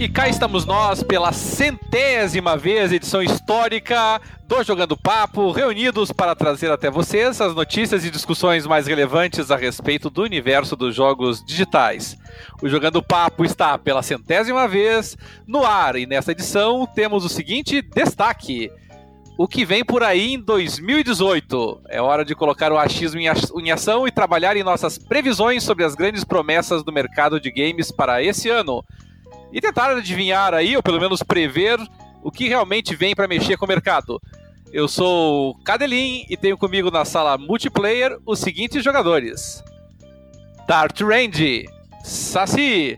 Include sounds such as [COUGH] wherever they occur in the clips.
E cá estamos nós pela centésima vez, edição histórica do Jogando Papo, reunidos para trazer até vocês as notícias e discussões mais relevantes a respeito do universo dos jogos digitais. O Jogando Papo está pela centésima vez no ar e nessa edição temos o seguinte destaque o que vem por aí em 2018. É hora de colocar o achismo em ação e trabalhar em nossas previsões sobre as grandes promessas do mercado de games para esse ano. E tentar adivinhar aí, ou pelo menos prever, o que realmente vem para mexer com o mercado. Eu sou Cadelin e tenho comigo na sala multiplayer os seguintes jogadores: Dart Range, Saci,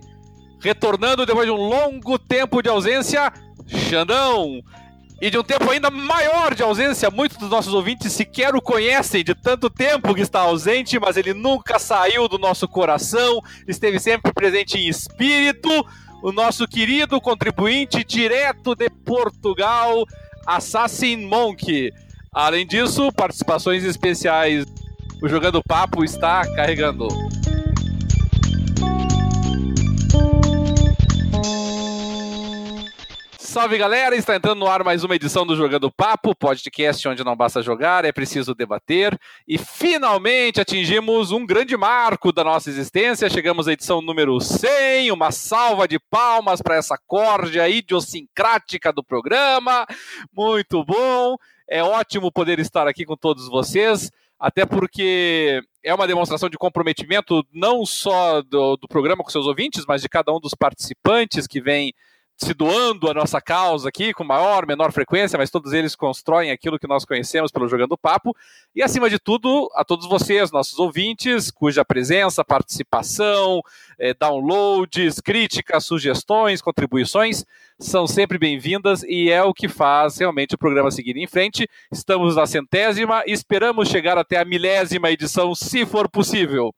retornando depois de um longo tempo de ausência, Xandão, e de um tempo ainda maior de ausência. Muitos dos nossos ouvintes sequer o conhecem de tanto tempo que está ausente, mas ele nunca saiu do nosso coração, esteve sempre presente em espírito. O nosso querido contribuinte direto de Portugal, Assassin Monk. Além disso, participações especiais. O Jogando Papo está carregando. Salve galera, está entrando no ar mais uma edição do Jogando Papo, podcast onde não basta jogar, é preciso debater. E finalmente atingimos um grande marco da nossa existência, chegamos à edição número 100. Uma salva de palmas para essa corda idiosincrática do programa. Muito bom, é ótimo poder estar aqui com todos vocês até porque é uma demonstração de comprometimento não só do, do, programa com seus ouvintes, mas de cada um dos participantes que vem se doando a nossa causa aqui com maior, menor frequência, mas todos eles constroem aquilo que nós conhecemos pelo Jogando Papo. E acima de tudo, a todos vocês, nossos ouvintes, cuja presença, participação, eh, downloads, críticas, sugestões, contribuições são sempre bem-vindas e é o que faz realmente o programa seguir em frente. Estamos na centésima e esperamos chegar até a milésima edição, se for possível.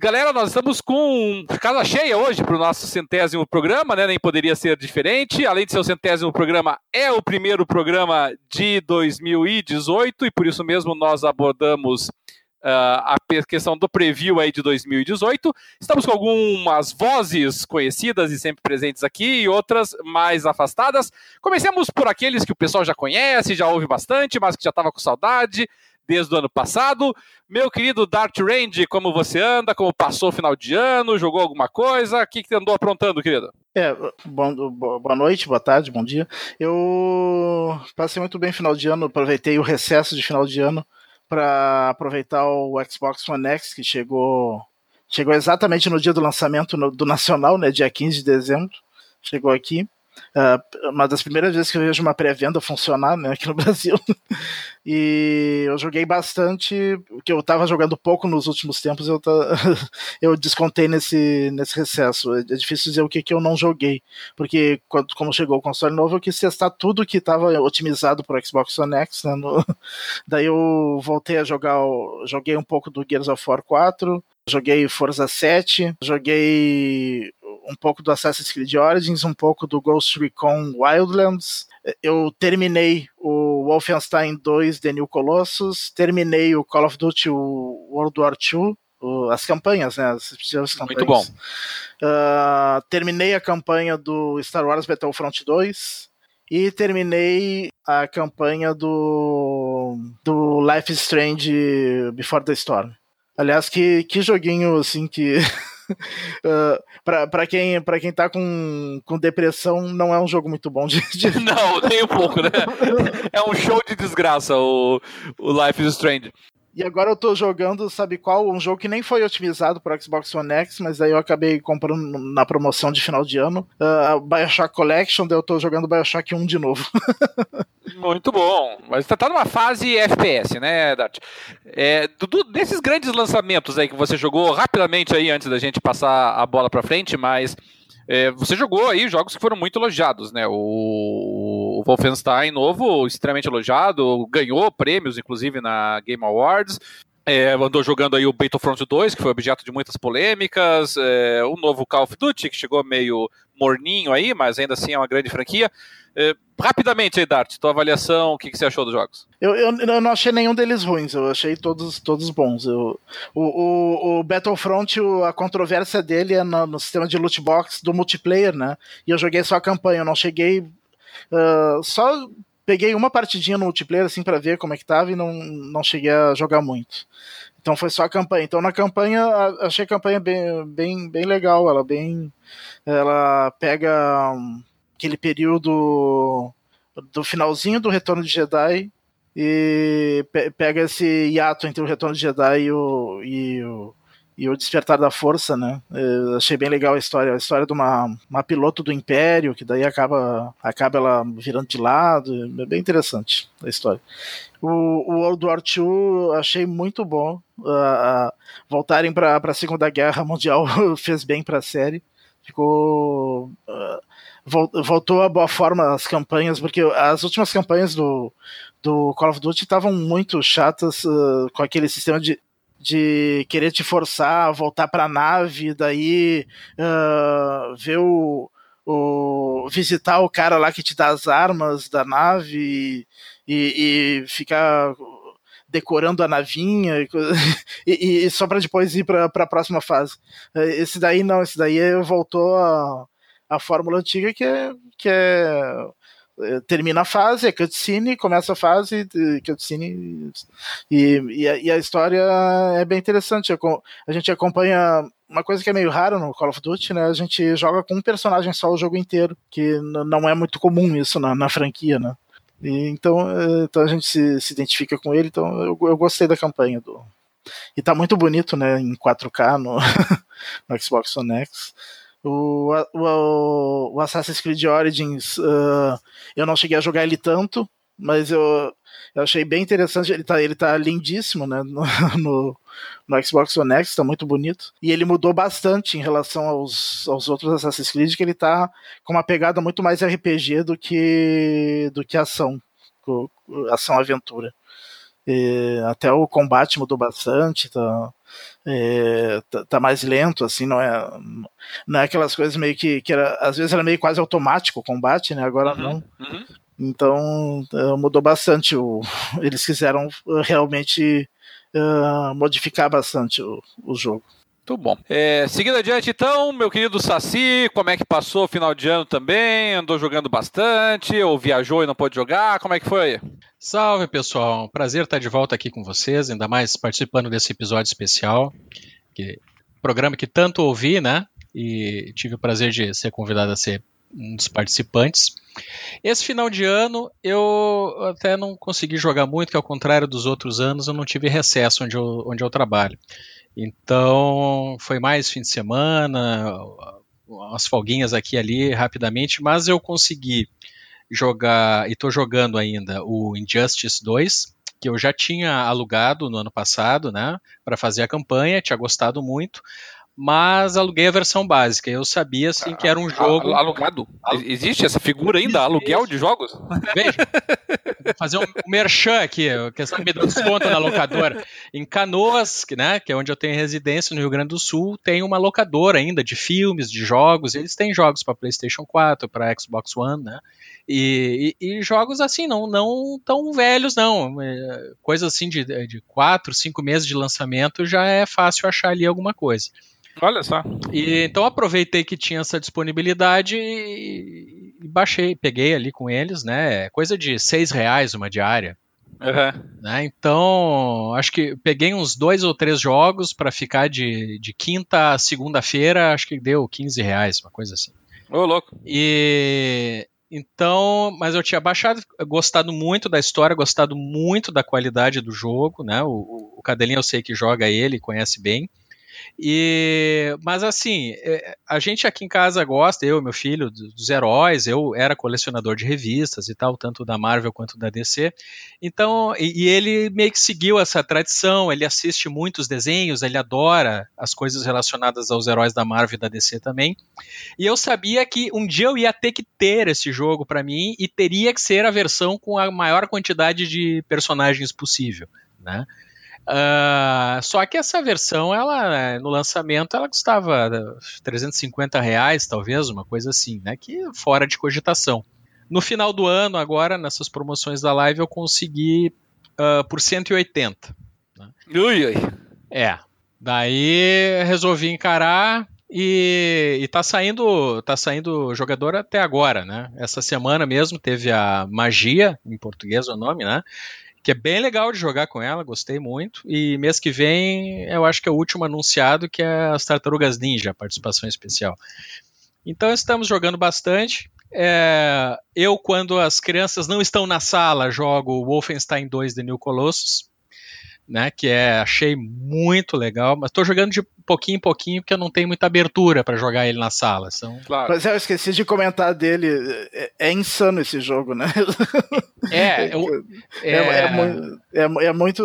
Galera, nós estamos com casa cheia hoje para o nosso centésimo programa, né? Nem poderia ser diferente. Além de ser o centésimo programa, é o primeiro programa de 2018 e por isso mesmo nós abordamos uh, a questão do preview aí de 2018. Estamos com algumas vozes conhecidas e sempre presentes aqui e outras mais afastadas. Comecemos por aqueles que o pessoal já conhece, já ouve bastante, mas que já estava com saudade desde o ano passado. Meu querido Dart Range, como você anda? Como passou o final de ano? Jogou alguma coisa? O que, que andou aprontando, querido? É, bom, boa noite, boa tarde, bom dia. Eu passei muito bem final de ano, aproveitei o recesso de final de ano para aproveitar o Xbox One X, que chegou, chegou exatamente no dia do lançamento do Nacional, né, dia 15 de dezembro. Chegou aqui. Uh, uma das primeiras vezes que eu vejo uma pré-venda funcionar né, aqui no [LAUGHS] Brasil. e eu joguei bastante, que eu estava jogando pouco nos últimos tempos, eu, tá, [LAUGHS] eu descontei nesse, nesse recesso. É, é difícil dizer o que, que eu não joguei, porque quando, como chegou o console novo, eu quis testar tudo que estava otimizado para Xbox One X. Né, no, [LAUGHS] daí eu voltei a jogar, joguei um pouco do Gears of War 4, Joguei Forza 7, joguei um pouco do Assassin's Creed Origins, um pouco do Ghost Recon Wildlands. Eu terminei o Wolfenstein 2 The New Colossus, terminei o Call of Duty World War II, as campanhas, né? As, as campanhas. Muito bom. Uh, terminei a campanha do Star Wars Battlefront 2 e terminei a campanha do, do Life is Strange Before the Storm. Aliás, que, que joguinho assim que [LAUGHS] [LAUGHS] uh, para quem, pra quem tá com, com depressão, não é um jogo muito bom de, de... [LAUGHS] Não, nem um pouco, né? [LAUGHS] É um show de desgraça o, o Life is Strange. E agora eu tô jogando, sabe qual? Um jogo que nem foi otimizado pro Xbox One X, mas aí eu acabei comprando na promoção de final de ano. Uh, Bioshock Collection, daí eu tô jogando Bioshock 1 de novo. [LAUGHS] Muito bom. Mas você tá numa fase FPS, né, Dart? É, do, desses grandes lançamentos aí que você jogou rapidamente aí antes da gente passar a bola pra frente, mas é, você jogou aí jogos que foram muito elogiados, né? O, o Wolfenstein novo, extremamente elogiado, ganhou prêmios, inclusive, na Game Awards. É, andou jogando aí o Battlefront 2, que foi objeto de muitas polêmicas, é, o novo Call of Duty, que chegou meio morninho aí, mas ainda assim é uma grande franquia. É, rapidamente aí, Dart, tua avaliação, o que, que você achou dos jogos? Eu, eu, eu, não achei nenhum deles ruins, eu achei todos, todos bons. Eu, o, o, o Battlefront, a controvérsia dele é no, no, sistema de loot box do multiplayer, né? E eu joguei só a campanha, eu não cheguei. Uh, só peguei uma partidinha no multiplayer assim para ver como é que tava e não, não cheguei a jogar muito. Então foi só a campanha. Então na campanha achei a campanha bem, bem, bem legal, ela bem ela pega aquele período do finalzinho do Retorno de Jedi e pe pega esse hiato entre o Retorno de Jedi e o, e o e o Despertar da Força, né? Eu achei bem legal a história, a história de uma, uma piloto do Império, que daí acaba, acaba ela virando de lado, é bem interessante a história. O, o World War II achei muito bom, uh, voltarem para a Segunda Guerra Mundial [LAUGHS] fez bem para a série, ficou... Uh, voltou a boa forma as campanhas, porque as últimas campanhas do, do Call of Duty estavam muito chatas uh, com aquele sistema de, de querer te forçar a voltar para a nave, daí uh, ver o, o, visitar o cara lá que te dá as armas da nave e, e ficar decorando a navinha e, [LAUGHS] e, e só para depois ir para a próxima fase. Esse daí não, esse daí voltou a, a fórmula antiga que é, que é é, termina a fase, é cutscene, começa a fase, cutscene, e, e, a, e a história é bem interessante. A gente acompanha uma coisa que é meio rara no Call of Duty, né? A gente joga com um personagem só o jogo inteiro, que não é muito comum isso na, na franquia, né? E, então, é, então a gente se, se identifica com ele, então eu, eu gostei da campanha do. E tá muito bonito, né? Em 4K no, [LAUGHS] no Xbox One X. O, o, o Assassin's Creed Origins, uh, eu não cheguei a jogar ele tanto, mas eu, eu achei bem interessante. Ele tá, ele tá lindíssimo, né? No, [LAUGHS] no, no Xbox One X, tá muito bonito. E ele mudou bastante em relação aos, aos outros Assassin's Creed, que ele tá com uma pegada muito mais RPG do que, do que ação. Ação-aventura. Até o combate mudou bastante, tá é, tá, tá, mais lento, assim, não é, não é aquelas coisas meio que, que era, às vezes era meio quase automático o combate, né? Agora uhum, não. Uhum. Então é, mudou bastante. O, [LAUGHS] eles quiseram uh, realmente uh, modificar bastante o, o jogo. Muito bom. É, seguindo adiante, então, meu querido Saci, como é que passou o final de ano também? Andou jogando bastante? Ou viajou e não pôde jogar? Como é que foi? Salve, pessoal. Prazer estar de volta aqui com vocês, ainda mais participando desse episódio especial. Que, programa que tanto ouvi, né? E tive o prazer de ser convidado a ser um dos participantes. Esse final de ano eu até não consegui jogar muito, que ao contrário dos outros anos eu não tive recesso onde eu, onde eu trabalho. Então foi mais fim de semana, umas folguinhas aqui e ali rapidamente, mas eu consegui jogar, e estou jogando ainda, o Injustice 2, que eu já tinha alugado no ano passado, né, para fazer a campanha, tinha gostado muito mas aluguei a versão básica. Eu sabia assim que era um jogo. Alugado? Existe essa figura ainda? Aluguel de jogos? Veja, vou fazer um merchan aqui, questão de me dar desconto na locadora. Em Canoas, né, que é onde eu tenho residência no Rio Grande do Sul, tem uma locadora ainda de filmes, de jogos. Eles têm jogos para PlayStation 4, para Xbox One, né? E, e, e, jogos assim, não, não tão velhos, não. É, coisa assim de, de quatro, cinco meses de lançamento já é fácil achar ali alguma coisa. Olha só. E, então aproveitei que tinha essa disponibilidade e, e baixei, peguei ali com eles, né? Coisa de seis reais uma diária. Uhum. Né? Então, acho que peguei uns dois ou três jogos para ficar de, de quinta a segunda-feira, acho que deu 15 reais, uma coisa assim. Ô, oh, louco. E então, mas eu tinha baixado, gostado muito da história, gostado muito da qualidade do jogo, né? O, o Cadelinho eu sei que joga ele, conhece bem. E, mas assim, é, a gente aqui em casa gosta, eu meu filho, dos heróis. Eu era colecionador de revistas e tal, tanto da Marvel quanto da DC. Então, e, e ele meio que seguiu essa tradição. Ele assiste muitos desenhos, ele adora as coisas relacionadas aos heróis da Marvel e da DC também. E eu sabia que um dia eu ia ter que ter esse jogo para mim e teria que ser a versão com a maior quantidade de personagens possível, né? Uh, só que essa versão, ela né, no lançamento, ela custava 350 reais, talvez, uma coisa assim, né? Que fora de cogitação. No final do ano, agora, nessas promoções da live, eu consegui uh, por 180. Né? Ui, ui. É. Daí resolvi encarar e, e tá saindo tá saindo jogador até agora, né? Essa semana mesmo teve a Magia, em português é o nome, né? Que é bem legal de jogar com ela, gostei muito. E mês que vem eu acho que é o último anunciado, que é as Tartarugas Ninja, participação especial. Então estamos jogando bastante. É, eu, quando as crianças não estão na sala, jogo Wolfenstein 2 The New Colossus né? Que é achei muito legal, mas estou jogando de pouquinho em pouquinho porque eu não tenho muita abertura para jogar ele na sala. São... Claro. Mas é, eu esqueci de comentar dele. É, é insano esse jogo, né? É, [LAUGHS] eu, é, é, é, é, muito.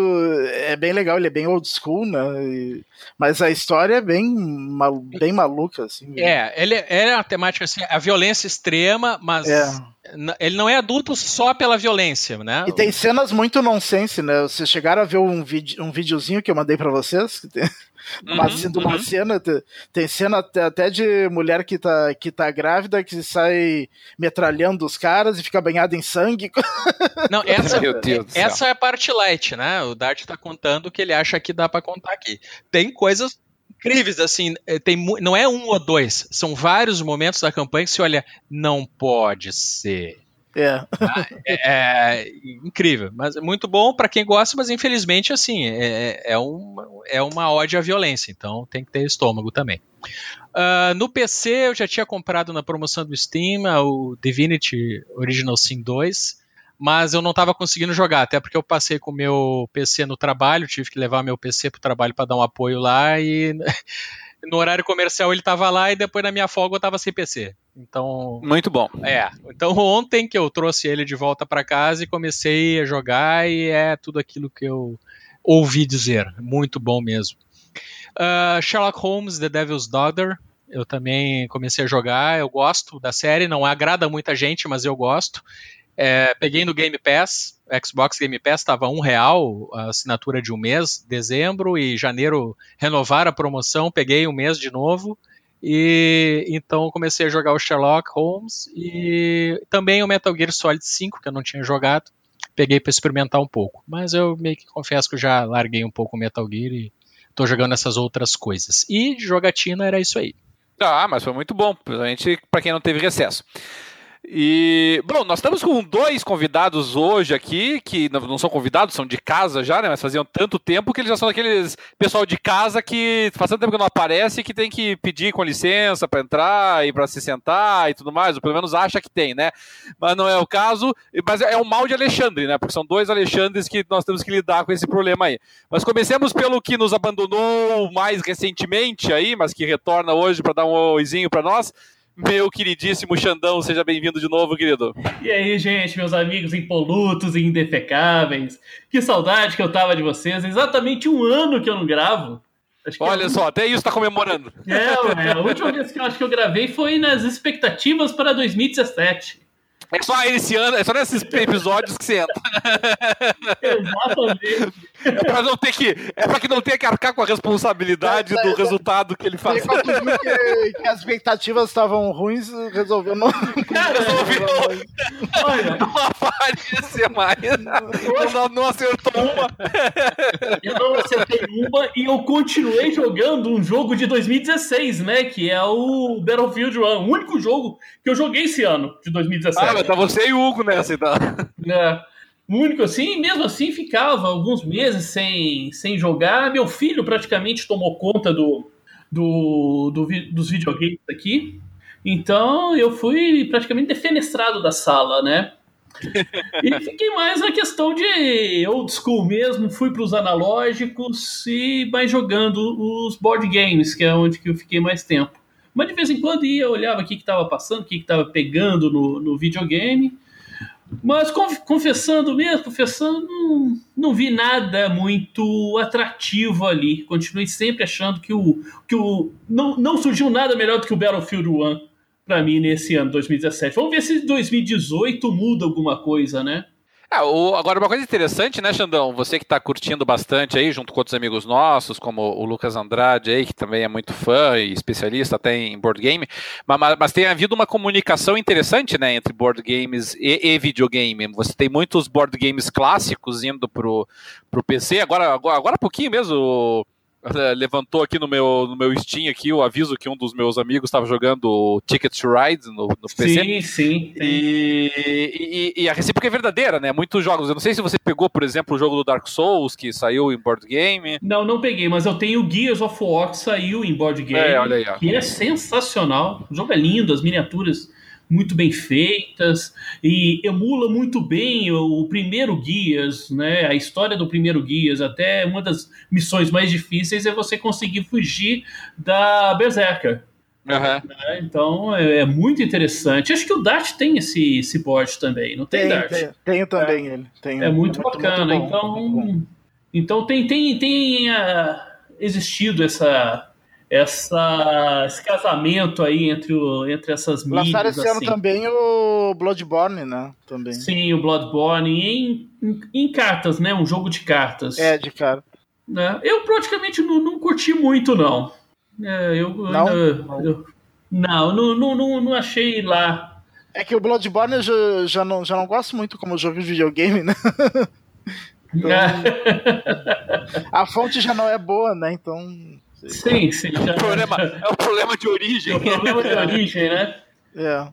É bem legal, ele é bem old school, né? E, mas a história é bem, mal, bem maluca, assim. É, ele é a temática assim, a violência extrema, mas ele não é adulto só pela violência, né? E tem cenas muito nonsense, né? Vocês chegaram a ver um, vídeo, um videozinho que eu mandei para vocês? Uma, uhum, uma uhum. cena, tem cena até de mulher que tá, que tá grávida, que sai metralhando os caras e fica banhada em sangue. [LAUGHS] Não, essa, essa é a parte light, né? O Dart tá contando que ele acha que dá para contar aqui. Tem coisas incríveis, assim, é, tem, não é um ou dois, são vários momentos da campanha que você olha, não pode ser. É. Ah, é, é, incrível, mas é muito bom para quem gosta, mas infelizmente, assim, é, é, uma, é uma ódio à violência, então tem que ter estômago também. Uh, no PC eu já tinha comprado na promoção do Steam o Divinity Original Sin 2, mas eu não estava conseguindo jogar, até porque eu passei com o meu PC no trabalho, tive que levar meu PC para o trabalho para dar um apoio lá e [LAUGHS] no horário comercial ele estava lá e depois na minha folga eu estava sem PC. Então. Muito bom. É. Então [LAUGHS] ontem que eu trouxe ele de volta para casa e comecei a jogar e é tudo aquilo que eu ouvi dizer. Muito bom mesmo. Uh, Sherlock Holmes, The Devil's Daughter. Eu também comecei a jogar. Eu gosto da série, não agrada muita gente, mas eu gosto. É, peguei no Game Pass, Xbox Game Pass estava um real a assinatura de um mês, dezembro e janeiro renovaram a promoção, peguei um mês de novo e então comecei a jogar o Sherlock Holmes e também o Metal Gear Solid 5 que eu não tinha jogado, peguei para experimentar um pouco, mas eu meio que confesso que eu já larguei um pouco o Metal Gear e estou jogando essas outras coisas. E de jogatina era isso aí. Ah, mas foi muito bom, principalmente para quem não teve recesso. E, bom, nós estamos com dois convidados hoje aqui, que não são convidados, são de casa já, né? Mas faziam tanto tempo que eles já são aqueles pessoal de casa que faz tanto tempo que não aparece que tem que pedir com licença para entrar e para se sentar e tudo mais, ou pelo menos acha que tem, né? Mas não é o caso, mas é o mal de Alexandre, né? Porque são dois Alexandres que nós temos que lidar com esse problema aí. Mas comecemos pelo que nos abandonou mais recentemente aí, mas que retorna hoje para dar um oizinho para nós meu queridíssimo Xandão, seja bem-vindo de novo, querido. E aí, gente, meus amigos impolutos e indefecáveis. Que saudade que eu tava de vocês. Exatamente um ano que eu não gravo. Olha é... só, até isso tá comemorando. É, a última vez que eu acho que eu gravei foi nas expectativas para 2017. É só esse ano, é só nesses episódios que você entra. [LAUGHS] Exatamente. É pra, não ter que, é pra que não tenha que arcar com a responsabilidade é, do é, resultado que ele faz. Que, que, as expectativas estavam ruins, resolveu não. [LAUGHS] Resolveu. Olha, não aparecer mais. Não, não acertou uma. Eu não acertei uma e eu continuei jogando um jogo de 2016, né? Que é o Battlefield 1. O único jogo que eu joguei esse ano, de 2017. Ah, mas tá você e o Hugo nessa, então. É único assim, mesmo assim ficava alguns meses sem, sem jogar. Meu filho praticamente tomou conta do, do, do dos videogames aqui. Então eu fui praticamente defenestrado da sala, né? [LAUGHS] e fiquei mais na questão de old school mesmo, fui para os analógicos e mais jogando os board games, que é onde que eu fiquei mais tempo. Mas de vez em quando ia, olhava o que estava passando, o que estava pegando no, no videogame. Mas confessando mesmo, confessando, não, não vi nada muito atrativo ali. Continuei sempre achando que o. que o não, não surgiu nada melhor do que o Battlefield 1 para mim nesse ano 2017. Vamos ver se 2018 muda alguma coisa, né? É, o, agora, uma coisa interessante, né, Xandão? Você que está curtindo bastante aí, junto com outros amigos nossos, como o Lucas Andrade aí, que também é muito fã e especialista até em board game, mas, mas tem havido uma comunicação interessante, né, entre board games e, e videogame. Você tem muitos board games clássicos indo pro, pro PC, agora, agora, agora há pouquinho mesmo levantou aqui no meu, no meu Steam aqui o aviso que um dos meus amigos estava jogando Ticket to Ride no, no PC. Sim, sim. E, e, e, a recíproca é verdadeira, né? Muitos jogos. Eu não sei se você pegou, por exemplo, o jogo do Dark Souls, que saiu em board game. Não, não peguei, mas eu tenho o Gears of War que saiu em board game. É, olha aí, ó. Que é sensacional. O jogo é lindo, as miniaturas muito bem feitas e emula muito bem o primeiro Guias, né? A história do primeiro Guias, até uma das missões mais difíceis é você conseguir fugir da Berserker. Uhum. Então é, é, muito interessante. Acho que o Dart tem esse, esse board também, não tem, tem Dart? Tem, tenho também é. ele. Tenho, é muito, muito bacana. Muito então, muito então tem, tem, tem uh, existido essa essa, esse casamento aí entre, o, entre essas mídias. Lançaram esse assim. ano também o Bloodborne, né? Também. Sim, o Bloodborne em, em, em, cartas, né? Um jogo de cartas. É, de cara. Né? Eu praticamente não, não curti muito, não. É, eu, não? Eu, não, não, não, não, não achei lá. É que o Bloodborne eu já, já, não, já não gosto muito como jogo de videogame, né? [LAUGHS] Então, a fonte já não é boa, né? Então Sim, sim. Já... É, o problema, é o problema de origem. É o problema de origem, né? [LAUGHS] É.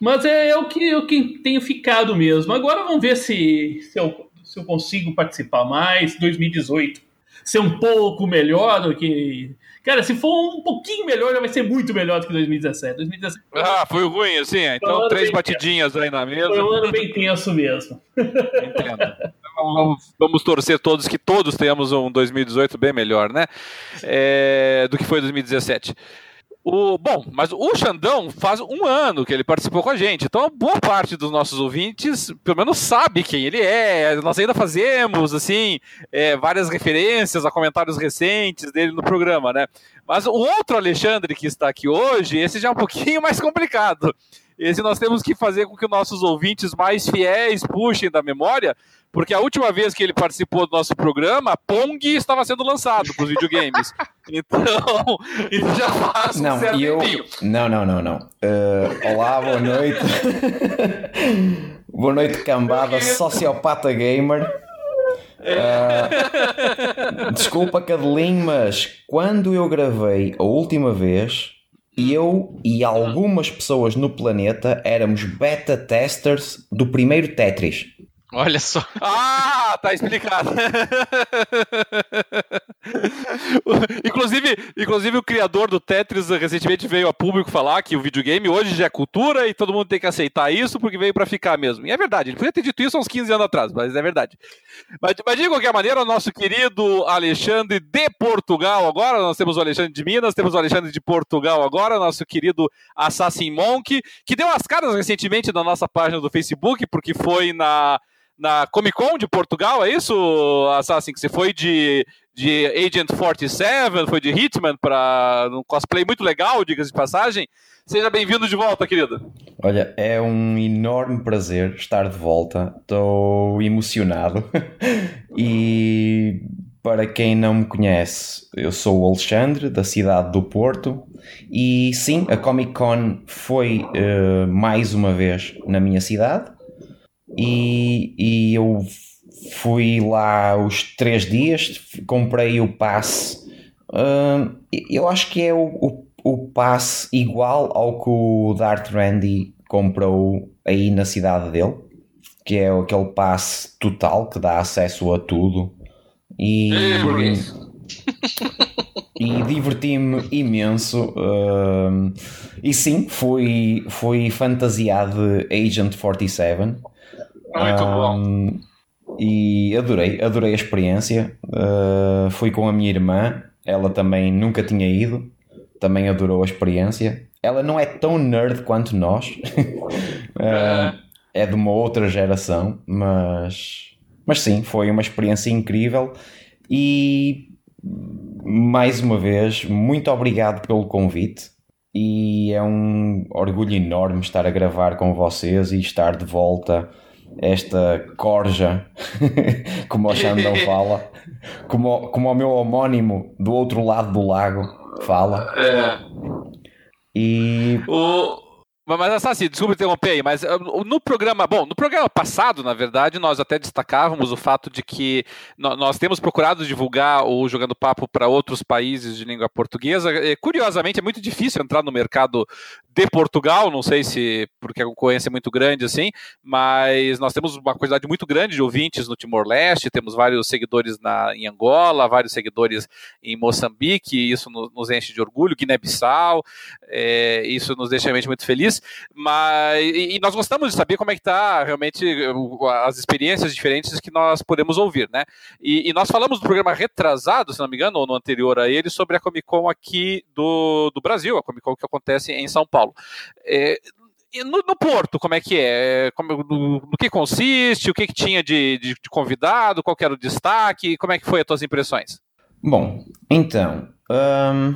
Mas é, é o que eu que tenho ficado mesmo. Agora vamos ver se, se, eu, se eu consigo participar mais. 2018 ser um pouco melhor do que. Cara, se for um pouquinho melhor, já vai ser muito melhor do que 2017. 2017 ah, foi ruim, assim. Então, um três batidinhas tenso. aí na mesa. Foi um ano bem tenso mesmo. Entendo. [LAUGHS] Vamos, vamos, torcer todos que todos tenhamos um 2018 bem melhor, né? É, do que foi 2017. O, bom, mas o Xandão faz um ano que ele participou com a gente, então boa parte dos nossos ouvintes, pelo menos, sabe quem ele é. Nós ainda fazemos, assim, é, várias referências a comentários recentes dele no programa, né? Mas o outro Alexandre que está aqui hoje, esse já é um pouquinho mais complicado. Esse nós temos que fazer com que nossos ouvintes mais fiéis puxem da memória, porque a última vez que ele participou do nosso programa, Pong estava sendo lançado para os videogames. [LAUGHS] então, isso já faz um não, certo eu... Não, não, não, não. Uh, olá, boa noite. boa noite, cambada, sociopata gamer. Uh, desculpa, Cadelinho, mas quando eu gravei a última vez, eu e algumas pessoas no planeta éramos beta testers do primeiro Tetris. Olha só. Ah, tá explicado. [LAUGHS] inclusive, inclusive, o criador do Tetris recentemente veio a público falar que o videogame hoje já é cultura e todo mundo tem que aceitar isso porque veio para ficar mesmo. E é verdade, ele podia ter dito isso uns 15 anos atrás, mas é verdade. Mas, mas de qualquer maneira, o nosso querido Alexandre de Portugal agora, nós temos o Alexandre de Minas, temos o Alexandre de Portugal agora, nosso querido Assassin Monk, que deu as caras recentemente na nossa página do Facebook, porque foi na na Comic Con de Portugal, é isso, Assassin? Que você foi de, de Agent 47, foi de Hitman para um cosplay muito legal, diga-se de passagem. Seja bem-vindo de volta, querido. Olha, é um enorme prazer estar de volta. Estou emocionado. [LAUGHS] e para quem não me conhece, eu sou o Alexandre, da cidade do Porto. E sim, a Comic Con foi uh, mais uma vez na minha cidade e, e eu fui lá os três dias, comprei o passe. Uh, eu acho que é o, o, o passe igual ao que o Dart Randy comprou aí na cidade dele, que é aquele passe total que dá acesso a tudo. E, [LAUGHS] e diverti-me imenso. Uh, e sim, fui, fui fantasiado de Agent 47. Muito um, bom. E adorei, adorei a experiência. Uh, fui com a minha irmã, ela também nunca tinha ido, também adorou a experiência. Ela não é tão nerd quanto nós, uh, [LAUGHS] é de uma outra geração, mas, mas sim, foi uma experiência incrível. E mais uma vez, muito obrigado pelo convite. E é um orgulho enorme estar a gravar com vocês e estar de volta esta corja, [LAUGHS] como o Xandão [LAUGHS] fala, como, como o meu homónimo do outro lado do lago fala. É. E O... Mas Assassi, desculpa interromper aí, mas uh, no programa, bom, no programa passado, na verdade, nós até destacávamos o fato de que nós temos procurado divulgar o Jogando Papo para outros países de língua portuguesa. Eh, Curiosamente, é muito difícil entrar no mercado de Portugal, não sei se porque a concorrência é muito grande assim, mas nós temos uma quantidade muito grande de ouvintes no Timor-Leste, temos vários seguidores na, em Angola, vários seguidores em Moçambique, isso no- nos enche de orgulho, Guiné-Bissau, é, isso nos deixa realmente muito feliz, mas e, e nós gostamos de saber como é que está realmente as experiências diferentes que nós podemos ouvir, né? E, e nós falamos do programa retrasado, se não me engano, ou no anterior a ele, sobre a Comic Con aqui do, do Brasil, a Comic Con que acontece em São Paulo. É, no, no Porto, como é que é? Como, no, no que consiste? O que, que tinha de, de, de convidado? Qual era o destaque? Como é que foi as tuas impressões? Bom, então, hum,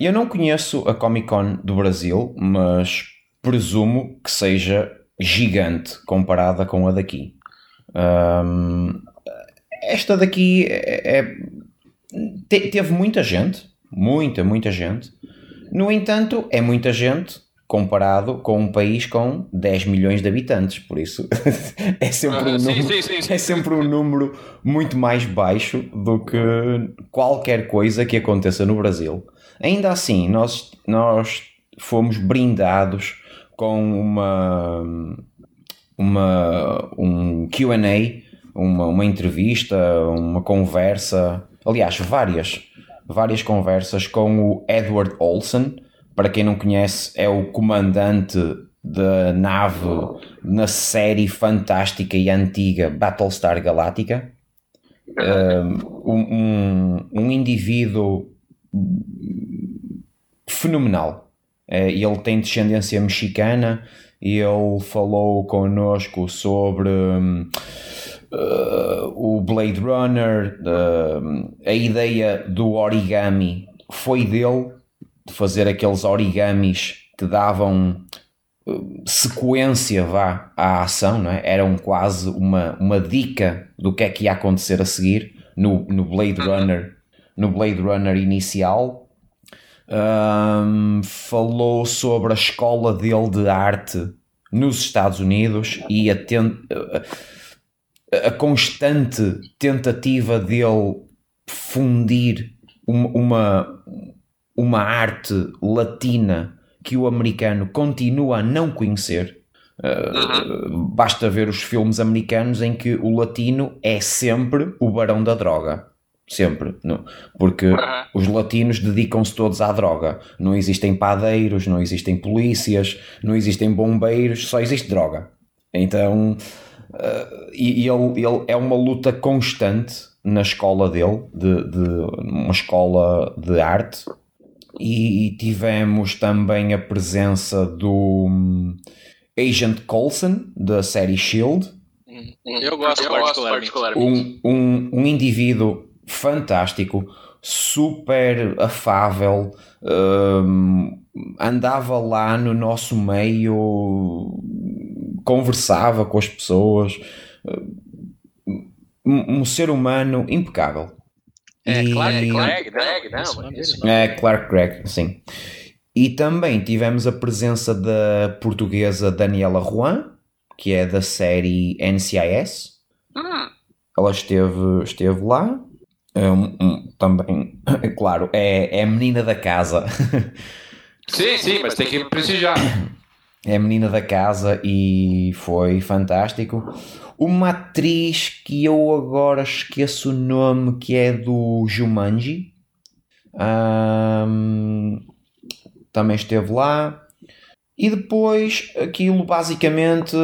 eu não conheço a Comic Con do Brasil, mas presumo que seja gigante comparada com a daqui. Hum, esta daqui é, é- te- teve muita gente, muita, muita gente. No entanto, é muita gente comparado com um país com 10 milhões de habitantes, por isso [LAUGHS] é sempre um Ah, número sim, sim, sim. é sempre um número muito mais baixo do que qualquer coisa que aconteça no Brasil. Ainda assim, nós, nós fomos brindados com uma, uma um Q&A, uma, uma entrevista, uma conversa, aliás, várias, várias conversas com o Edward Olsen. Para quem não conhece, é o comandante da nave na série fantástica e antiga Battlestar Galactica. Um, um, um indivíduo fenomenal. Eh, Ele tem descendência mexicana e ele falou connosco sobre eh, o Blade Runner, hum, a ideia do origami. Foi dele, de fazer aqueles origamis que davam sequência vá à ação, não é? eram quase uma, uma dica do que é que ia acontecer a seguir no, no Blade Runner no Blade Runner inicial Ahm, falou sobre a escola dele de arte nos Estados Unidos e a, ten- a- a constante tentativa dele fundir uma, uma, uma arte latina que o americano continua a não conhecer. Uh, basta ver os filmes americanos em que o latino é sempre o barão da droga. Sempre. Não? Porque os latinos dedicam-se todos à droga. Não existem padeiros, não existem polícias, não existem bombeiros, só existe droga. Então, uh, e, e ele, ele é uma luta constante na escola dele, de, de uma escola de arte. E tivemos também a presença do hum, Agent Coulson, da série Shield, Eu gosto particularmente. um, um, um indivíduo fantástico, super afável, hum, andava lá no nosso meio, conversava com as pessoas, um, um ser humano impecável. É, E- Clark, Clark, Greg, não, é, Clark Gregg, sim. E também tivemos a presença da portuguesa Daniela Juan, que é da série NCIS. Ela esteve, esteve lá. Um, um, também, claro, é, é a menina da casa. [LAUGHS] Sim, sim, mas tem que prestigiar. é a menina da casa e foi fantástico. Uma atriz que eu agora esqueço o nome, que é do Jumanji. Ahm, também esteve lá. E depois, aquilo basicamente,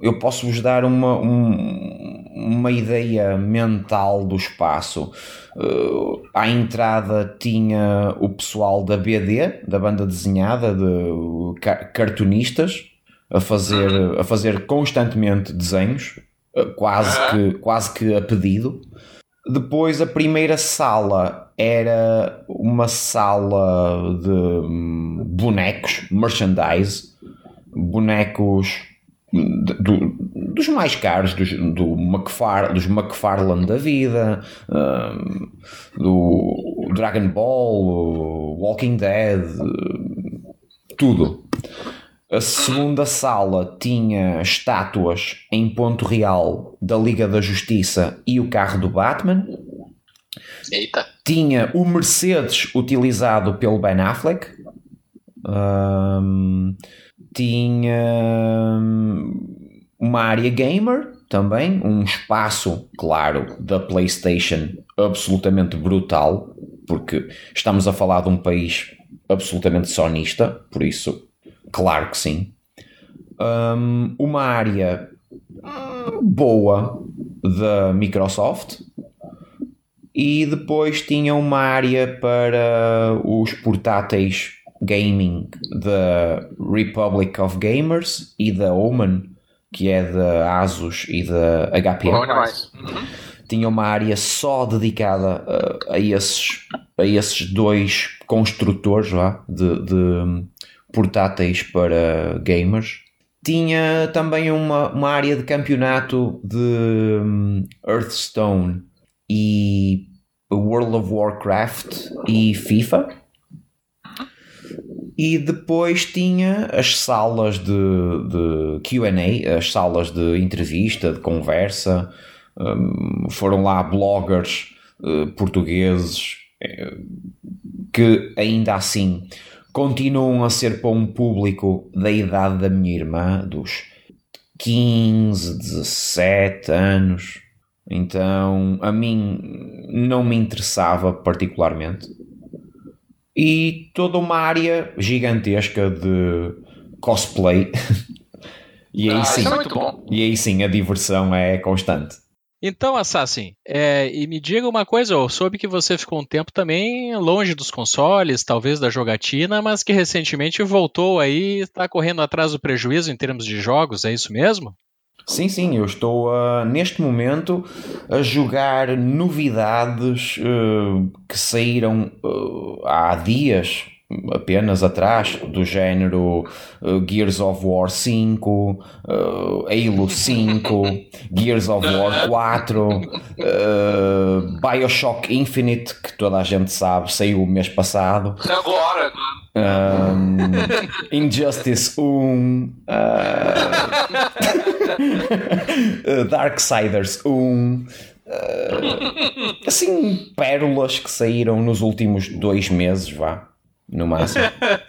eu posso vos dar uma, um- uma ideia mental do espaço. Uh, à entrada tinha o pessoal da BD, da banda desenhada, de ca- cartunistas, a fazer, a fazer constantemente desenhos, uh, quase, que, quase que a pedido. Depois a primeira sala era uma sala de hum, bonecos, merchandise, bonecos do- dos mais caros, dos, do McFar, dos McFarlane da vida, um, do Dragon Ball, Walking Dead, tudo. A segunda sala tinha estátuas em ponto real da Liga da Justiça e o carro do Batman. Eita. Tinha o Mercedes utilizado pelo Ben Affleck. Um, tinha uma área gamer também, um espaço, claro, da PlayStation absolutamente brutal, porque estamos a falar de um país absolutamente sonista, por isso Claro que sim. Um, uma área boa da Microsoft e depois tinha uma área para os portáteis gaming da Republic of Gamers e da Omen, que é da Asus e da HP. Uhum. Tinha uma área só dedicada a, a, esses, a esses dois construtores lá, de, de portáteis para gamers. Tinha também uma, uma área de campeonato de Hearthstone e World of Warcraft e FIFA. E depois tinha as salas de, de QA, as salas de entrevista, de conversa. Um, foram lá bloggers uh, portugueses uh, que ainda assim continuam a ser para um público da idade da minha irmã, dos 15, 17 anos. Então, a mim não me interessava particularmente. E toda uma área gigantesca de cosplay. [LAUGHS] e, aí Ah, sim, é muito bom. e aí sim a diversão é constante. Então, Assassin, é, e me diga uma coisa, eu soube que você ficou um tempo também longe dos consoles, talvez da jogatina, mas que recentemente voltou aí e está correndo atrás do prejuízo em termos de jogos, é isso mesmo? Sim, sim, eu estou uh, neste momento a jogar novidades uh, que saíram uh, há dias apenas atrás, do género Gears of War 5, uh, Halo 5, [LAUGHS] Gears of War 4, uh, Bioshock Infinite, que toda a gente sabe, saiu o mês passado. Agora, Um, Injustice 1, uh, [LAUGHS] Darksiders 1, uh, assim, pérolas que saíram nos últimos dois meses, vá, no máximo.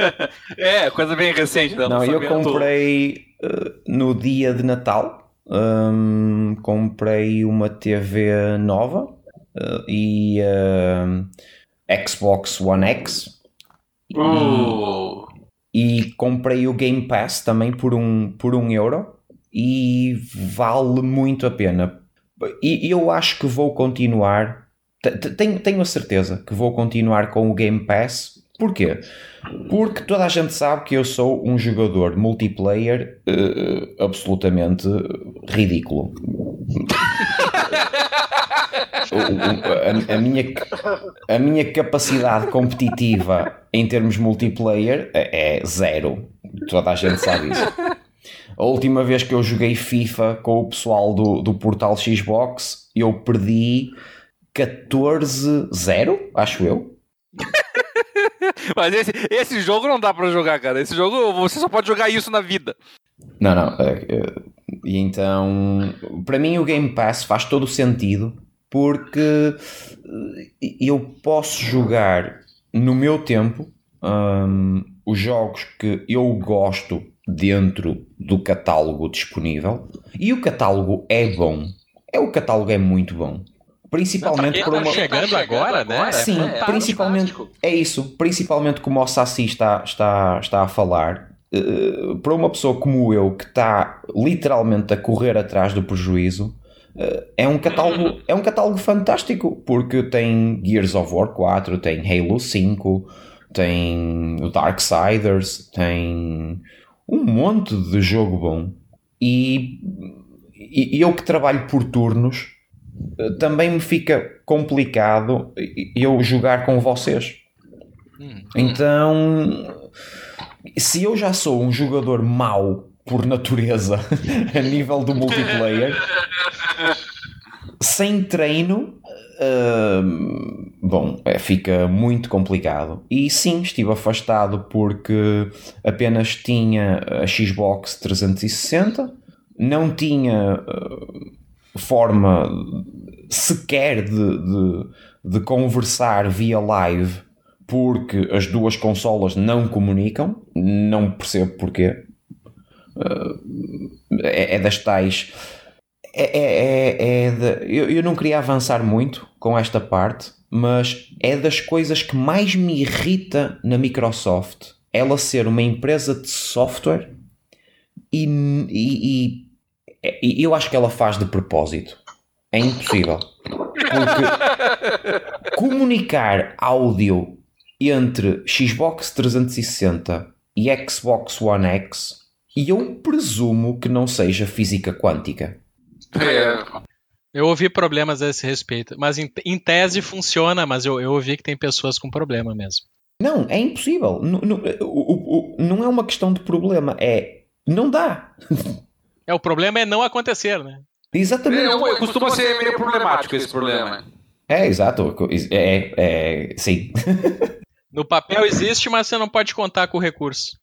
[LAUGHS] é, coisa bem recente. né? Não, eu lançamento. comprei uh, no dia de Natal, um, comprei uma TV nova uh, e um, Xbox One X. Uh, e comprei o Game Pass também por um, por um euro e vale muito a pena. E eu acho que vou continuar, te- te- tenho, tenho a certeza que vou continuar com o Game Pass. Porquê? Porque toda a gente sabe que eu sou um jogador multiplayer eh, absolutamente ridículo. [LAUGHS] A, a minha, a minha capacidade competitiva em termos multiplayer é é zero. Toda a gente sabe isso. A última vez que eu joguei FIFA com o pessoal do, do portal Xbox, eu perdi 14-0, acho eu. [LAUGHS] Mas esse, esse jogo não dá pra jogar, cara. Esse jogo, você só pode jogar isso na vida. Não, não. é, é, E então, para mim, o Game Pass faz todo o sentido porque eh, eu posso jogar no meu tempo hum, os jogos que eu gosto dentro do catálogo disponível e o catálogo é bom. É, o catálogo é muito bom. Principalmente Quem por tá uma. chegando agora, né? Sim, é principalmente fantástico. é isso, principalmente como o Sassi está, está, está a falar. eh, para uma pessoa como eu que está literalmente a correr atrás do prejuízo, eh, é um catálogo, é um catálogo fantástico porque tem Gears of War 4, tem Halo 5, tem o Darksiders, tem um monte de jogo bom. E, e eu que trabalho por turnos, eh, também me fica complicado eu jogar com vocês. Hum. Então, se eu já sou um jogador mau por natureza [LAUGHS] a nível do multiplayer. [LAUGHS] Sem treino, hum, bom, é, fica muito complicado. E sim, estive afastado porque apenas tinha a Xbox 360, não tinha uh, forma sequer de, de, de conversar via live porque as duas consolas não comunicam, não percebo porquê. Uh, é, é das tais. É, é, é, é de, eu, eu não queria avançar muito com esta parte, mas é das coisas que mais me irrita na Microsoft ela ser uma empresa de software e, e, e, e eu acho que ela faz de propósito. É impossível. Porque [LAUGHS] comunicar áudio entre Xbox 360 e Xbox One X e eu presumo que não seja física quântica. É, Eu ouvi problemas a esse respeito, mas em, em tese funciona, mas eu, eu ouvi que tem pessoas com problema mesmo. Não, é impossível. Não, não, o- o- não é uma questão de problema, é. Não dá. [LAUGHS] É, o problema é não acontecer, né? Exatamente. É, costuma ser meio problemático esse problema. É, exato. É, é, sim. No papel existe, mas você não pode contar com o recurso.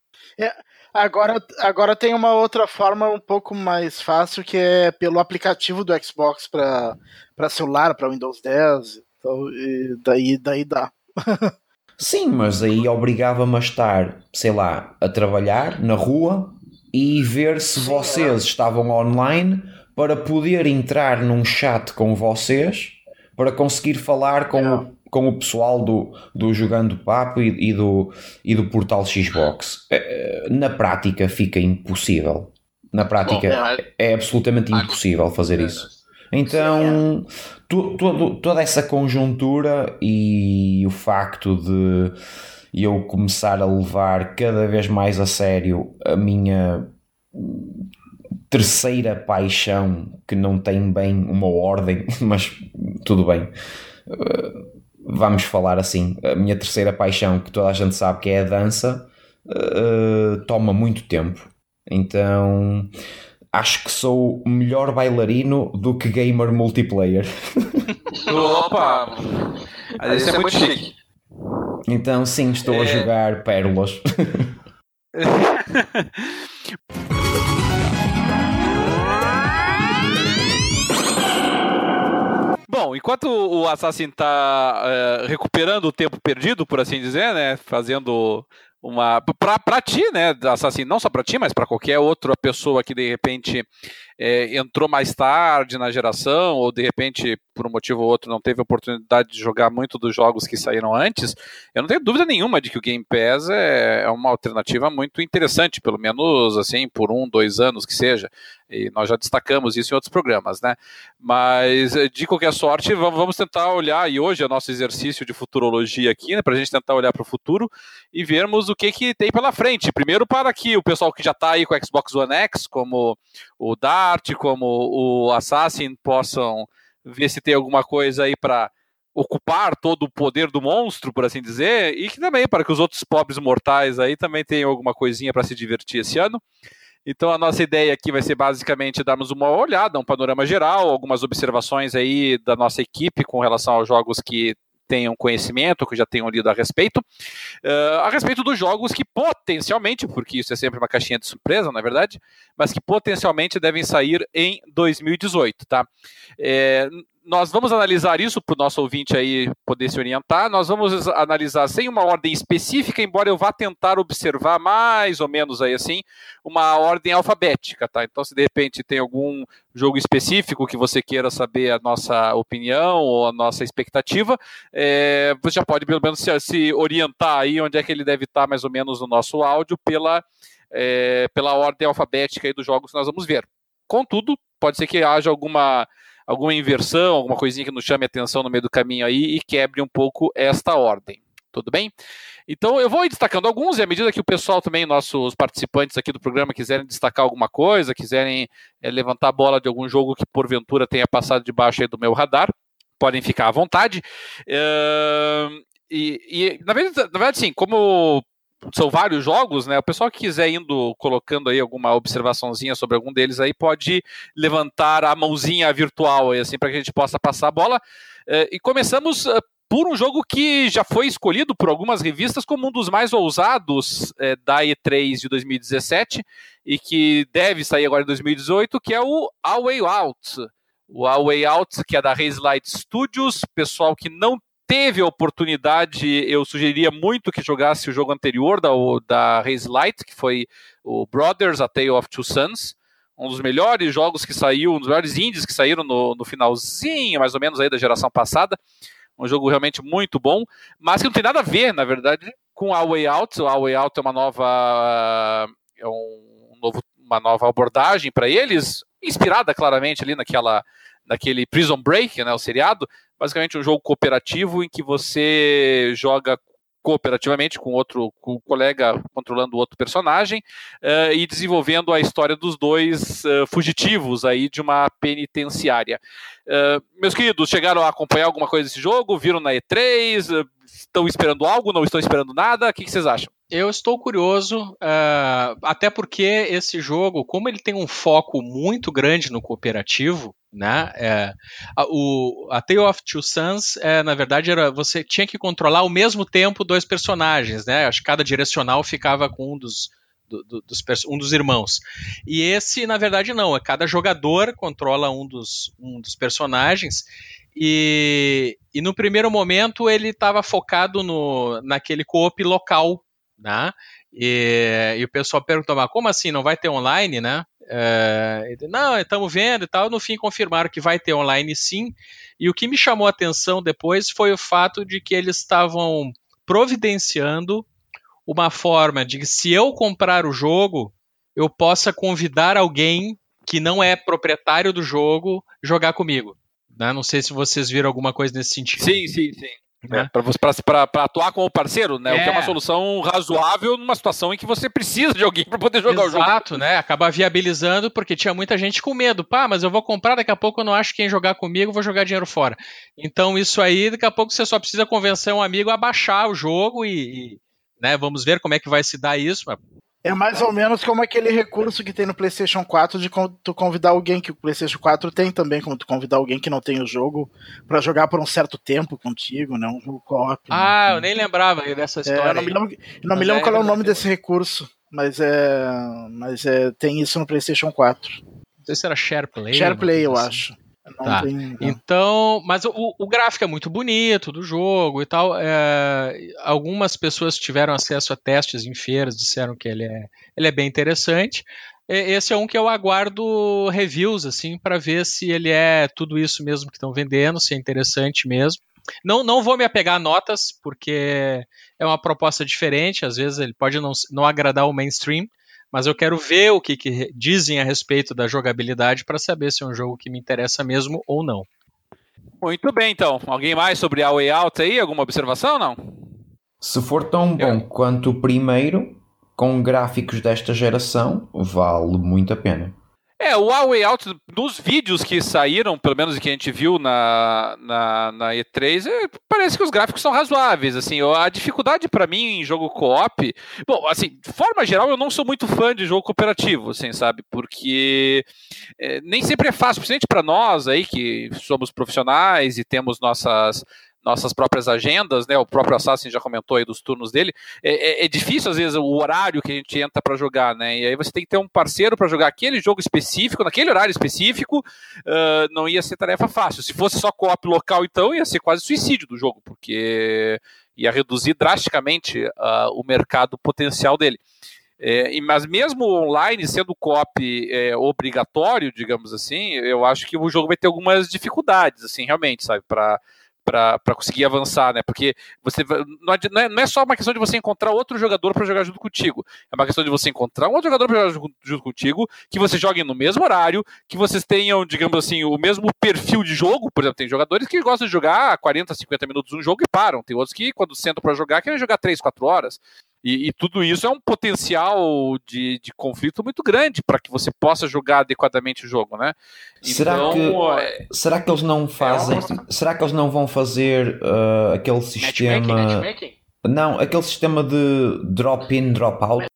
Agora, agora tem uma outra forma um pouco mais fácil que é pelo aplicativo do Xbox para celular, para Windows 10. Então, e daí, daí dá. [LAUGHS] Sim, mas aí obrigava-me a estar, sei lá, a trabalhar na rua e ver se vocês estavam online para poder entrar num chat com vocês para conseguir falar com, o, com o pessoal do, do Jogando Papo e, e do, e do portal Xbox. Eh, Na prática fica impossível. Na prática Bom, mas- é absolutamente impossível fazer isso. Então, to- todo- toda essa conjuntura e o facto de eu começar a levar cada vez mais a sério a minha terceira paixão, que não tem bem uma ordem, [LAUGHS] mas tudo bem. Vamos falar assim, a minha terceira paixão, que toda a gente sabe que é a dança, uh, toma muito tempo. Então, acho que sou melhor bailarino do que gamer multiplayer. [LAUGHS] Opa! Mas isso é muito chique. Então, sim, estou a É. jogar pérolas. [LAUGHS] Bom, enquanto o Assassin tá eh, recuperando o tempo perdido, por assim dizer, né? Fazendo uma. Pra ti, né? Assassin, não só pra ti, mas pra qualquer outra pessoa que de repente eh, entrou mais tarde na geração, ou de repente, por um motivo ou outro, não teve oportunidade de jogar muito dos jogos que saíram antes, eu não tenho dúvida nenhuma de que o Game Pass é, é uma alternativa muito interessante, pelo menos assim, por um, dois anos que seja. E nós já destacamos isso em outros programas, né? Mas, de qualquer sorte, vamos tentar olhar, e hoje é nosso exercício de futurologia aqui, né, para a gente tentar olhar para o futuro e vermos o que, que tem pela frente. Primeiro, para que o pessoal que já está aí com o Xbox One X, como o Dart, como o Assassin, possam ver se tem alguma coisa aí para ocupar todo o poder do monstro, por assim dizer, e que também para que os outros pobres mortais aí também tenham alguma coisinha para se divertir esse ano. Então a nossa ideia aqui vai ser basicamente darmos uma olhada, um panorama geral, algumas observações aí da nossa equipe com relação aos jogos que tenham conhecimento, que já tenham lido a respeito, uh, a respeito dos jogos que potencialmente, porque isso é sempre uma caixinha de surpresa, na é verdade, mas que potencialmente devem sair em 2018, tá? É, nós vamos analisar isso para o nosso ouvinte aí poder se orientar. Nós vamos analisar sem uma ordem específica, embora eu vá tentar observar mais ou menos aí assim uma ordem alfabética, tá? Então, se de repente tem algum jogo específico que você queira saber a nossa opinião ou a nossa expectativa, é, você já pode pelo menos se, se, orientar aí onde é que ele deve estar mais ou menos no nosso áudio pela, é, pela ordem alfabética aí dos jogos que nós vamos ver. Contudo, pode ser que haja alguma alguma inversão, alguma coisinha que nos chame atenção no meio do caminho aí e quebre um pouco esta ordem. Tudo bem? Então eu vou destacando alguns e à medida que o pessoal também, nossos participantes aqui do programa, quiserem destacar alguma coisa, quiserem é, levantar a bola de algum jogo que porventura tenha passado debaixo do meu radar, podem ficar à vontade. Uh, e, e na, verdade, na verdade, sim, como são vários jogos, né? O pessoal que quiser indo colocando aí alguma observaçãozinha sobre algum deles aí pode levantar a mãozinha virtual aí, assim, para que a gente possa passar a bola. Uh, e começamos uh, por um jogo que já foi escolhido por algumas revistas como um dos mais ousados é, da E3 de 2017 e que deve sair agora em 2018, que é o A Way Out. O A Way Out, que é da Haze Light Studios, pessoal que não teve a oportunidade, eu sugeriria muito que jogasse o jogo anterior da, da Haze Light, que foi o Brothers, A Tale of Two Sons, um dos melhores jogos que saiu, um dos melhores indies que saíram no, no finalzinho, mais ou menos, aí da geração passada um jogo realmente muito bom, mas que não tem nada a ver, na verdade, com A Way Out. A Way Out é uma nova, é um novo, uma nova abordagem para eles, inspirada claramente ali naquela, naquele Prison Break, né, o seriado. Basicamente um jogo cooperativo em que você joga cooperativamente com outro com o colega controlando outro personagem uh, e desenvolvendo a história dos dois uh, fugitivos aí de uma penitenciária. Uh, meus queridos, chegaram a acompanhar alguma coisa desse jogo? Viram na E3? estão esperando algo? Não estão esperando nada? O que, que vocês acham? Eu estou curioso, até porque esse jogo, como ele tem um foco muito grande no cooperativo, né? É, a, o, a Tale of Two Sons, é, na verdade, era você tinha que controlar ao mesmo tempo dois personagens, né? Acho que cada direcional ficava com um dos, do, do, dos, um dos irmãos. E esse, na verdade, não. É cada jogador controla um dos, um dos personagens. E, e no primeiro momento ele estava focado no, naquele co-op local, né? E, e o pessoal perguntou, mas como assim? Não vai ter online, né? É, não, estamos vendo e tal. No fim, confirmaram que vai ter online sim. E o que me chamou a atenção depois foi o fato de que eles estavam providenciando uma forma de que, se eu comprar o jogo, eu possa convidar alguém que não é proprietário do jogo jogar comigo. Né? Não sei se vocês viram alguma coisa nesse sentido. Sim, sim, sim. Né? Para atuar como parceiro, né? É. O que é uma solução razoável numa situação em que você precisa de alguém [LAUGHS] para poder jogar Exato, o jogo. Exato, né? Acaba viabilizando porque tinha muita gente com medo. Pá, mas eu vou comprar, daqui a pouco eu não acho quem jogar comigo, vou jogar dinheiro fora. Então isso aí, daqui a pouco você só precisa convencer um amigo a baixar o jogo e, e né? Vamos ver como é que vai se dar isso. É mais ou menos como aquele recurso que tem no PlayStation 4 de tu convidar alguém que o PlayStation 4 tem também, como tu convidar alguém que não tem o jogo para jogar por um certo tempo contigo, né? Um jogo co-op. Ah, né? eu nem lembrava dessa história. É, eu não me lembro, não me lembro é, qual é o nome desse recurso, mas é, mas é, tem isso no PlayStation 4. Não sei se era SharePlay. SharePlay, eu assim. acho. Tá. Tem, então, mas o, o, gráfico é muito bonito do jogo e tal. É, algumas pessoas tiveram acesso a testes em feiras, disseram que ele é, ele é bem interessante. Esse é um que eu aguardo reviews assim para ver se ele é tudo isso mesmo que estão vendendo, se é interessante mesmo. Não, não vou me apegar a notas, porque é uma proposta diferente, às vezes ele pode não, não agradar o mainstream, mas eu quero ver o que, que dizem a respeito da jogabilidade para saber se é um jogo que me interessa mesmo ou não. Muito bem, então. Alguém mais sobre a Way Out aí? Alguma observação não? Se for tão bom eu... quanto o primeiro, com gráficos desta geração, vale muito a pena. É, o A Way Out, nos vídeos que saíram, pelo menos que a gente viu na, na, na E3, é, parece que os gráficos são razoáveis, assim, a dificuldade para mim em jogo co-op, bom, assim, de forma geral eu não sou muito fã de jogo cooperativo, assim, sabe, porque é, nem sempre é fácil, principalmente para nós aí, que somos profissionais e temos nossas nossas próprias agendas, né? O próprio Assassin já comentou aí dos turnos dele. É, é, é difícil, às vezes, o horário que a gente entra para jogar, né? E aí você tem que ter um parceiro para jogar aquele jogo específico, naquele horário específico, uh, não ia ser tarefa fácil. Se fosse só co-op local, então, ia ser quase suicídio do jogo, porque ia reduzir drasticamente uh, o mercado potencial dele. É, mas mesmo online, sendo co-op é, obrigatório, digamos assim, eu acho que o jogo vai ter algumas dificuldades, assim, realmente, sabe, para para conseguir avançar, né? Porque você não é, não é só uma questão de você encontrar outro jogador para jogar junto contigo. É uma questão de você encontrar um outro jogador para jogar junto, contigo, que você jogue no mesmo horário, que vocês tenham, digamos assim, o mesmo perfil de jogo. Por exemplo, tem jogadores que gostam de jogar 40, 50 minutos um jogo e param. Tem outros que, quando sentam para jogar, querem jogar 3, 4 horas. E, e, tudo isso é um potencial de, de conflito muito grande para que você possa jogar adequadamente o jogo, né? Será, então, que, é, será que eles não fazem? É uma... Será que eles não vão fazer uh, aquele sistema? Matchmaking, matchmaking? Não, aquele sistema de drop-in, drop-out.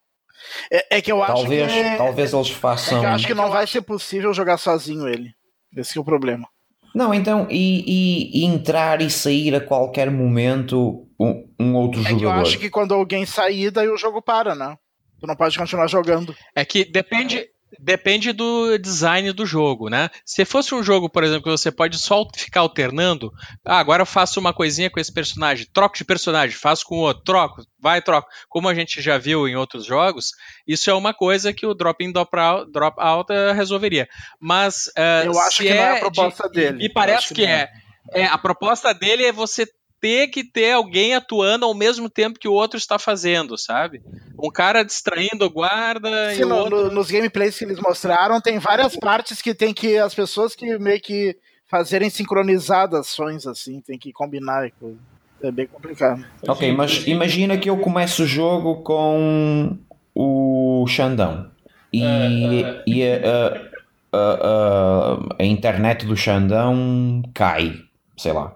É, é que eu acho Talvez, que. talvez eles é façam. que eu acho que não vai ser possível jogar sozinho ele. Esse que é o problema. Não, então, e, e- e entrar e sair a qualquer momento um, um outro É que eu jogador. acho que quando alguém sair, daí o jogo para, né? Tu não pode continuar jogando. É que depende, depende do design do jogo, né? Se fosse um jogo, por exemplo, que você pode só ficar alternando, ah, agora eu faço uma coisinha com esse personagem, troco de personagem, faço com o outro, troco, vai, troco. Como a gente já viu em outros jogos, isso é uma coisa que o drop-in, drop-out drop out, eh, resolveria. Mas eh, Eu acho que não é a de- proposta dele. Me parece que que, é. é. A proposta dele é você ter que ter alguém atuando ao mesmo tempo que o outro está fazendo, sabe? Um cara distraindo o guarda Sim, e o no- outro... no- nos gameplays que eles mostraram, tem várias partes que tem que as pessoas que meio que fazerem sincronizadas ações, assim, tem que combinar. e coisa. É bem complicado. Ok, mas imagina que eu começo o jogo com o Xandão e, Ah, e a, a- a- a internet do Xandão cai, sei lá.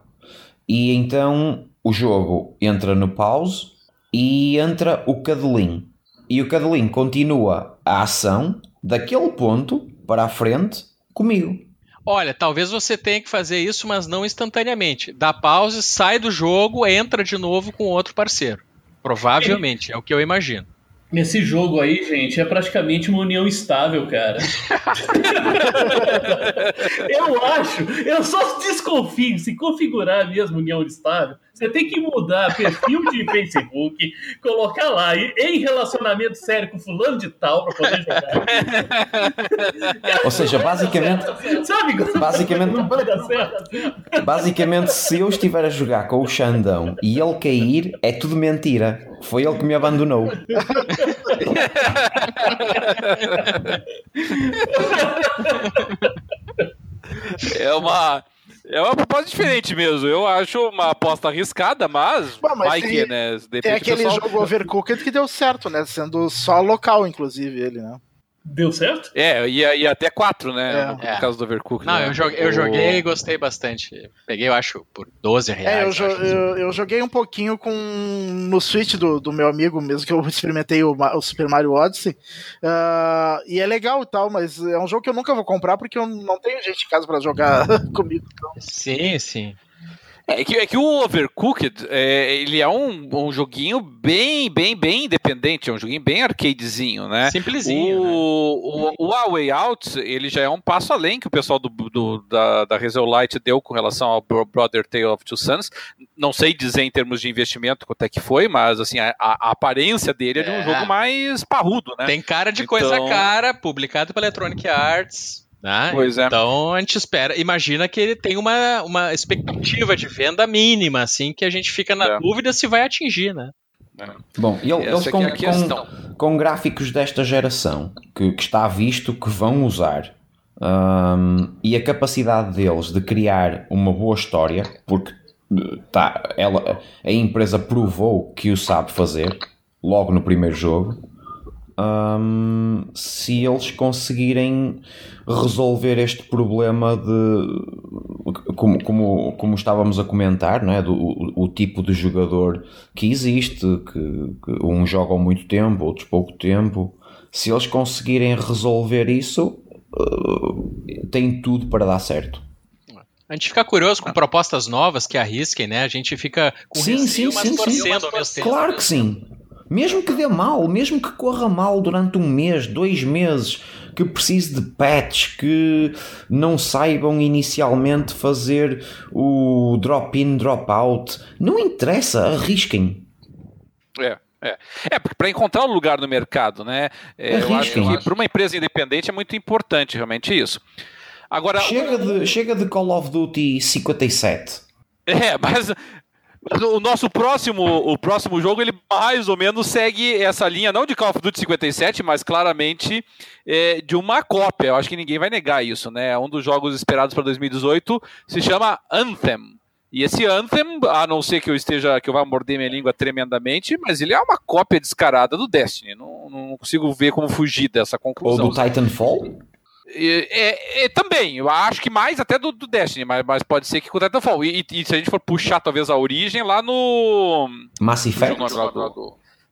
E então o jogo entra no pause e entra o Cadelim. E o Cadelim continua a ação daquele ponto para a frente comigo. Olha, talvez você tenha que fazer isso, mas não instantaneamente. Dá pause, sai do jogo, entra de novo com outro parceiro. Provavelmente, é o que eu imagino. Nesse jogo aí, gente, é praticamente uma união estável, cara. [LAUGHS] eu acho, eu só desconfio, se configurar mesmo união estável, você tem que mudar perfil de Facebook, colocar lá e- em relacionamento sério com fulano de tal pra poder jogar. Ou seja, basicamente, Sabe? Basicamente- Não vai dar certo. basicamente se eu estiver a jogar com o Xandão e ele cair, é tudo mentira. Foi ele que me abandonou. É uma. É uma proposta diferente mesmo. Eu acho uma aposta arriscada, mas, Bom, mas vai que, né? De Tem repente o aquele pessoal- jogo Overcooked que deu certo, né? Sendo só local, inclusive, ele, né? Deu certo? É, ia, ia até quatro, né? É. No, no É. caso do Overcooked. Não, né? eu joguei, eu joguei e gostei bastante. Peguei, eu acho, por 12 reais. É, eu, jo- acho. eu, eu joguei um pouquinho com no Switch do, do meu amigo, mesmo que eu [LAUGHS] experimentei o, o Super Mario Odyssey. Ah, e é legal e tal, mas é um jogo que eu nunca vou comprar porque eu não tenho gente em casa pra jogar [LAUGHS] comigo. então. Sim, sim. É que, é que o Overcooked, é, ele é um, um joguinho bem, bem, bem independente, é um joguinho bem arcadezinho, né? Simplesinho. né? O, o, o A Way Out, ele já é um passo além que o pessoal do, do- da, da Light deu com relação ao Bro- Brother Tale of Two Sons. Não sei dizer em termos de investimento quanto é que foi, mas assim, a, a aparência dele é de um É. jogo mais parrudo, né? Tem cara de Então- coisa cara, publicado pela Electronic Arts. Né? Pois é. Então a gente espera, imagina que ele tem uma, uma expectativa de venda mínima, assim, que a gente fica na É. dúvida se vai atingir, né? Bom, ele- Essa eles com, é com, com gráficos desta geração que, que está visto que vão usar hum, e a capacidade deles de criar uma boa história, porque eh, tá, ela, a empresa provou que o sabe fazer logo no primeiro jogo. Hum, se eles conseguirem resolver este problema de como, como, como estávamos a comentar, não é? Do, o, o tipo de jogador que existe, que, que uns jogam muito tempo, outros pouco tempo. Se eles conseguirem resolver isso, eh, tem tudo para dar certo. A gente fica curioso com propostas novas que arrisquem, né? A gente fica com Sim, receio, sim, mas sim, torcendo sim. ao mesmo tempo. Claro que sim. Mesmo que dê mal, mesmo que corra mal durante um mês, dois meses, que precise de patch, que não saibam inicialmente fazer o drop-in, drop-out, não interessa, arrisquem. É, é. É, porque para encontrar um lugar no mercado, né? é, eu acho que para uma empresa independente é muito importante realmente isso. Agora, Chega de, chega de Call of Duty 57. É, mas o nosso próximo, o próximo jogo, ele mais ou menos segue essa linha, não de Call of Duty 57, mas claramente é, de uma cópia. Eu acho que ninguém vai negar isso, né? Um dos jogos esperados para 2018 se chama Anthem. E esse Anthem, a não ser que eu esteja, que eu vá morder minha língua tremendamente, mas ele é uma cópia descarada do Destiny. Não, não consigo ver como fugir dessa Ou conclusão. do Titanfall. É, é, também, eu acho que mais até do, do Destiny, mas, mas, pode ser que com o Titanfall. E, e, se a gente for puxar talvez a origem lá no. Mass Effect?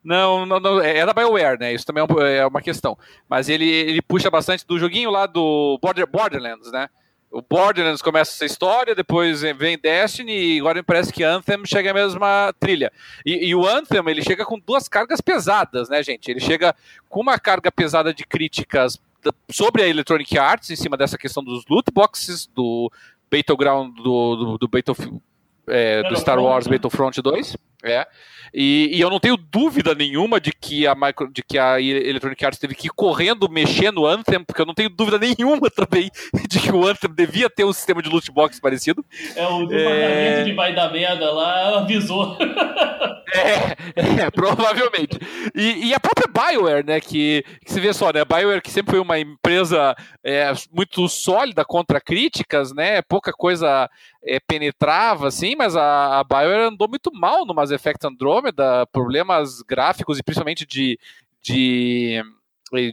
Não, não, não, é da BioWare, né? Isso também é uma questão. Mas ele, ele puxa bastante do joguinho lá do Border, Borderlands, né? O Borderlands começa essa história, depois vem Destiny e agora me parece que Anthem chega à mesma trilha. E, e, o Anthem, ele chega com duas cargas pesadas, né, gente? Ele chega com uma carga pesada de críticas sobre a Electronic Arts, em cima dessa questão dos loot boxes, do Battleground, do, do, do Battlefield, é, do Star Wars Battlefront 2. É. E, e, eu não tenho dúvida nenhuma de que, a micro, de que a Electronic Arts teve que ir correndo mexer no Anthem, porque eu não tenho dúvida [LAUGHS] nenhuma também de que o Anthem devia ter um sistema de loot box parecido. É, o departamento é... de vai dar merda lá avisou. [LAUGHS] É, é provavelmente. E, e, a própria BioWare, né, que, que se vê só, né, a BioWare que sempre foi uma empresa é, muito sólida contra críticas, né, pouca coisa é, penetrava, assim, mas a, a BioWare andou muito mal no Mass Effect Andromeda, problemas gráficos e principalmente de, de,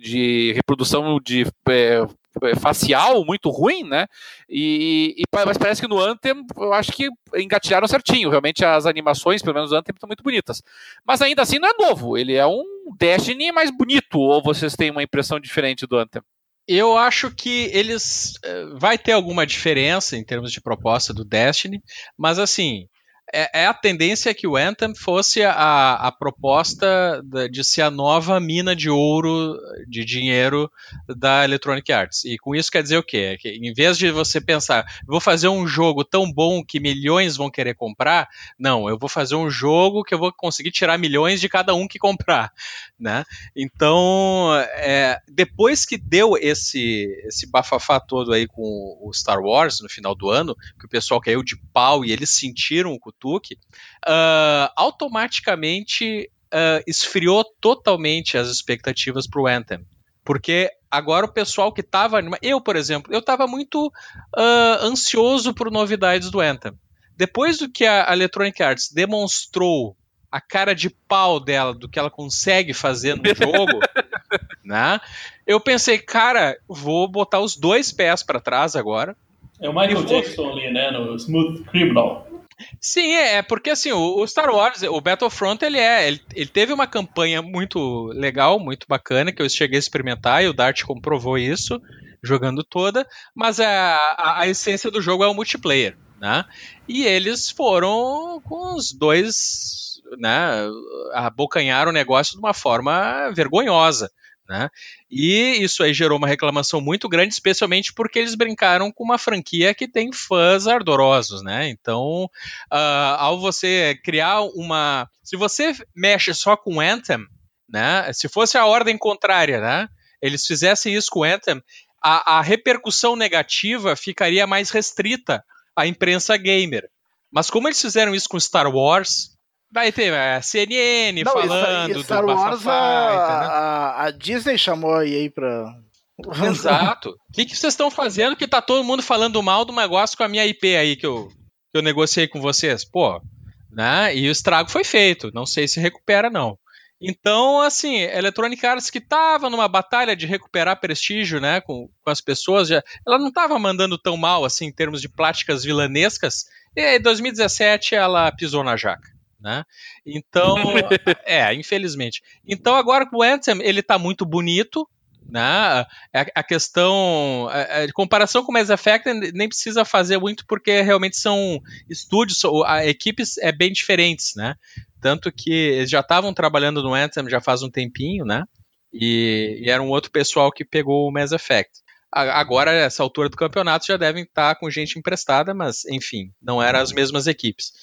de reprodução de é, é, facial muito ruim, né? E, e, mas parece que no Anthem eu acho que engatilharam certinho. Realmente as animações, pelo menos no Anthem, estão muito bonitas. Mas ainda assim não é novo. Ele é um Destiny mais bonito. Ou vocês têm uma impressão diferente do Anthem? Eu acho que eles. Eh, vai ter alguma diferença em termos de proposta do Destiny, mas assim, é, é, a tendência que o Anthem fosse a, a proposta de ser a nova mina de ouro, de dinheiro da Electronic Arts. E com isso quer dizer o quê? Que em vez de você pensar, vou fazer um jogo tão bom que milhões vão querer comprar, não, eu vou fazer um jogo que eu vou conseguir tirar milhões de cada um que comprar. Né? Então, é, depois que deu esse, esse bafafá todo aí com o Star Wars no final do ano, que o pessoal caiu de pau e eles sentiram o Tuque, uh, automaticamente uh, esfriou totalmente as expectativas para o Anthem. Porque agora o pessoal que estava. Eu, por exemplo, eu estava muito uh, ansioso por novidades do Anthem. Depois do que a Electronic Arts demonstrou a cara de pau dela, do que ela consegue fazer no jogo, [LAUGHS] né? Eu pensei, cara, vou botar os dois pés para trás agora. É o Michael Jackson ali, né? No Smooth Criminal. Sim, é, é, porque assim, o, Star Wars, o Battlefront, ele é, ele, ele, teve uma campanha muito legal, muito bacana, que eu cheguei a experimentar e o Dart comprovou isso, jogando toda, mas a, a, a essência do jogo é o multiplayer, né? E eles foram com os dois, né, abocanharam o negócio de uma forma vergonhosa. Né? E isso aí gerou uma reclamação muito grande, especialmente porque eles brincaram com uma franquia que tem fãs ardorosos, né? Então, uh, ao você criar uma, se você mexe só com Anthem, né? Se fosse a ordem contrária, né? Eles fizessem isso com Anthem, a, a repercussão negativa ficaria mais restrita à imprensa gamer. Mas como eles fizeram isso com Star Wars, Vai ter a CNN não, falando Star do Wars, a, a, a, Disney chamou a EA pra... [LAUGHS] Exato. O que, que vocês estão fazendo que tá todo mundo falando mal do negócio com a minha IP aí que eu, que eu negociei com vocês? Pô, né? E o estrago foi feito. Não sei se recupera, não. Então, assim, Electronic Arts que estava numa batalha de recuperar prestígio, né, com, com as pessoas, já, ela não estava mandando tão mal, assim, em termos de práticas vilanescas, e em 2017 ela pisou na jaca né? Então, é, infelizmente. Então agora com o Anthem ele tá muito bonito, né? A, questão, a, comparação com o Mass Effect nem precisa fazer muito porque realmente são estúdios, equipes é bem diferentes, né? Tanto que eles já estavam trabalhando no Anthem já faz um tempinho, né? E, e, era um outro pessoal que pegou o Mass Effect. Agora, essa altura do campeonato, já devem estar com gente emprestada, mas enfim, não eram as mesmas equipes.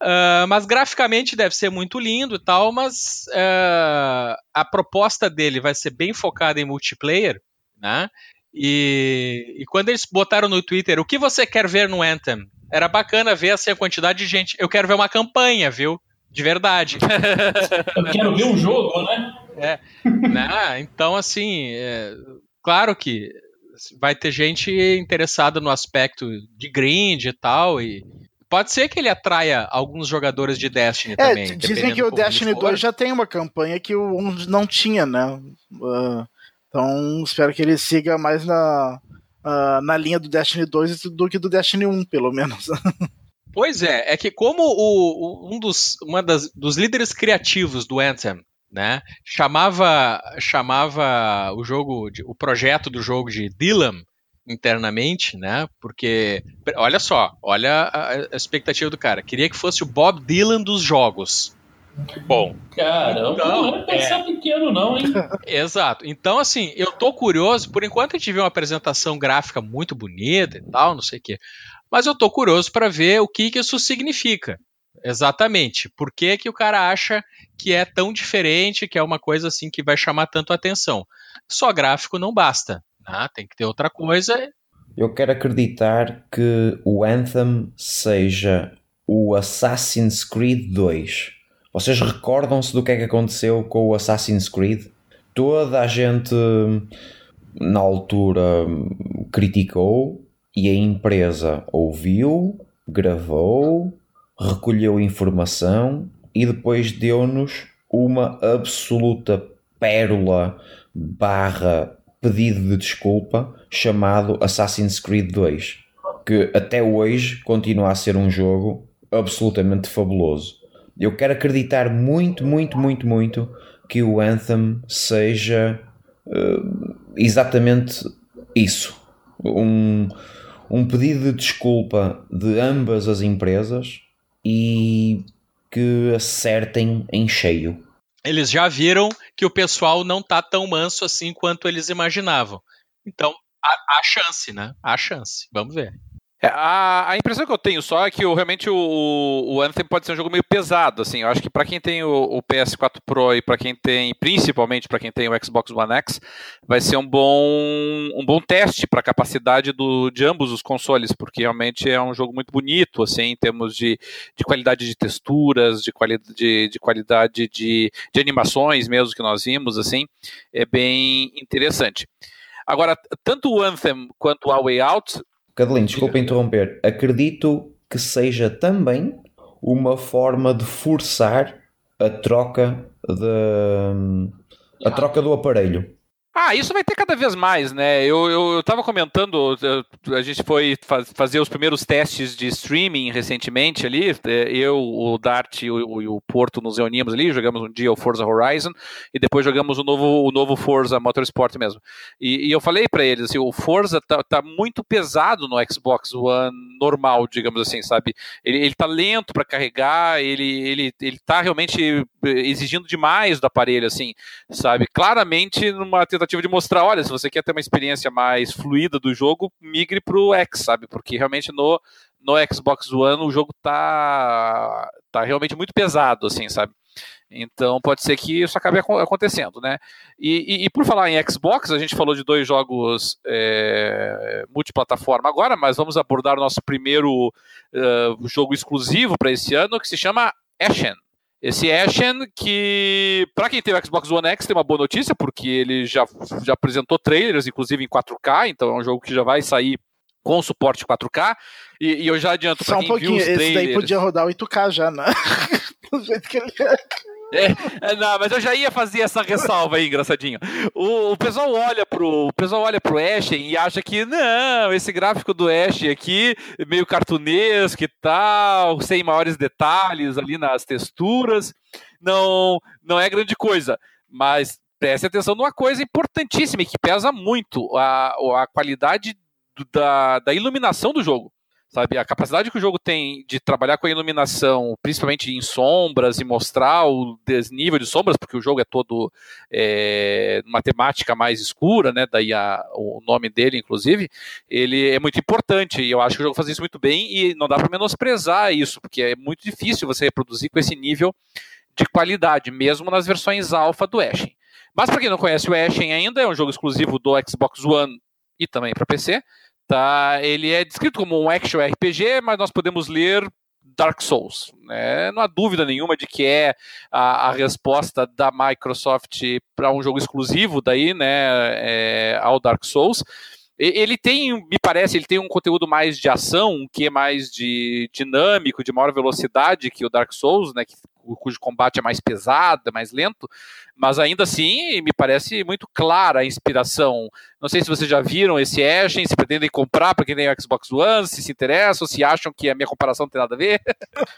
Uh, mas graficamente deve ser muito lindo e tal, mas uh, a proposta dele vai ser bem focada em multiplayer, né? E, e, quando eles botaram no Twitter o que você quer ver no Anthem, era bacana ver assim, a quantidade de gente. Eu quero ver uma campanha, viu? De verdade. [LAUGHS] Eu quero ver um jogo, né? É. Né? Então, assim, é, claro que vai ter gente interessada no aspecto de grind e tal, e, Pode ser que ele atraia alguns jogadores de Destiny é, também. Dizem que o Destiny 2 já tem uma campanha que o 1 não tinha, né? Uh, Então espero que ele siga mais na, uh, na linha do Destiny 2 do que do Destiny 1, pelo menos. [LAUGHS] Pois é, é que como o, o um dos, uma das, dos líderes criativos do Anthem, né, chamava chamava o jogo, de, o projeto do jogo de Dylan internamente, né? Porque olha só, olha a, a expectativa do cara. Queria que fosse o Bob Dylan dos jogos. Bom. Caramba, então, não é pensar pequeno, não, hein? [LAUGHS] Exato. Então, assim, eu tô curioso. Por enquanto, a gente viu uma apresentação gráfica muito bonita e tal, não sei o quê. Mas eu tô curioso para ver o que, que isso significa. Exatamente. Por que, que o cara acha que é tão diferente, que é uma coisa assim que vai chamar tanto atenção? Só gráfico não basta. Né? Tem que ter outra coisa. Eu quero acreditar que o Anthem seja o Assassin's Creed 2. Vocês recordam-se do que é que aconteceu com o Assassin's Creed? Toda a gente na altura criticou e a empresa ouviu, gravou, recolheu informação e depois deu-nos uma absoluta pérola barra pedido de desculpa chamado Assassin's Creed 2 que até hoje continua a ser um jogo absolutamente fabuloso. Eu quero acreditar muito, muito, muito, muito que o Anthem seja uh, exatamente isso. Um, um pedido de desculpa de ambas as empresas e que acertem em cheio. Eles já viram que o pessoal não tá tão manso assim quanto eles imaginavam. Então, há, há chance, né? Há chance. Vamos ver. É, a, a, impressão que eu tenho só é que o, realmente o, o Anthem pode ser um jogo meio pesado, assim. Eu acho que para quem tem o, o, PS4 Pro e para quem tem, principalmente para quem tem o Xbox One X, vai ser um bom, um bom teste para a capacidade do, de ambos os consoles, porque realmente é um jogo muito bonito, assim, em termos de, de qualidade de texturas, de, quali, de, de qualidade de, de animações mesmo que nós vimos, assim, é bem interessante. Agora, tanto o Anthem quanto o A Way Out Cadelino, desculpa interromper. Acredito que seja também uma forma de forçar a troca de, a troca do aparelho. Ah, isso vai ter cada vez mais, né? Eu, eu, eu tava comentando, a gente foi faz, fazer os primeiros testes de streaming recentemente ali. É, eu, o Dart e o, o, Porto nos reunimos ali, jogamos um dia o Forza Horizon e depois jogamos o novo, o novo Forza Motorsport mesmo. E, e eu falei para eles assim: o Forza tá, tá, muito pesado no Xbox One normal, digamos assim, sabe? Ele, ele tá lento para carregar, ele, ele, ele tá realmente exigindo demais do aparelho, assim, sabe? Claramente numa tentativa de mostrar, olha, se você quer ter uma experiência mais fluida do jogo, migre pro X, sabe? Porque realmente no, no Xbox One o jogo tá, tá realmente muito pesado, assim, sabe? Então pode ser que isso acabe acontecendo, né? E, e, e por falar em Xbox, a gente falou de dois jogos é, multiplataforma agora, mas vamos abordar o nosso primeiro uh, jogo exclusivo para esse ano, que se chama Ashen. Esse Ashen, que para quem tem o Xbox One X tem uma boa notícia, porque ele já, já apresentou trailers, inclusive em 4K, então é um jogo que já vai sair com suporte 4K. E, e eu já adianto para quem um viu os trailers... Esse daí podia rodar 8K já, né? [LAUGHS] Do jeito que ele é. É, é, não, mas eu já ia fazer essa ressalva aí, engraçadinho. O, o, pessoal olha pro, o pessoal olha pro Ashen e acha que não, esse gráfico do Ashen aqui, meio cartunesco e tal, sem maiores detalhes ali nas texturas, não, não é grande coisa. Mas preste atenção numa coisa importantíssima e que pesa muito a, a qualidade da, da iluminação do jogo sabe? A capacidade que o jogo tem de trabalhar com a iluminação, principalmente em sombras e mostrar o desnível de sombras, porque o jogo é todo é, uma temática mais escura, né? Daí a, o nome dele, inclusive, ele é muito importante e eu acho que o jogo faz isso muito bem e não dá para menosprezar isso, porque é muito difícil você reproduzir com esse nível de qualidade, mesmo nas versões alfa do Ashen. Mas para quem não conhece o Ashen ainda, é um jogo exclusivo do Xbox One e também para PC. Tá? Ele é descrito como um action RPG, mas nós podemos ler Dark Souls. Né? Não há dúvida nenhuma de que é a, a resposta da Microsoft para um jogo exclusivo daí, né, é, ao Dark Souls. Ele tem, me parece, ele tem um conteúdo mais de ação, um que é mais de dinâmico, de maior velocidade que o Dark Souls, né? Que, cujo combate é mais pesado, é mais lento, mas ainda assim me parece muito clara a inspiração. Não sei se vocês já viram esse Ashen, se pretendem comprar para quem tem o Xbox One, se se interessam, se acham que a minha comparação não tem nada a ver.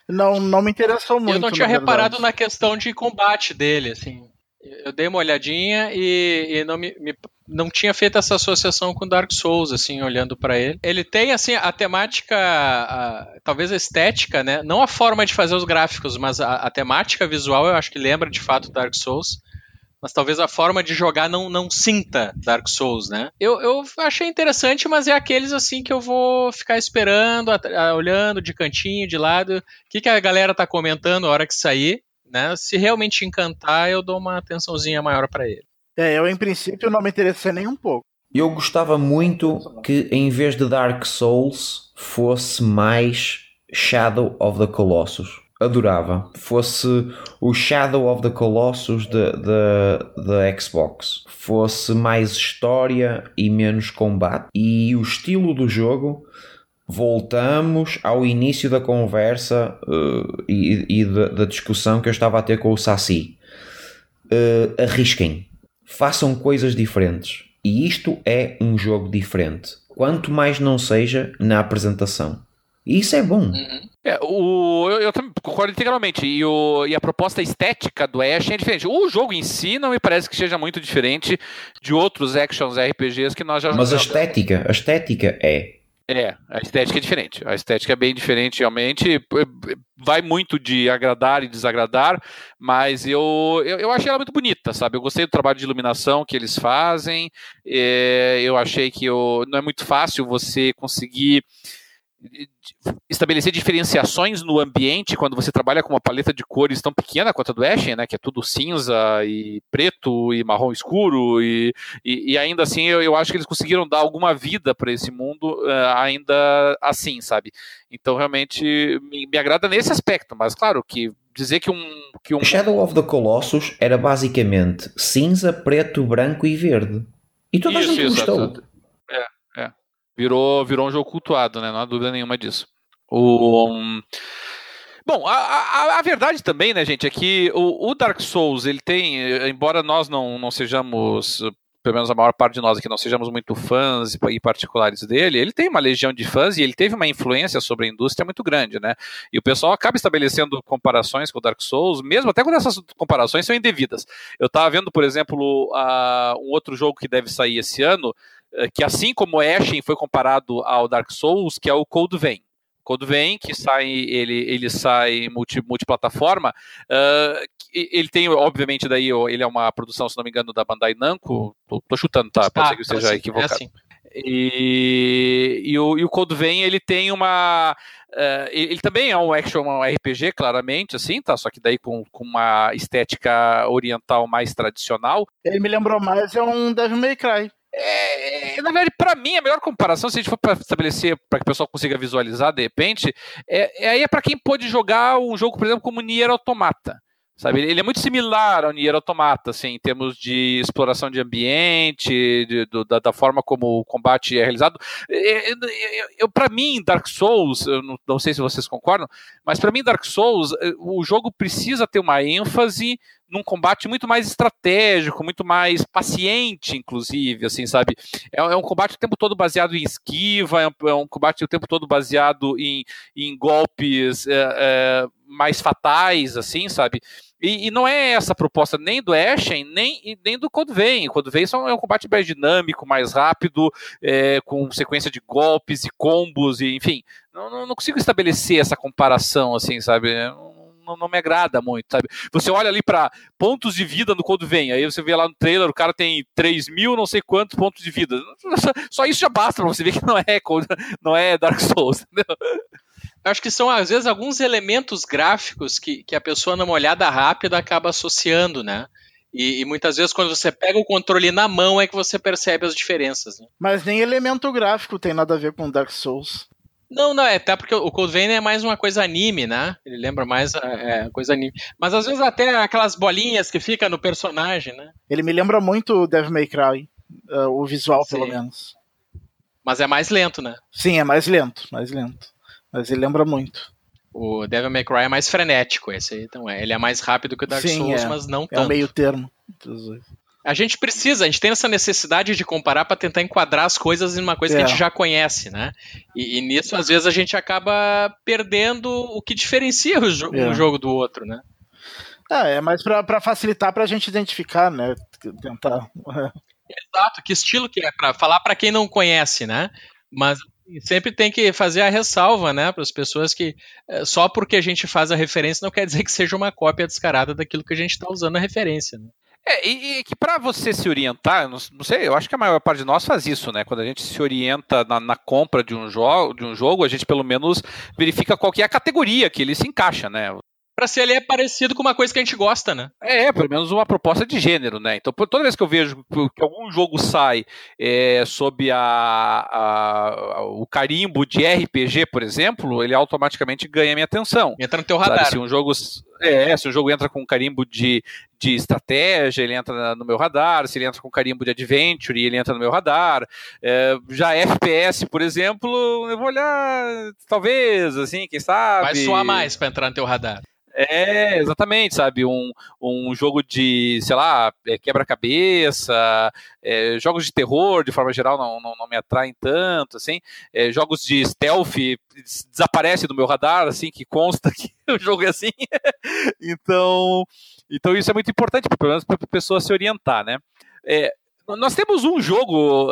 Não, não me interessou muito. Eu não tinha na reparado na questão de combate dele, assim. Eu dei uma olhadinha e, e não, me, me- não tinha feito essa associação com Dark Souls, assim, olhando pra ele. Ele tem, assim, a temática, a- talvez a estética, né? Não a forma de fazer os gráficos, mas a, a temática visual eu acho que lembra de fato Dark Souls. Mas talvez a forma de jogar não, não sinta Dark Souls, né? Eu, eu achei interessante, mas é aqueles assim que eu vou ficar esperando, a- olhando de cantinho, de lado. O que, que a galera tá comentando a hora que sair, né? Se realmente encantar, eu dou uma atençãozinha maior pra ele. É, eu em princípio não me interessei nem um pouco. Eu gostava muito que em vez de Dark Souls fosse mais Shadow of the Colossus. Adorava. Fosse o Shadow of the Colossus da da- da Xbox. Fosse mais história e menos combate. E o estilo do jogo. Voltamos ao início da conversa eh, e, e da, da discussão que eu estava a ter com o Saci. Eh, arrisquem façam coisas diferentes. E isto é um jogo diferente. Quanto mais não seja na apresentação. E isso é bom. É, o, eu, eu concordo integralmente. E, o, e a proposta estética do Ash é diferente. O jogo em si não me parece que seja muito diferente de outros actions RPGs que nós já Mas a jogamos. estética, a estética é. É, a estética é diferente. A estética é bem diferente, realmente. Vai muito de agradar e desagradar, mas eu, eu, eu achei ela muito bonita, sabe? Eu gostei do trabalho de iluminação que eles fazem. É, eu achei que eu, não é muito fácil você conseguir estabelecer diferenciações no ambiente quando você trabalha com uma paleta de cores tão pequena quanto a do Ashen, né, que é tudo cinza e preto e marrom escuro e, e, e ainda assim eu, eu, acho que eles conseguiram dar alguma vida para esse mundo uh, ainda assim, sabe? Então realmente me, me, agrada nesse aspecto, mas claro que dizer que um, que um Shadow of the Colossus era basicamente cinza, preto, branco e verde. E toda a gente gostou. É. Virou, virou um jogo cultuado, né? Não há dúvida nenhuma disso. O, um... Bom, a, a, a, verdade também, né, gente, é que o, o, Dark Souls, ele tem, embora nós não, não sejamos, pelo menos a maior parte de nós aqui não sejamos muito fãs e particulares dele, ele tem uma legião de fãs e ele teve uma influência sobre a indústria muito grande, né? E o pessoal acaba estabelecendo comparações com o Dark Souls, mesmo até quando essas comparações são indevidas. Eu estava vendo, por exemplo, a, um outro jogo que deve sair esse ano, que assim como Ashen foi comparado ao Dark Souls, que é o Code Vein. Code Vein, que sai, ele, ele sai multi, multiplataforma, uh, ele tem, obviamente, daí ele é uma produção, se não me engano, da Bandai Namco, tô, tô chutando, tá? Pode ah, ser que eu esteja assim, equivocado. É assim. E, e, o, e o Code Vein, ele tem uma... Uh, ele também é um action um RPG, claramente, assim, tá? Só que daí com, com uma estética oriental mais tradicional. Ele me lembrou mais, é um Devil May Cry. É, na verdade, para mim, a melhor comparação, se a gente for para estabelecer, para que o pessoal consiga visualizar de repente, é, é aí é para quem pode jogar um jogo, por exemplo, como Nier Automata. Sabe? Ele é muito similar ao Nier Automata, assim, em termos de exploração de ambiente, de, da, da, forma como o combate é realizado. Eu, eu, para mim, Dark Souls, eu não, não sei se vocês concordam, mas para mim, Dark Souls, o jogo precisa ter uma ênfase num combate muito mais estratégico, muito mais paciente, inclusive, assim, sabe? É, é um combate o tempo todo baseado em esquiva, é um, é um combate o tempo todo baseado em, em golpes é, mais fatais, assim, sabe? E, e, não é essa a proposta nem do Ashen, nem, nem do Code Vein. O Code Vein é um combate mais dinâmico, mais rápido, é, com sequência de golpes e combos, e enfim. Não, não, consigo estabelecer essa comparação, assim, sabe? Não, não, me agrada muito, sabe? Você olha ali para pontos de vida no Code Vein, aí você vê lá no trailer, o cara tem 3 mil não sei quantos pontos de vida. Só isso já basta para você ver que não é, não é Dark Souls, [LAUGHS] entendeu? Acho que são, às vezes, alguns elementos gráficos que, que a pessoa, numa olhada rápida, acaba associando, né? E, e, muitas vezes, quando você pega o controle na mão, é que você percebe as diferenças. Né? Mas nem elemento gráfico tem nada a ver com Dark Souls. Não, não, é até porque o Code Vein é mais uma coisa anime, né? Ele lembra mais é, coisa anime. Mas às vezes até aquelas bolinhas que fica no personagem, né? Ele me lembra muito o Devil May Cry, uh, o visual, Sim. pelo menos. Mas é mais lento, né? Sim, é mais lento, mais lento. Mas ele lembra muito. O Devil May Cry é mais frenético, esse aí, então é. Ele é mais rápido que o Dark Sim, Souls, é. mas não É tanto. o meio termo. A gente precisa, a gente tem essa necessidade de comparar para tentar enquadrar as coisas em uma coisa que É. a gente já conhece, né? E, e nisso, às vezes, a gente acaba perdendo o que diferencia o jo- É. um jogo do outro, né? Ah, é mais pra facilitar pra gente identificar, né? Tentar. Exato, que estilo que é, para falar para quem não conhece, né? Mas sempre tem que fazer a ressalva, né, para as pessoas que eh, só porque a gente faz a referência não quer dizer que seja uma cópia descarada daquilo que a gente está usando a referência. Né? É, e, e que para você se orientar, não, não sei, eu acho que a maior parte de nós faz isso, né? Quando a gente se orienta na, na compra de um, jogo, de um jogo, a gente pelo menos verifica qual é a categoria que ele se encaixa, né? Para se ele é parecido com uma coisa que a gente gosta, né? É, pelo menos uma proposta de gênero, né? Então, por- toda vez que eu vejo que algum jogo sai é, sob a, a- a- o carimbo de RPG, por exemplo, ele automaticamente ganha minha atenção. Entra no teu Sabe, radar. se um jogo é, se o jogo entra com um carimbo de, de estratégia, ele entra no meu radar. Se ele entra com carimbo de adventure, ele entra no meu radar. É, já FPS, por exemplo, eu vou olhar, talvez, assim, quem sabe. Vai soar mais para entrar no teu radar. É, exatamente, sabe? Um, um jogo de, sei lá, é, quebra-cabeça, é, jogos de terror, de forma geral, não, não, não me atraem tanto, assim. É, jogos de stealth des- desaparece do meu radar, assim, que consta que [LAUGHS] o jogo é assim. então, então isso é muito importante, pelo menos para a pessoa se orientar, né? É, nós temos um jogo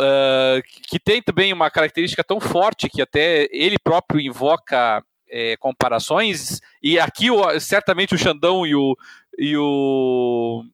que- que tem também uma característica tão forte que até ele próprio invoca eh, comparações, e aqui o- certamente o Xandão e o, e o,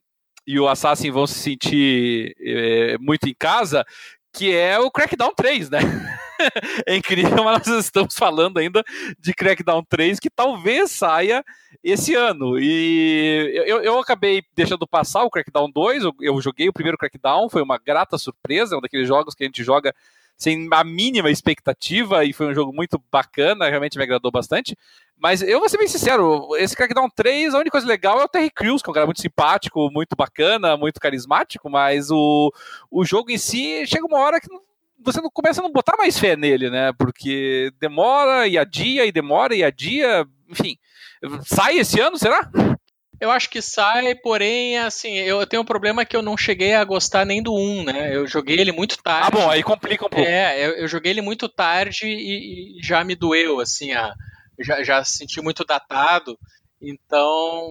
e o Assassin vão se sentir eh, muito em casa, que é o Crackdown 3, né? [LAUGHS] é incrível, mas nós estamos falando ainda de Crackdown 3, que talvez saia esse ano. E eu, eu acabei deixando passar o Crackdown 2, eu, eu joguei o primeiro Crackdown, foi uma grata surpresa, um daqueles jogos que a gente joga sem a mínima expectativa, e foi um jogo muito bacana, realmente me agradou bastante. Mas eu vou ser bem sincero, esse Crackdown 3, a única coisa legal é o Terry Crews, que é um cara muito simpático, muito bacana, muito carismático, mas o, o jogo em si chega uma hora que não- você não começa a não botar mais fé nele, né? Porque demora e adia, e demora e adia, enfim. Sai esse ano, será? Eu acho que sai, porém, assim, eu tenho um problema que eu não cheguei a gostar nem do 1, né? Eu joguei ele muito tarde. Ah, bom, aí complica um pouco. É, eu, eu joguei ele muito tarde e, e já me doeu, assim, a, já, já senti muito datado. Então,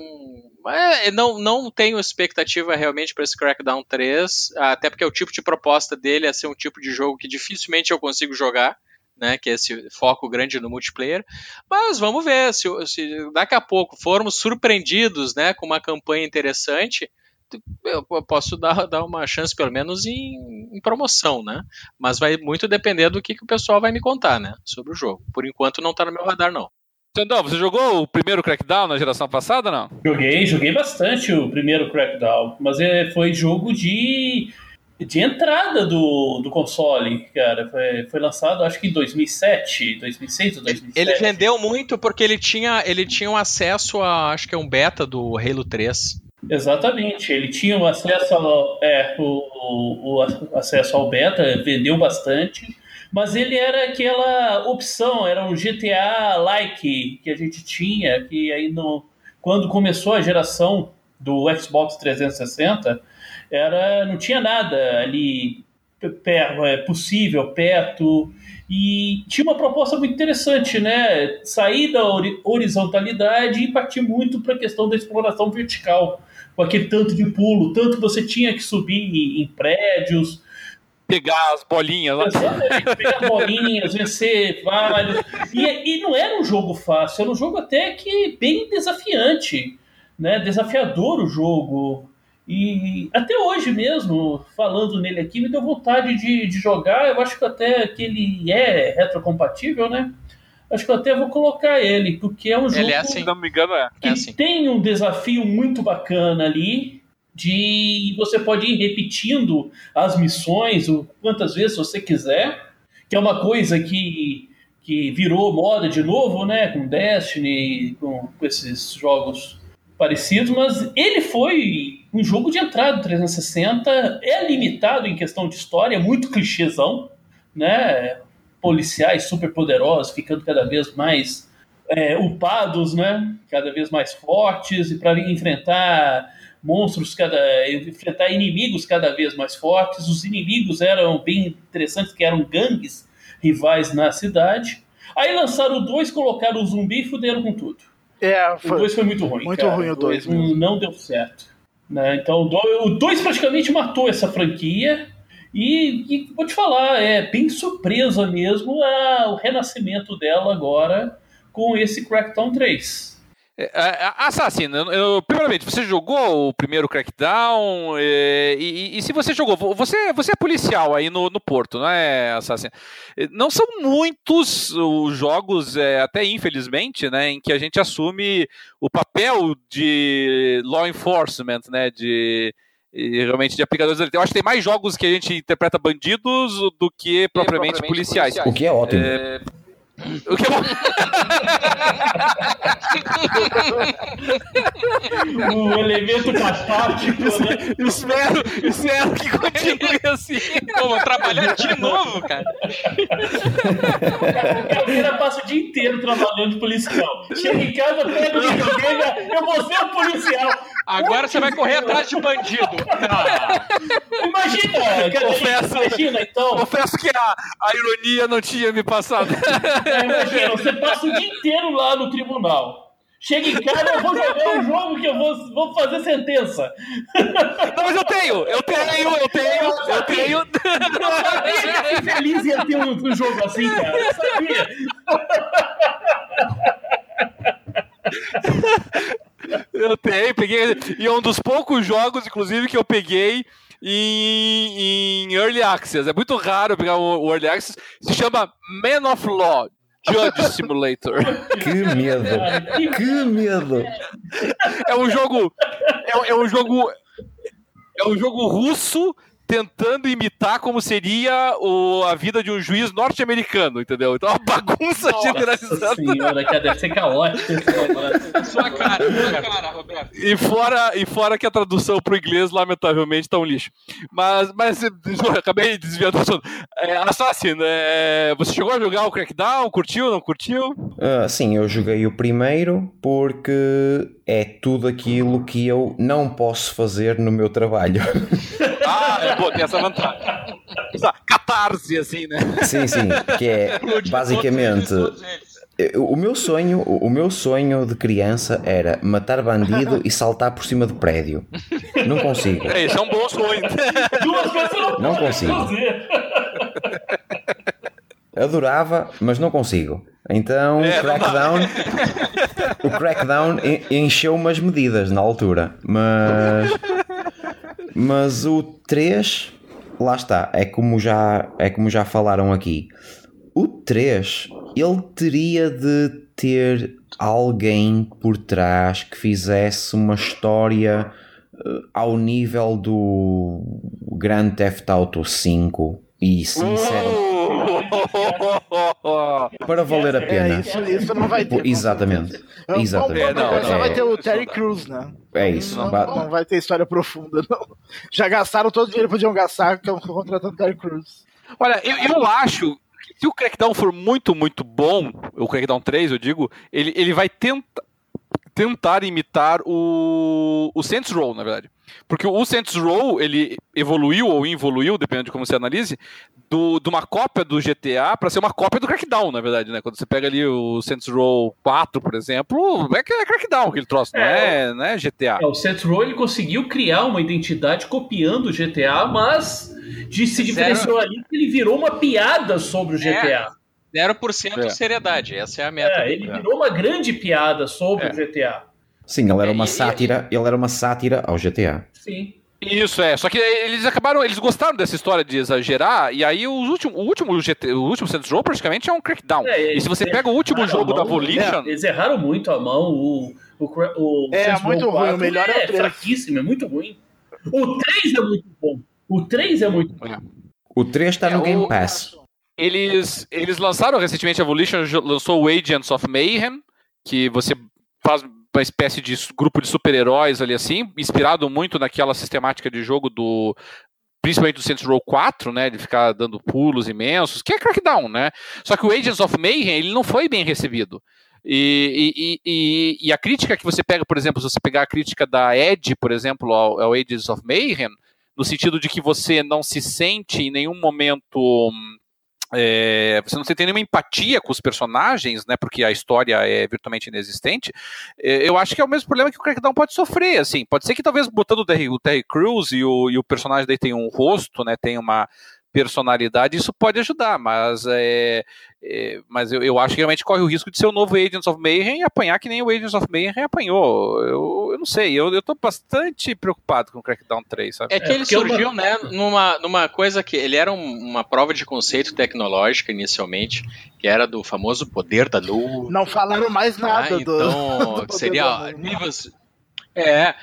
é, não, não tenho expectativa realmente para esse Crackdown 3, até porque o tipo de proposta dele é ser um tipo de jogo que dificilmente eu consigo jogar, né? Que é esse foco grande no multiplayer. Mas vamos ver se, se daqui a pouco formos surpreendidos, né, com uma campanha interessante. Eu posso dar, [LAUGHS] dar uma chance, pelo menos, em, em promoção, né? Mas vai muito depender do que, que o pessoal vai me contar, né? Sobre o jogo. Por enquanto não tá no meu radar, não. Xandão, você jogou o primeiro Crackdown na geração passada não? Joguei, joguei bastante o primeiro Crackdown, mas é, foi jogo de, de entrada do, do console, cara. Foi, foi lançado acho que em 2007, 2006 ou 2007. Ele vendeu muito porque ele tinha, ele tinha um acesso a, acho que é um beta do Halo 3. Exatamente, ele tinha o acesso ao, é, o, o, o acesso ao beta, vendeu bastante, mas ele era aquela opção, era um GTA-like que a gente tinha, que aí no, quando começou a geração do Xbox 360, era, não tinha nada ali é, possível, perto, e tinha uma proposta muito interessante, né? Sair da hori- horizontalidade e partir muito para a questão da exploração vertical com aquele tanto de pulo, tanto que você tinha que subir em prédios, Pegar as bolinhas lá. exatamente, pegar bolinhas, vencer vários. E, e não era um jogo fácil, era um jogo até que bem desafiante, né? Desafiador o jogo. E até hoje mesmo, falando nele aqui, me deu vontade de, de jogar. Eu acho que até que ele é retrocompatível, né? Acho que eu até vou colocar ele, porque é um jogo Ele é assim. Não me engano, é. que É assim. tem um desafio muito bacana ali de você pode ir repetindo as missões o quantas vezes você quiser, que é uma coisa que, que virou moda de novo, né, com Destiny, com, com esses jogos parecidos, mas ele foi um jogo de entrada do 360, é limitado em questão de história, é muito clichêzão, né? Policiais superpoderosos ficando cada vez mais é, upados, né? Cada vez mais fortes e para enfrentar monstros cada enfrentar inimigos cada vez mais fortes. Os inimigos eram bem interessantes, que eram gangues rivais na cidade. Aí lançaram 2, colocaram o zumbi e fuderam com tudo. É, O foi 2 foi muito ruim. muito cara. ruim o dois não- mesmo. Não deu certo. Né? Então o 2 praticamente matou essa franquia. E, e vou te falar, é bem surpresa mesmo a- o renascimento dela agora com esse Crackdown 3. É, é, Assassino, eu, eu- primeiramente, você jogou o primeiro Crackdown? é, e, e- e se você jogou, vo- você, você é policial aí no, no Porto, não é, Assassino? É, Não são muitos os jogos, é, até infelizmente, né, em que a gente assume o papel de law enforcement, né, de e realmente de aplicadores. Eu acho que tem mais jogos que a gente interpreta bandidos do que propriamente, propriamente policiais. policiais. O que é ótimo. É, o que é bom. O elemento catártico, né? espero, espero que continue assim. Pô, vou trabalhar de novo, cara. O cara passa o dia inteiro trabalhando de policial. Chega em casa, pega o videogame, eu vou ser um policial. Agora você vai correr atrás de bandido. Ah, Imagina, cara, Confesso. imagina então. Confesso que a, a ironia não tinha me passado. Imagina, você passa o dia inteiro lá no tribunal. Chega em casa, eu vou jogar um jogo que eu vou, vou fazer sentença. Não, mas eu tenho, eu tenho, eu tenho, eu tenho. Eu sabia que feliz ia ter um, um jogo assim, cara. Eu sabia. Eu tenho, peguei. E é um dos poucos jogos, inclusive, que eu peguei em, em Early Access. É muito raro eu pegar o, o Early Access. Se chama Man of Law. Judge Simulator. Que medo. Que medo. É um jogo. É, é um jogo. É um jogo russo tentando imitar como seria o, a vida de um juiz norte-americano, entendeu? Então é uma bagunça Nossa generalizada. senhora, cara, deve ser caótico negócio. sua cara, sua cara, Roberto. E fora, e fora que a tradução pro inglês, lamentavelmente, tá um lixo. Mas, mas eu [LAUGHS] acabei desviando do assunto. É, Assassin, é, você chegou a jogar o Crackdown? Curtiu, não curtiu? Ah, sim, eu joguei o primeiro porque é tudo aquilo que eu não posso fazer no meu trabalho. Ah, é, pô, tem essa vantagem. Essa catarse, assim, né? sim, sim, que é [LAUGHS] basicamente o meu sonho, o meu sonho de criança era matar bandido e saltar por cima do prédio. Não consigo. É, isso é um bom sonho. Duas coisas não, Não consigo. fazer. Adorava, mas não consigo. Então, o É. Crackdown, o Crackdown en- encheu umas medidas na altura, mas mas o 3, lá está, é como já é como já falaram aqui. O 3, ele teria de ter alguém por trás que fizesse uma história eh, ao nível do Grand Theft Auto 5 e sinceramente [LAUGHS] para valer a É, pena. isso, isso não vai ter. Exatamente. Exatamente. É, não, Só não. vai ter o Terry Crews, né? É isso. Não, não vai ter história profunda, não. Já gastaram todo o dinheiro que podiam gastar que é contratando o Terry Crews. Olha, eu, eu acho que se o Crackdown for muito, muito bom, o Crackdown 3, eu digo, ele, ele vai tenta, tentar imitar o, o Saints Row, na verdade. Porque o Saints Row, ele evoluiu ou involuiu, dependendo de como você analise, do, de uma cópia do GTA para ser uma cópia do Crackdown, na verdade, né? Quando você pega ali o Saints Row 4, por exemplo, é, que é Crackdown aquele troço, não é, não é GTA. É, o Seth Rogen ele conseguiu criar uma identidade copiando o GTA, mas de se diferenciou ali que ele virou uma piada sobre o GTA. 0% É. seriedade, essa é a meta. É, ele virou uma grande piada sobre É. o GTA. Sim, ele era uma É, e- sátira, ele era uma sátira ao GTA. Sim. Isso é, só que eles acabaram, eles gostaram dessa história de exagerar, e aí os últimos, o último GT, o último Saints Row praticamente é um crackdown. É, e se você eles pega o último jogo da mão, né? Volition, Eles erraram muito a mão. O, o, o É, Saints muito ruim, 4 o melhor é o três. fraquíssimo, é muito ruim. O 3 é muito bom. O 3 é muito bom. O 3 está no É, Game o- Pass. eles, eles lançaram recentemente a Volition, lançou o Agents of Mayhem, que você faz uma espécie de grupo de super-heróis ali assim, inspirado muito naquela sistemática de jogo do principalmente do Saints Row 4, né, de ficar dando pulos imensos, que é Crackdown, né? Só que o Agents of Mayhem, ele não foi bem recebido. E, e, e, e, a crítica que você pega, por exemplo, se você pegar a crítica da Edge, por exemplo, ao, ao Agents of Mayhem, no sentido de que você não se sente em nenhum momento é, você não tem nenhuma empatia com os personagens, né? Porque a história é virtualmente inexistente. É, eu acho que é o mesmo problema que o Crackdown pode sofrer. Assim, pode ser que talvez botando o Terry, o Terry Crews e o, e o personagem daí tem um rosto, né? Tem uma personalidade, isso pode ajudar, mas, é, é, mas eu, eu, acho que realmente corre o risco de ser o novo Agents of Mayhem e apanhar que nem o Agents of Mayhem apanhou. Eu, eu não sei, eu, eu tô bastante preocupado com o Crackdown 3, sabe? É que é, ele surgiu, uma... né, [LAUGHS] numa, numa coisa que ele era um, uma prova de conceito tecnológica inicialmente, que era do famoso poder da luz. Não falaram mais nada ah, então, [LAUGHS] do, do seria níveis... É,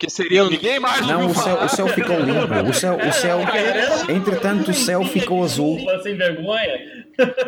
que seria Ninguém mais Não, o céu, o céu ficou limpo. O céu, o céu. Entretanto, o céu ficou azul. Sem vergonha.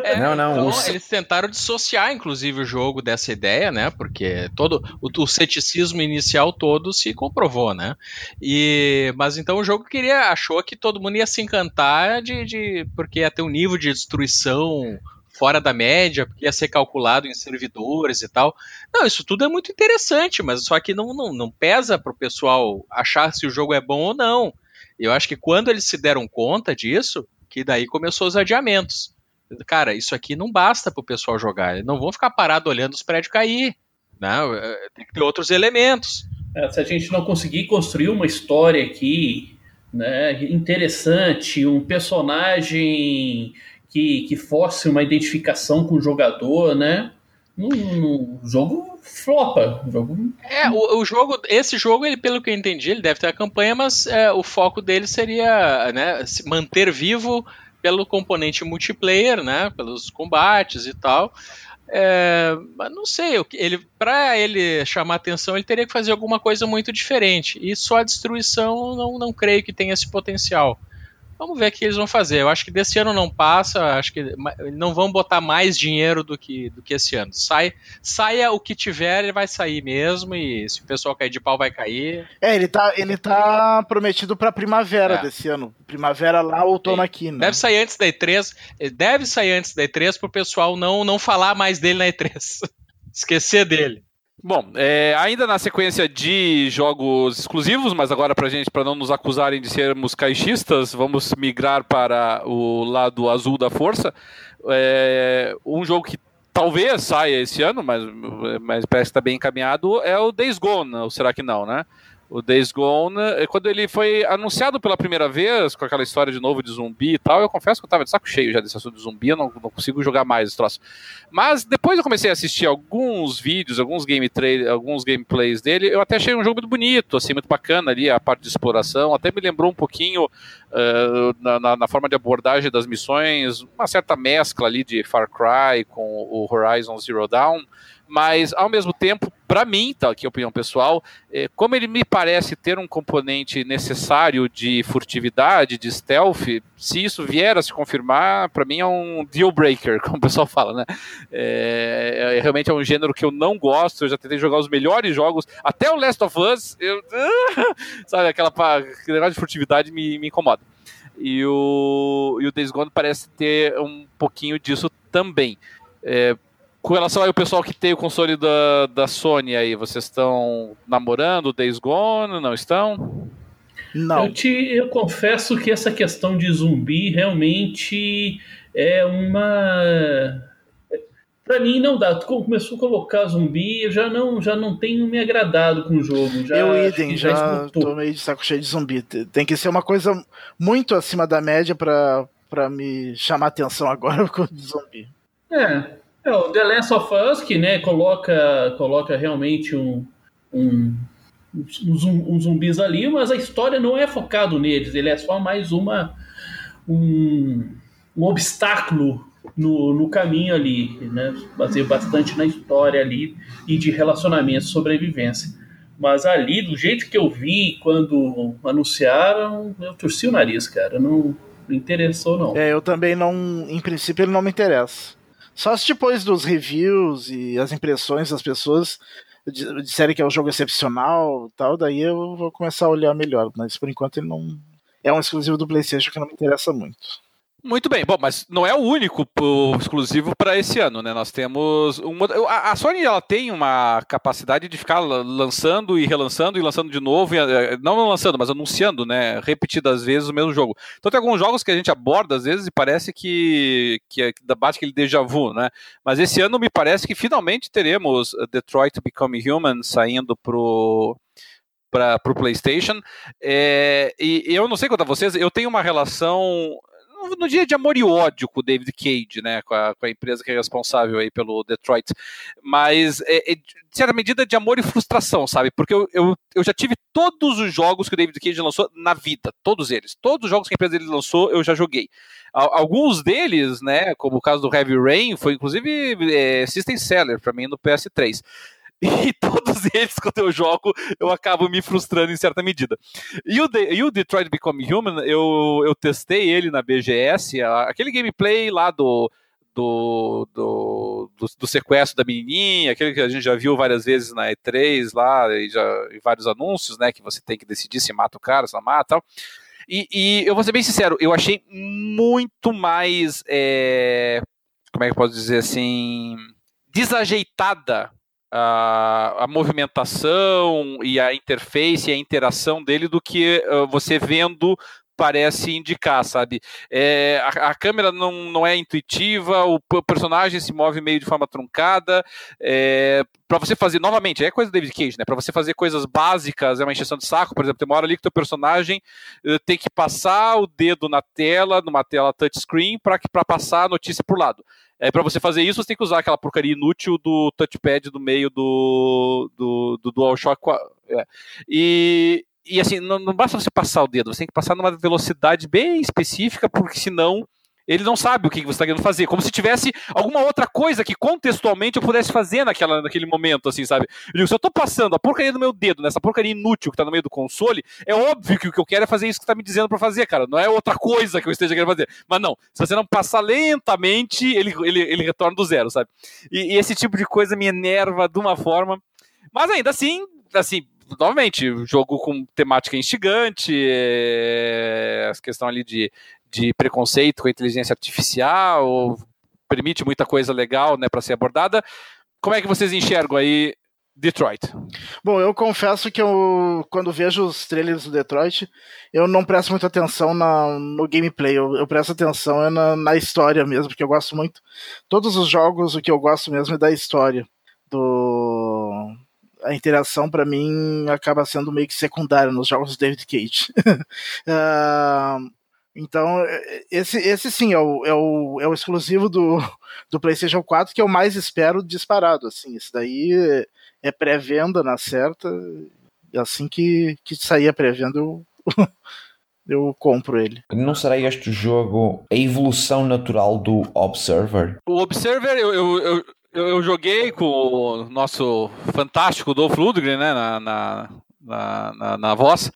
É, não, não. Então, os... Eles tentaram dissociar, inclusive, o jogo dessa ideia, né? Porque todo o, o, ceticismo inicial todo se comprovou, né? E, mas então o jogo queria achou que todo mundo ia se encantar de, de porque ia ter um nível de destruição fora da média, porque ia ser calculado em servidores e tal. Não, isso tudo é muito interessante, mas só que não, não, não pesa para o pessoal achar se o jogo é bom ou não. Eu acho que quando eles se deram conta disso, que daí começou os adiamentos. Cara, isso aqui não basta para o pessoal jogar. Eles não vão ficar parado olhando os prédios cair. Não, né? tem que ter outros elementos. É, se a gente não conseguir construir uma história aqui né, interessante, um personagem que, que force uma identificação com o jogador, né? No, jogo flopa. jogo... É, o, o, jogo, esse jogo, ele, pelo que eu entendi, ele deve ter a campanha, mas é, o foco dele seria né, se manter vivo pelo componente multiplayer, né? Pelos combates e tal. É, mas não sei, ele para ele chamar atenção, ele teria que fazer alguma coisa muito diferente. E só a destruição não, não creio que tenha esse potencial. Vamos ver o que eles vão fazer. Eu acho que desse ano não passa, acho que não vão botar mais dinheiro do que, do que esse ano. Sai, saia o que tiver, ele vai sair mesmo, e se o pessoal cair de pau, vai cair. É, ele tá, ele tá prometido pra primavera é. desse ano. Primavera lá, outono aqui, né? Deve sair antes da E3. Deve sair antes da E3 pro pessoal não, não falar mais dele na E3. [LAUGHS] Esquecer dele. Bom, é, ainda na sequência de jogos exclusivos, mas agora para gente, para não nos acusarem de sermos caixistas, vamos migrar para o lado azul da força. É, um jogo que talvez saia esse ano, mas, mas parece que está bem encaminhado, é o Days Gone, ou será que não, né? O Days Gone, eh, quando ele foi anunciado pela primeira vez, com aquela história de novo de zumbi e tal, eu confesso que eu tava de saco cheio já desse assunto de zumbi, eu não, não consigo jogar mais esse troço. Mas depois eu comecei a assistir alguns vídeos, alguns, game alguns gameplays dele, eu até achei um jogo muito bonito, assim, muito bacana ali, a parte de exploração, até me lembrou um pouquinho uh, na, na, na, forma de abordagem das missões, uma certa mescla ali de Far Cry com o Horizon Zero Dawn, mas ao mesmo tempo, para mim, tá aqui a opinião pessoal, é, como ele me parece ter um componente necessário de furtividade, de stealth, se isso vier a se confirmar, para mim é um deal breaker, [LAUGHS] como o pessoal fala, né? É, é, realmente é um gênero que eu não gosto, eu já tentei jogar os melhores jogos, até o Last of Us, eu, [LAUGHS] sabe, aquela aquele negócio de furtividade me, me incomoda. E o, e o Days Gone parece ter um pouquinho disso também. É, com relação ao pessoal que tem o console da, da Sony aí, vocês estão namorando Days Gone? Não estão? Não. Eu, te, eu confesso que essa questão de zumbi realmente é uma. Pra mim não dá. Tu começou a colocar zumbi, eu já não, já não tenho me agradado com o jogo. Já, eu idem, já, já tô meio de saco cheio de zumbi. Tem que ser uma coisa muito acima da média pra, pra me chamar atenção agora [LAUGHS] com o zumbi. É, é, o The Last of Us, que né, coloca, coloca realmente um, um, um, zumbis ali, mas a história não é focado neles, ele é só mais uma um, um obstáculo no, no caminho ali, né? Baseia bastante na história ali e de relacionamento, sobrevivência. Mas ali, do jeito que eu vi quando anunciaram, eu torci o nariz, cara. Não me interessou, não. É, eu também não. Em princípio, ele não me interessa. Só se depois dos reviews e as impressões das pessoas disserem que é um jogo excepcional tal, daí eu vou começar a olhar melhor. Mas por enquanto ele não, é um exclusivo do PlayStation que não me interessa muito. Muito bem, bom, mas não é o único exclusivo para esse ano, né? Nós temos uma, a, a, Sony ela tem uma capacidade de ficar lançando e relançando e lançando de novo, e, eh, não lançando, mas anunciando, né? Repetidas vezes o mesmo jogo. Então tem alguns jogos que a gente aborda às vezes e parece que que, é, que bate aquele déjà vu, né? Mas esse ano me parece que finalmente teremos Detroit Become Human saindo pro para o PlayStation. É, e eu não sei quanto a vocês, eu tenho uma relação no dia de amor e ódio com o David Cage, né, com a, com a empresa que é responsável aí pelo Detroit, mas é, é, de certa medida de amor e frustração, sabe? Porque eu, eu, eu já tive todos os jogos que o David Cage lançou na vida, todos eles, todos os jogos que a empresa dele lançou eu já joguei. Alguns deles, né, como o caso do Heavy Rain, foi inclusive é, System Seller para mim no PS3. [LAUGHS] E todos eles, quando eu jogo, eu acabo me frustrando em certa medida. E o, The, e o Detroit Become Human, eu, eu testei ele na BGS, aquele gameplay lá do, do, do, do, do, sequestro da menininha, aquele que a gente já viu várias vezes na E3 lá, e já em vários anúncios, né, que você tem que decidir se mata o cara, se não mata tal. E, e eu vou ser bem sincero, eu achei muito mais, é, como é que eu posso dizer assim, desajeitada a, a, movimentação e a interface e a interação dele do que uh, você vendo parece indicar, sabe? É, a, a, câmera não, não é intuitiva, o, personagem se move meio de forma truncada. É, para você fazer, novamente, é coisa do David Cage, né? Para você fazer coisas básicas, é uma encheção de saco. Por exemplo, tem uma hora ali que o personagem uh, tem que passar o dedo na tela, numa tela touchscreen, para passar a notícia por lado. É, para você fazer isso, você tem que usar aquela porcaria inútil do touchpad do meio do, do, do DualShock. É. E, e assim, não, não basta você passar o dedo, você tem que passar numa velocidade bem específica, porque senão ele não sabe o que você está querendo fazer, como se tivesse alguma outra coisa que contextualmente eu pudesse fazer naquela, naquele momento, assim, sabe? Eu digo, se eu estou passando a porcaria do meu dedo nessa porcaria inútil que está no meio do console, é óbvio que o que eu quero é fazer isso que está me dizendo para fazer, cara. Não é outra coisa que eu esteja querendo fazer. Mas não, se você não passar lentamente, ele, ele, ele retorna do zero, sabe? E, e esse tipo de coisa me enerva de uma forma. Mas ainda assim, assim, novamente, jogo com temática instigante, é, a questão ali de, de preconceito com a inteligência artificial, permite muita coisa legal né, para ser abordada. Como é que vocês enxergam aí Detroit? Bom, eu confesso que eu, quando vejo os trailers do Detroit, eu não presto muita atenção na, no gameplay, eu, eu presto atenção é na, na, história mesmo, porque eu gosto muito. Todos os jogos, o que eu gosto mesmo é da história. Do, a interação, para mim, acaba sendo meio que secundária nos jogos do David Cage. uh, [LAUGHS] Então, é, esse, esse sim é o, é o, é o exclusivo do, [LAUGHS] do PlayStation 4 que eu mais espero disparado. Assim, isso daí é, é pré-venda na certa. E assim que, que sair a pré-venda, eu, [LAUGHS] eu compro ele. Não será este jogo a evolução natural do Observer? O Observer, eu, eu, eu, eu joguei com o nosso fantástico Dolph Lundgren né, na, na, na, na, na voz.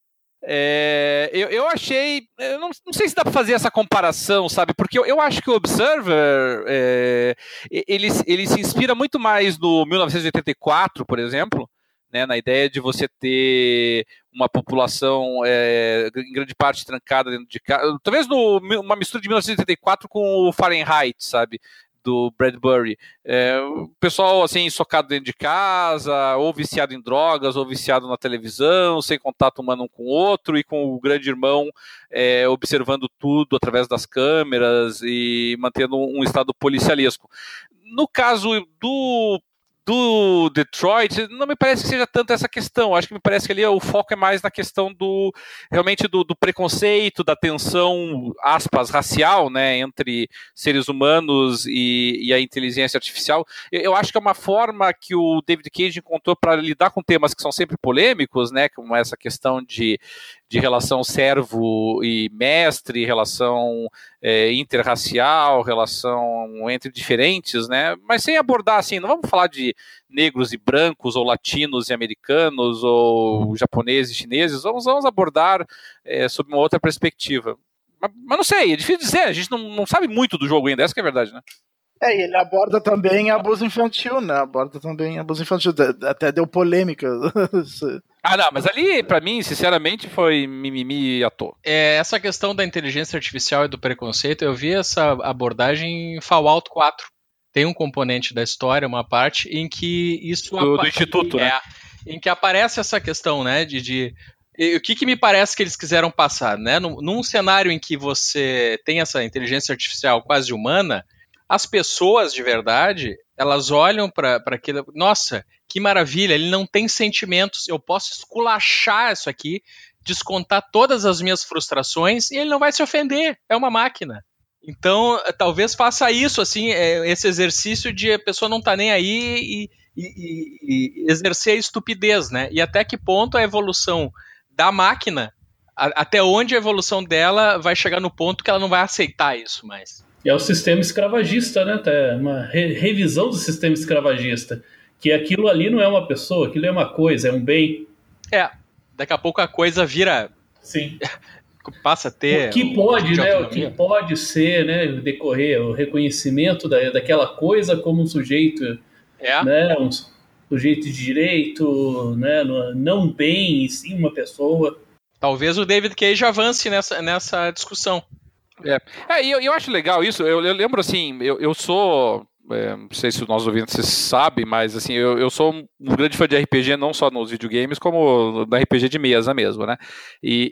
É, eu, eu achei. Eu não, não, sei se dá para fazer essa comparação, sabe? Porque eu, eu acho que o Observer é, ele, ele se inspira muito mais no 1984, por exemplo, né, na ideia de você ter uma população é, em grande parte trancada dentro de casa. Talvez no, uma mistura de 1984 com o Fahrenheit, sabe? Do Bradbury. É, o pessoal assim, socado dentro de casa, ou viciado em drogas, ou viciado na televisão, sem contato humano um com o outro, e com o grande irmão é, observando tudo através das câmeras e mantendo um estado policialesco. No caso do do Detroit, não me parece que seja tanto essa questão. Acho que me parece que ali o foco é mais na questão do realmente do, do preconceito, da tensão, aspas, racial, né, entre seres humanos e, e a inteligência artificial. Eu, eu, acho que é uma forma que o David Cage encontrou para lidar com temas que são sempre polêmicos, né, como essa questão de, de relação servo e mestre, relação é, interracial, relação entre diferentes, né? Mas sem abordar assim, não vamos falar de negros e brancos, ou latinos e americanos, ou japoneses e chineses, vamos, vamos abordar é, sob uma outra perspectiva. Mas, mas, não sei, é difícil dizer, a gente não, não sabe muito do jogo ainda, essa é a verdade, né? É, e ele aborda também abuso infantil, né? Aborda também abuso infantil. Até deu polêmica. [LAUGHS] ah, não, mas ali, para mim, sinceramente, foi mimimi à toa. É, essa questão da inteligência artificial e do preconceito, eu vi essa abordagem em Fallout 4. Tem um componente da história, uma parte, em que isso... Do, do Instituto, é, né? Em que aparece essa questão, né, de, de o que, que, me parece que eles quiseram passar, né? Num, num, cenário em que você tem essa inteligência artificial quase humana, as pessoas de verdade, elas olham para aquilo, nossa, que maravilha, ele não tem sentimentos, eu posso esculachar isso aqui, descontar todas as minhas frustrações e ele não vai se ofender, é uma máquina. Então, talvez faça isso, assim, é, esse exercício de a pessoa não tá nem aí e, e, e, exercer a estupidez, né? E até que ponto a evolução da máquina, a, até onde a evolução dela vai chegar no ponto que ela não vai aceitar isso mais. E é o sistema escravagista, né? Tá uma re revisão do sistema escravagista. Que aquilo ali não é uma pessoa, aquilo é uma coisa, é um bem. É. Daqui a pouco a coisa vira. Sim. [LAUGHS] passa a ter. O que pode, né? O que pode ser, né? Decorrer o reconhecimento da, daquela coisa como um sujeito. É. Né, um sujeito de direito, né? Não bem, e sim uma pessoa. Talvez o David Cage avance nessa, nessa discussão. É, é eu, eu acho legal isso. Eu, eu lembro assim, eu, eu sou é, não sei se os nossos ouvintes sabem, mas assim, eu, eu sou um grande fã de RPG, não só nos videogames, como no RPG de mesa mesmo, né? E,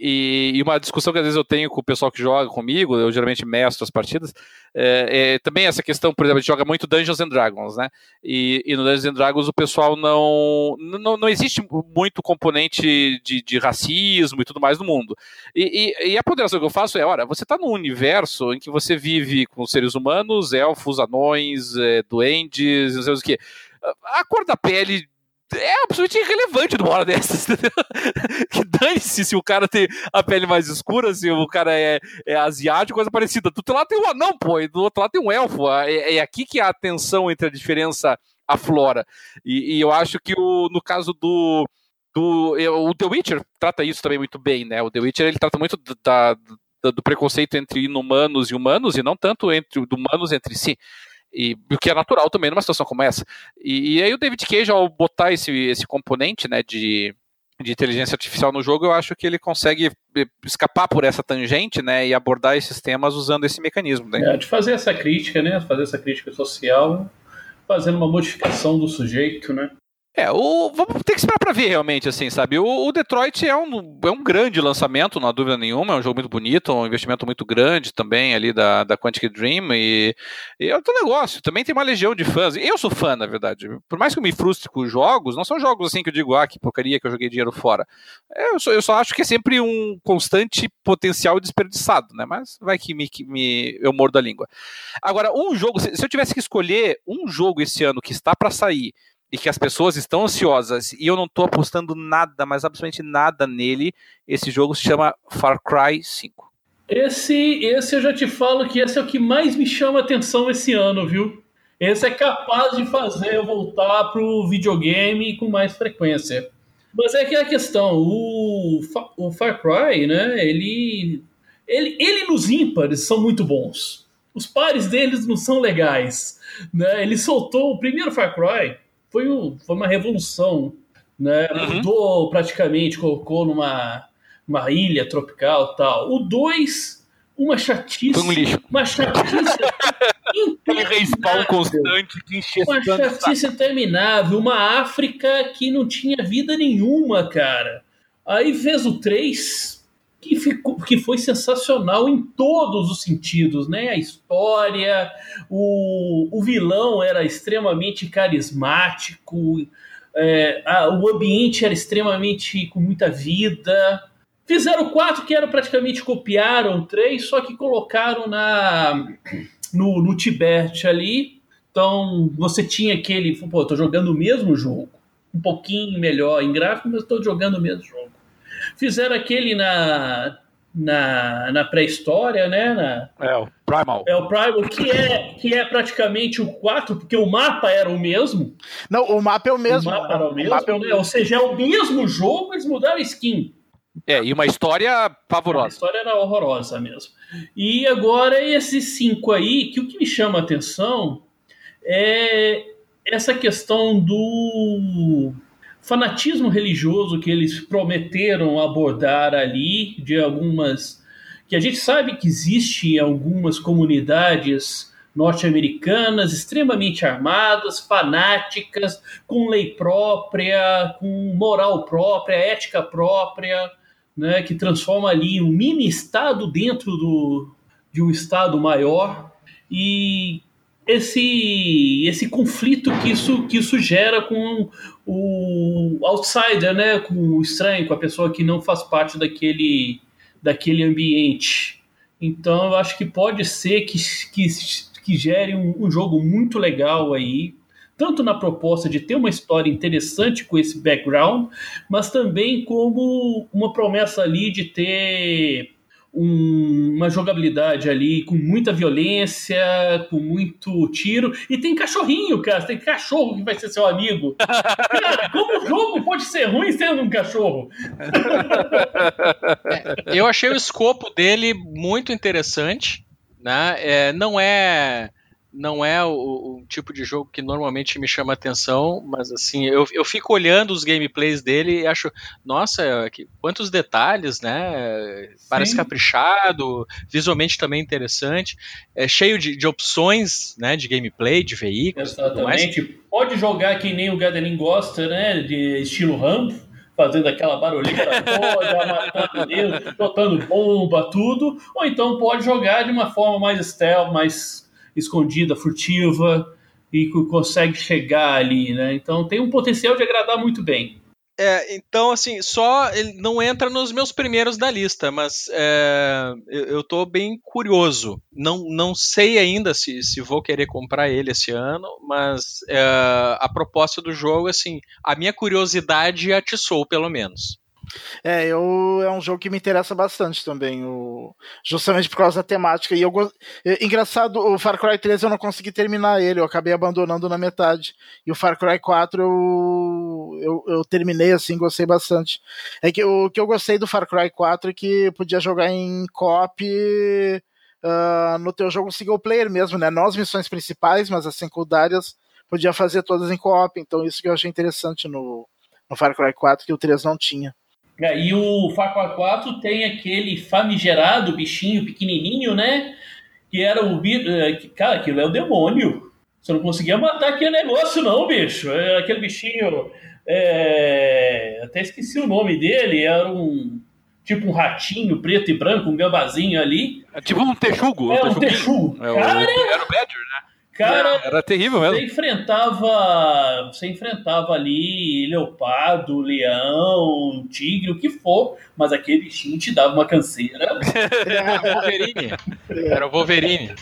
e, e, uma discussão que às vezes eu tenho com o pessoal que joga comigo, eu geralmente mestro as partidas, é, é também essa questão, por exemplo, a gente joga muito Dungeons and Dragons, né? E, e no Dungeons and Dragons o pessoal não, não, não existe muito componente de, de racismo e tudo mais no mundo. E, e, a ponderação que eu faço é, olha, você está num universo em que você vive com seres humanos, elfos, anões, é, duendes, não sei o que. A cor da pele é absolutamente irrelevante numa hora dessas, [LAUGHS] entendeu? que dane-se se o cara tem a pele mais escura, se o cara é, é asiático, coisa parecida. Do outro lado tem um anão, pô, e do outro lado tem um elfo. É, é aqui que a tensão entre a diferença aflora. E, e eu acho que o, no caso do, do. O The Witcher trata isso também muito bem, né? O The Witcher ele trata muito da do preconceito entre inumanos e humanos, e não tanto entre humanos entre si. E o que é natural também numa situação como essa. E, e, aí o David Cage, ao botar esse, esse componente né, de, de inteligência artificial no jogo, eu acho que ele consegue eh, escapar por essa tangente né, e abordar esses temas usando esse mecanismo. Né? É, de fazer essa crítica, né, fazer essa crítica social, fazendo uma modificação do sujeito, né? É, o, vamos ter que esperar para ver realmente, assim, sabe? O, o, Detroit é um, é um grande lançamento, não há dúvida nenhuma, é um jogo muito bonito, um investimento muito grande também ali da, da Quantic Dream e, e é outro negócio, também tem uma legião de fãs. Eu sou fã, na verdade. Por mais que eu me frustre com os jogos, não são jogos assim que eu digo, ah, que porcaria que eu joguei dinheiro fora. Eu só, eu só acho que é sempre um constante potencial desperdiçado, né? Mas vai que me, que me eu mordo a língua. Agora, um jogo, se, se eu tivesse que escolher um jogo esse ano que está para sair e que as pessoas estão ansiosas e eu não estou apostando nada, mas absolutamente nada nele, esse jogo se chama Far Cry 5. Esse, esse eu já te falo que esse é o que mais me chama atenção esse ano, viu? Esse é capaz de fazer eu voltar pro videogame com mais frequência. Mas é que é a questão, o, o Far Cry, né, ele, ele, ele nos ímpares são muito bons. Os pares deles não são legais. Né? Ele soltou o primeiro Far Cry, foi, um, foi uma revolução, né? Uhum. Mudou praticamente, colocou numa, numa ilha tropical tal. O 2, uma chatice. Foi um lixo. Uma chatice. [LAUGHS] Aquele respawn constante que Uma chatice interminável. Uma África que não tinha vida nenhuma, cara. Aí fez o 3, que, ficou, que foi sensacional em todos os sentidos, né? A história, o, o vilão era extremamente carismático, é, a, o ambiente era extremamente com muita vida. Fizeram quatro que eram praticamente copiaram três, só que colocaram na no, no Tibete ali. Então você tinha aquele, pô, tô jogando o mesmo jogo, um pouquinho melhor em gráfico, mas estou jogando o mesmo jogo. Fizeram aquele na, na, na pré-história, né? Na, é, o Primal. É o Primal, que é, que é praticamente o 4, porque o mapa era o mesmo. Não, o mapa é o mesmo. O mapa era o mesmo, o é o né? Ou seja, é o mesmo jogo, eles mudaram a skin. É, e uma história pavorosa. A história era horrorosa mesmo. E agora esses cinco aí, que o que me chama a atenção é essa questão do fanatismo religioso que eles prometeram abordar ali, de algumas. que a gente sabe que existe em algumas comunidades norte-americanas extremamente armadas, fanáticas, com lei própria, com moral própria, ética própria, né, que transforma ali um mini estado dentro do, de um estado maior e esse esse conflito que isso que isso gera com o outsider, né, com o estranho, com a pessoa que não faz parte daquele daquele ambiente. Então eu acho que pode ser que, que, que gere um, um jogo muito legal aí, tanto na proposta de ter uma história interessante com esse background, mas também como uma promessa ali de ter um, uma jogabilidade ali com muita violência, com muito tiro. E tem cachorrinho, cara. Tem cachorro que vai ser seu amigo. cara, como o jogo pode ser ruim sendo um cachorro? [LAUGHS] É, eu achei o escopo dele muito interessante. Né? É, não é não é o, o, tipo de jogo que normalmente me chama atenção, mas assim, eu, eu fico olhando os gameplays dele e acho, nossa, que, quantos detalhes, né? Parece Sim. caprichado, visualmente também interessante, é cheio de, de opções, né, de gameplay, de veículos. Exatamente. Pode jogar que nem o Gadelin gosta, né, de estilo Rambo, fazendo aquela barulheira toda, [LAUGHS] matando Deus, botando bomba, tudo, ou então pode jogar de uma forma mais stealth, mais escondida, furtiva e consegue chegar ali, né? Então tem um potencial de agradar muito bem. É, então, assim, só ele não entra nos meus primeiros da lista, mas é, eu, tô bem curioso. Não, não sei ainda se, se vou querer comprar ele esse ano, mas é, a proposta do jogo, assim, a minha curiosidade atiçou, pelo menos. É, eu, é um jogo que me interessa bastante também, o, justamente por causa da temática. E eu engraçado, o Far Cry 3 eu não consegui terminar ele, eu acabei abandonando na metade. E o Far Cry 4 eu, eu, eu terminei assim, gostei bastante. É que o que eu gostei do Far Cry 4 é que podia jogar em co-op uh, no teu jogo single player mesmo, né? Não as missões principais, mas as secundárias podia fazer todas em co-op. Então isso que eu achei interessante no, no Far Cry 4 que o 3 não tinha. É, e o Far Cry 4 tem aquele famigerado bichinho pequenininho, né? Que era o. É, cara, aquilo é o demônio. Você não conseguia matar aquele negócio, não, bicho. Era aquele bichinho. É... Até esqueci o nome dele. Era um. Tipo um ratinho preto e branco, um gambazinho ali. É tipo um texugo. É um texugo. É o... Cara, era o Badger, né? Cara, era terrível mesmo. Você enfrentava, você enfrentava ali leopardo, leão, tigre, o que for, mas aquele bichinho te dava uma canseira. [LAUGHS] Era o Wolverine. Era o Wolverine.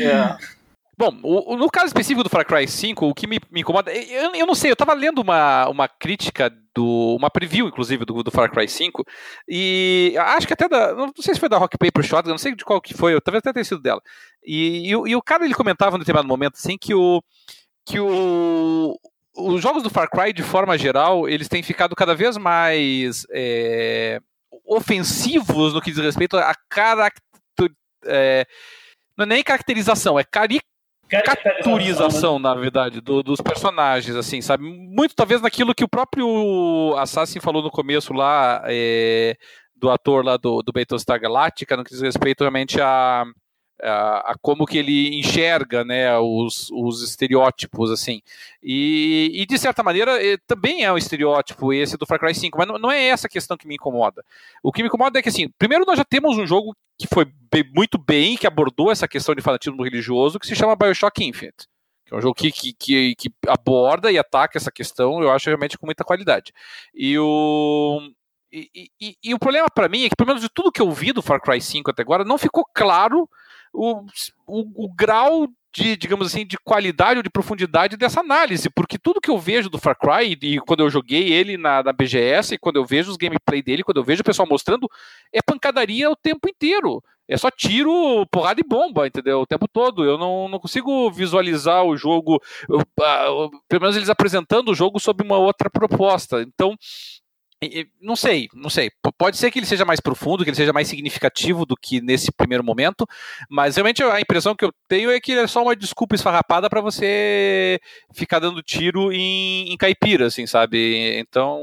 É. Bom, o, no caso específico do Far Cry 5, o que me, me incomoda. Eu, eu, não sei, eu tava lendo uma, uma crítica do. uma preview, inclusive, do, do Far Cry 5, e acho que até da. Não sei se foi da Rock Paper Shotgun, não sei de qual que foi, talvez até tenha sido dela. E, e, e, o cara ele comentava no determinado momento assim que o. que o. Os jogos do Far Cry, de forma geral, eles têm ficado cada vez mais é, ofensivos no que diz respeito a caracter, é, não é nem caracterização, é cari caracterização, né? na verdade, do, dos personagens, assim, sabe? Muito talvez naquilo que o próprio Assassin falou no começo lá, é, do ator lá do, do Battlestar Galactica, no que diz respeito realmente a a, a, como que ele enxerga né, os, os estereótipos, assim. E, e de certa maneira, também é um estereótipo esse do Far Cry 5, mas não, não, é essa a questão que me incomoda. O que me incomoda é que, assim, primeiro nós já temos um jogo que foi bem, muito bem, que abordou essa questão de fanatismo religioso, que se chama Bioshock Infinite. Que é um jogo que, que, que, que aborda e ataca essa questão, eu acho realmente com muita qualidade. E o, e, e, e, o problema para mim é que, pelo menos de tudo que eu vi do Far Cry 5 até agora, não ficou claro o, o, o grau de, digamos assim, de qualidade ou de profundidade dessa análise, porque tudo que eu vejo do Far Cry, e quando eu joguei ele na, na BGS, e quando eu vejo os gameplay dele, quando eu vejo o pessoal mostrando, é pancadaria o tempo inteiro. É só tiro, porrada e bomba, entendeu? O tempo todo. Eu não, não consigo visualizar o jogo, eu, uh, pelo menos eles apresentando o jogo sob uma outra proposta. Então, Não sei, não sei. Pode ser que ele seja mais profundo, que ele seja mais significativo do que nesse primeiro momento, mas realmente a impressão que eu tenho é que ele é só uma desculpa esfarrapada para você ficar dando tiro em, em caipira, assim, sabe? Então,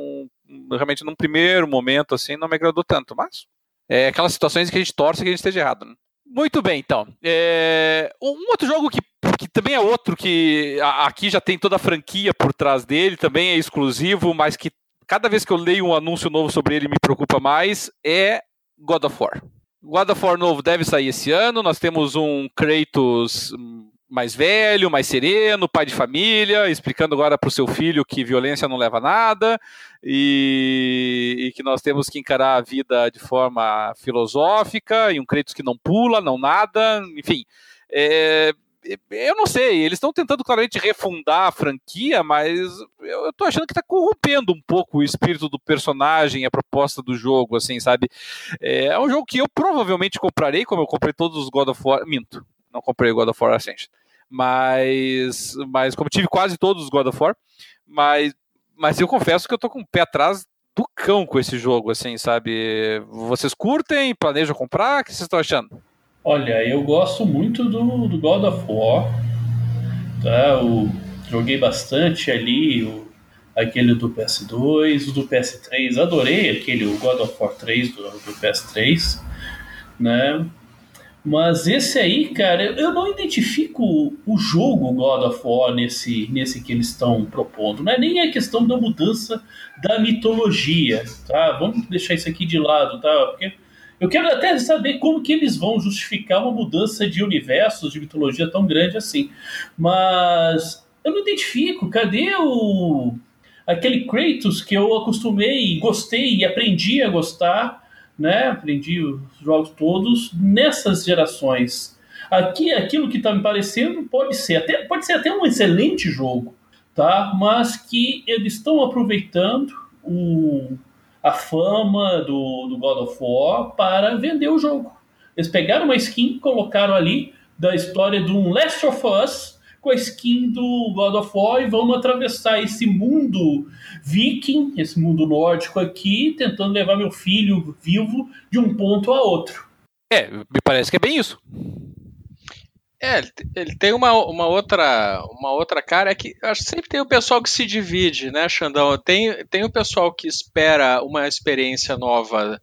realmente num primeiro momento, assim, não me agradou tanto, mas é aquelas situações que a gente torce que a gente esteja errado. Né? Muito bem, então. É... Um outro jogo que, que também é outro que aqui já tem toda a franquia por trás dele, também é exclusivo, mas que cada vez que eu leio um anúncio novo sobre ele me preocupa mais, é God of War. God of War novo deve sair esse ano. Nós temos um Kratos mais velho, mais sereno, pai de família, explicando agora para o seu filho que violência não leva a nada e, e, que nós temos que encarar a vida de forma filosófica e um Kratos que não pula, não nada, enfim. É, eu não sei, eles estão tentando claramente refundar a franquia, mas eu, eu tô achando que está corrompendo um pouco o espírito do personagem, a proposta do jogo, assim, sabe? É, é um jogo que eu provavelmente comprarei, como eu comprei todos os God of War. Minto, não comprei o God of War Ascension. Mas, mas como tive quase todos os God of War, mas, mas eu confesso que eu tô com o pé atrás do cão com esse jogo, assim, sabe? Vocês curtem, planejam comprar? O que vocês estão achando? Olha, eu gosto muito do, do God of War. Tá? Eu joguei bastante ali o, aquele do PS2, o do PS3. Adorei aquele o God of War 3 do, do PS3. Né? Mas esse aí, cara, eu não identifico o jogo God of War nesse, nesse que eles estão propondo. Não é nem a questão da mudança da mitologia, tá? Vamos deixar isso aqui de lado, tá? Porque eu quero até saber como que eles vão justificar uma mudança de universos, de mitologia tão grande assim. Mas eu não identifico. Cadê o aquele Kratos que eu acostumei, gostei e aprendi a gostar, né? Aprendi os jogos todos nessas gerações. Aqui, aquilo que está me parecendo pode ser até pode ser até um excelente jogo, tá? Mas que eles estão aproveitando o a fama do, do God of War para vender o jogo. Eles pegaram uma skin, colocaram ali da história de um Last of Us com a skin do God of War e vamos atravessar esse mundo viking, esse mundo nórdico aqui, tentando levar meu filho vivo de um ponto a outro. É, me parece que é bem isso. É, ele tem uma, uma, outra, uma outra cara, é que acho que sempre tem o pessoal que se divide, né, Xandão? Tem, tem o pessoal que espera uma experiência nova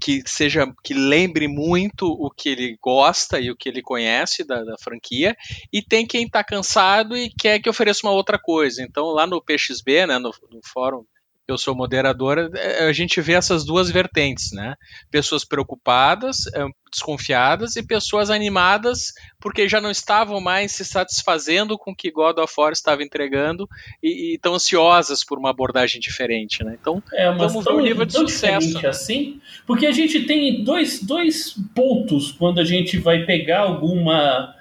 que seja que lembre muito o que ele gosta e o que ele conhece da, da franquia, e tem quem está cansado e quer que ofereça uma outra coisa. Então, lá no PXB, né, no, no fórum eu sou moderadora, é, a gente vê essas duas vertentes, né? Pessoas preocupadas, é, desconfiadas e pessoas animadas porque já não estavam mais se satisfazendo com o que God of War estava entregando e, estão ansiosas por uma abordagem diferente, né? Então, é, vamos ver o nível de sucesso. Né? assim, porque a gente tem dois, dois pontos quando a gente vai pegar alguma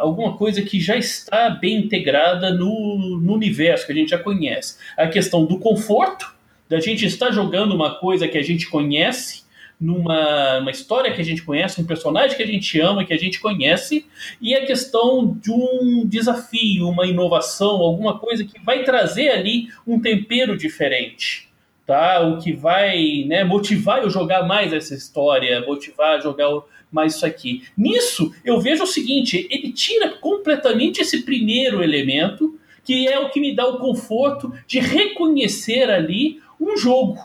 alguma coisa que já está bem integrada no, no universo que a gente já conhece. A questão do conforto, da gente estar jogando uma coisa que a gente conhece, numa uma história que a gente conhece, um personagem que a gente ama, que a gente conhece, e a questão de um desafio, uma inovação, alguma coisa que vai trazer ali um tempero diferente. Tá? O que vai né, motivar eu jogar mais essa história, motivar a jogar mais isso aqui. Nisso, eu vejo o seguinte: ele tira completamente esse primeiro elemento, que é o que me dá o conforto de reconhecer ali um jogo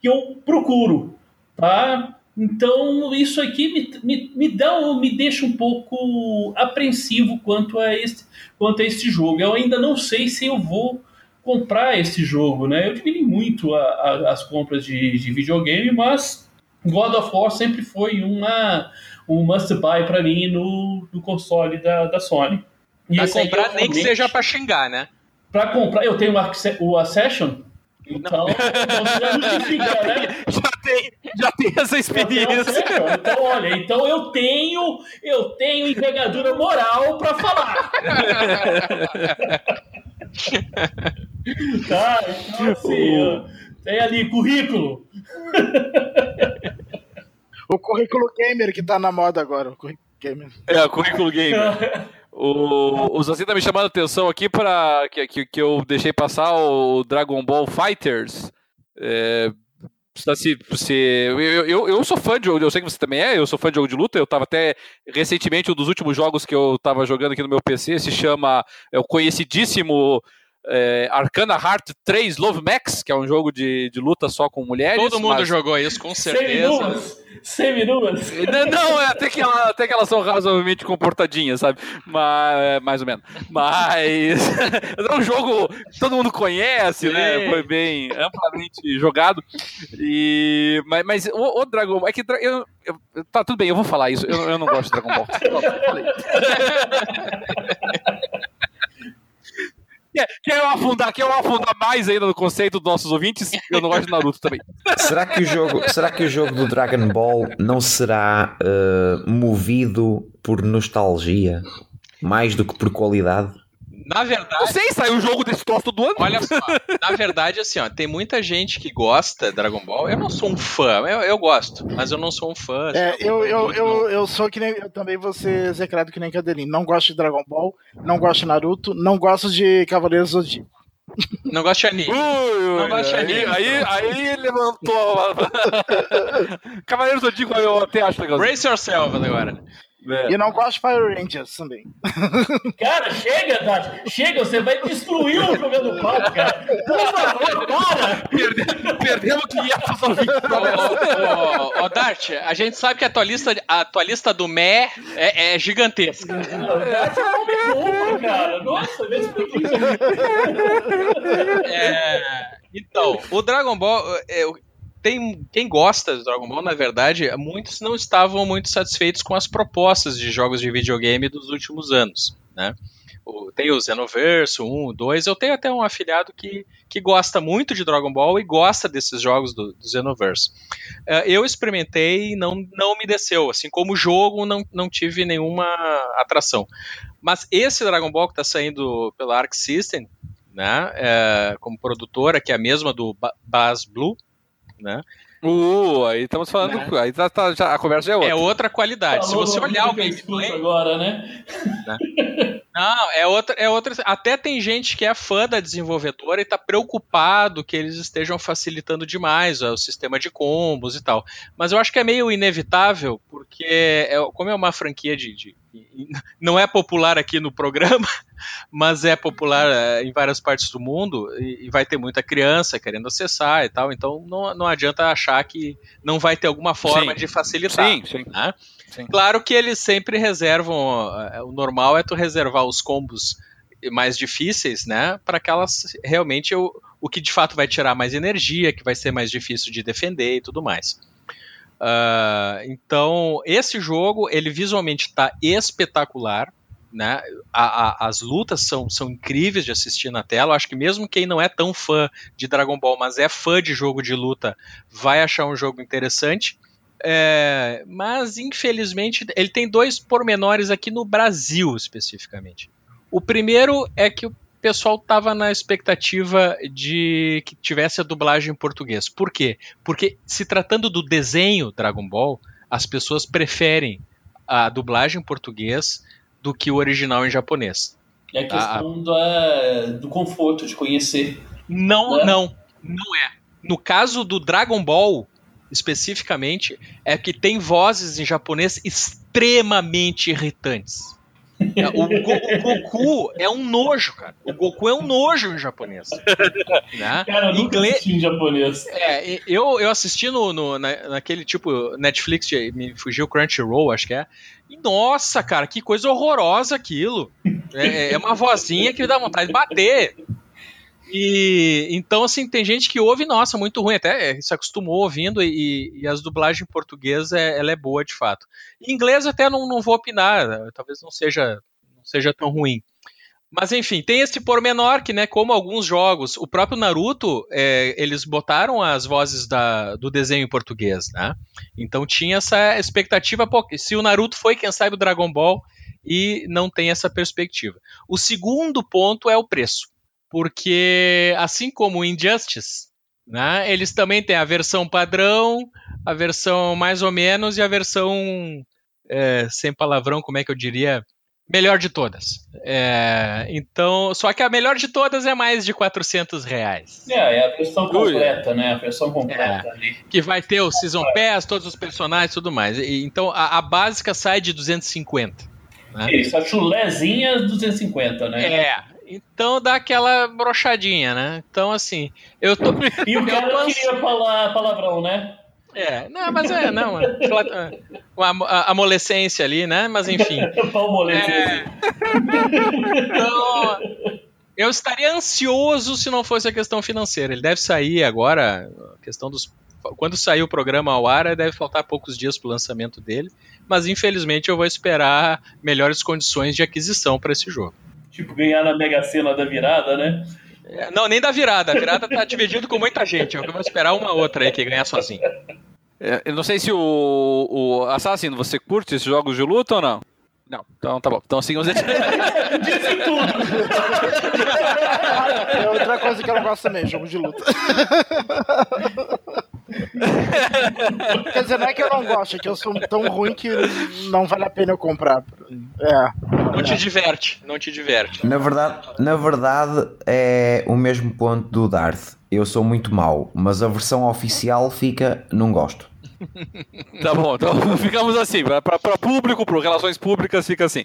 que eu procuro, tá? Então, isso aqui me, me, me, dá, me deixa um pouco apreensivo quanto a, este, quanto a este jogo. Eu ainda não sei se eu vou comprar esse jogo, né? Eu dividi muito a, a, as compras de, de videogame, mas God of War sempre foi uma, um must buy para mim no, no console da, da Sony. E pra comprar nem que seja para xingar, né? Para comprar, eu tenho o Accession, então, então [LAUGHS] já justifica, né? Já tem, já tem essa experiência. Então, olha, então eu tenho, eu tenho envergadura moral para falar. [LAUGHS] tá, então assim, tem ali currículo. [LAUGHS] O currículo gamer que tá na moda agora. O currículo gamer. É, o currículo gamer. O, o Zazi tá me chamando a atenção aqui para que, que, que, eu deixei passar o Dragon Ball Fighters. É, se, se, eu, eu, eu sou fã de jogo, eu sei que você também é, eu sou fã de jogo de luta, eu tava até recentemente, um dos últimos jogos que eu tava jogando aqui no meu PC se chama, é o conhecidíssimo é, Arcana Heart 3 Love Max, que é um jogo de, de luta só com mulheres. Todo mundo mas... jogou isso, com certeza. Seminuas. Não, não é, até, que ela, até que elas são razoavelmente comportadinhas, sabe? Mas, é, mais ou menos. Mas [LAUGHS] é um jogo que todo mundo conhece, né? Sim. né? Foi bem amplamente jogado. E, mas, mas o, o Dragon Ball. É que eu, eu, tá tudo bem, eu vou falar isso. Eu, eu não gosto de Dragon Ball. [LAUGHS] Quer, quer, eu afundar, quer eu afundar mais ainda no conceito dos nossos ouvintes? Eu não gosto de Naruto também. Será que o jogo, será que o jogo do Dragon Ball não será uh, movido por nostalgia mais do que por qualidade? Na verdade. Não sei, sai um jogo desse troço do ano. Olha só, na verdade, assim, ó, tem muita gente que gosta de Dragon Ball. Eu não sou um fã, eu, eu gosto, mas eu não sou um fã. É, eu, eu, eu, eu sou que nem. Eu também vou ser zecrado que nem Cadeirinho. Não gosto de Dragon Ball, não gosto de Naruto, não gosto de Cavaleiros Zodíaco. Não gosto de anime. Ui, não gosto de anime. Aí, aí, aí levantou. [LAUGHS] Cavaleiros Zodíaco eu até acho legal. Brace yourself agora. É. E não gosto de Fire Rangers também. [LAUGHS] Cara, chega, Dart. Chega, você vai destruir o jogando pau, cara. Por favor, para! Perdemos 500 ouvintes. Ô, ô, Dart, a gente sabe que a tua lista, a tua lista do Mé é, é gigantesca. Dart é nome cara. Nossa, vê é, Então, o Dragon Ball, é, tem quem gosta de Dragon Ball, na verdade, muitos não estavam muito satisfeitos com as propostas de jogos de videogame dos últimos anos, né? Tem o Xenoverse 1, 2, eu tenho até um afiliado que, que gosta muito de Dragon Ball e gosta desses jogos do, do Xenoverse. Uh, eu experimentei e não, não me desceu, assim como jogo não, não tive nenhuma atração. Mas esse Dragon Ball que está saindo pela Arc System, né, é, como produtora, que é a mesma do Baz Blue, né? Uh, aí estamos falando. Né? Aí tá, tá, já, a conversa é outra. É outra qualidade. Falou Se você olhar o gameplay. agora, né? né? [LAUGHS] Não, é outra, é outra. Até tem gente que é fã da desenvolvedora e está preocupado que eles estejam facilitando demais ó, o sistema de combos e tal. Mas eu acho que é meio inevitável, porque é, como é uma franquia de, de não é popular aqui no programa, [LAUGHS] mas é popular é, em várias partes do mundo e, vai ter muita criança querendo acessar e tal. Então não, não adianta achar que não vai ter alguma forma sim. de facilitar. Sim, sim. Né? sim. Claro que eles sempre reservam. É, o normal é tu reservar os combos mais difíceis, né? Para que elas realmente o, o que de fato vai tirar mais energia, que vai ser mais difícil de defender e tudo mais. Uh, então, esse jogo, ele visualmente está espetacular. Né? A, a, as lutas são, são incríveis de assistir na tela. Acho que mesmo quem não é tão fã de Dragon Ball, mas é fã de jogo de luta, vai achar um jogo interessante. É, mas infelizmente ele tem dois pormenores aqui no Brasil especificamente. O primeiro é que o pessoal tava na expectativa de que tivesse a dublagem em português. Por quê? Porque se tratando do desenho Dragon Ball, as pessoas preferem a dublagem em português do que o original em japonês. É a questão a... do conforto, de conhecer. Não, né? não, não é. No caso do Dragon Ball, especificamente, é que tem vozes em japonês extremamente irritantes. É, o, Go, o, Goku é um nojo, cara. O Goku é um nojo em japonês. [LAUGHS] Né? Cara, eu nunca assisti em japonês. É, eu, eu assisti no, no na, naquele tipo Netflix, me fugiu Crunchyroll, acho que é. E nossa, cara, que coisa horrorosa aquilo. É, é uma vozinha que dá vontade de bater. E então, assim, tem gente que ouve, nossa, muito ruim, até se acostumou ouvindo, e, e as dublagens em português é, ela é boa de fato. Em inglês até não, não vou opinar, talvez não seja, não seja tão ruim. Mas enfim, tem esse pormenor que, né, como alguns jogos, o próprio Naruto, é, eles botaram as vozes da, do desenho em português, né? Então tinha essa expectativa, pô, se o Naruto foi, quem sabe, o Dragon Ball, e não tem essa perspectiva. O segundo ponto é o preço porque assim como o Injustice, né, eles também têm a versão padrão, a versão mais ou menos e a versão é, sem palavrão, como é que eu diria, Melhor de todas. É, então, só que a melhor de todas é mais de 400 reais. É, é a versão completa, né? A versão completa É. ali. Que vai ter o Season Pass, todos os personagens e tudo mais. E- então, a, a básica sai de 250. né? Isso, a chulezinha 250, né? É, então dá aquela brochadinha, né? Então, assim, eu tô. [LAUGHS] E o cara ansi- queria falar palavrão, né? É, não, mas é, não. é, Uma amo- a- amolescência ali, né? Mas enfim. [LAUGHS] É. Então, eu estaria ansioso se não fosse a questão financeira. Ele deve sair agora, a questão dos. Quando sair o programa ao ar, deve faltar poucos dias para o lançamento dele. Mas infelizmente eu vou esperar melhores condições de aquisição para esse jogo. Tipo, ganhar na Mega Sena da virada, né? É, Não, nem da virada. A virada tá dividido com muita gente. Eu vou esperar uma outra aí que ganhar sozinho. É, eu não sei se o, o Assassino, você curte esses jogos de luta ou não? Não, então tá bom. Então seguimos [LAUGHS] Disse tudo! É outra coisa que eu não gosto também, jogo de luta. [LAUGHS] [LAUGHS] Quer dizer, não é que eu não gosto, é que eu sou tão ruim que não vale a pena eu comprar. É. Não te diverte, não te diverte. Na verdade, na verdade, é o mesmo ponto do Darth. Eu sou muito mau, mas a versão oficial fica não gosto. [LAUGHS] Tá bom, então [LAUGHS] ficamos assim. Para público, para relações públicas, fica assim.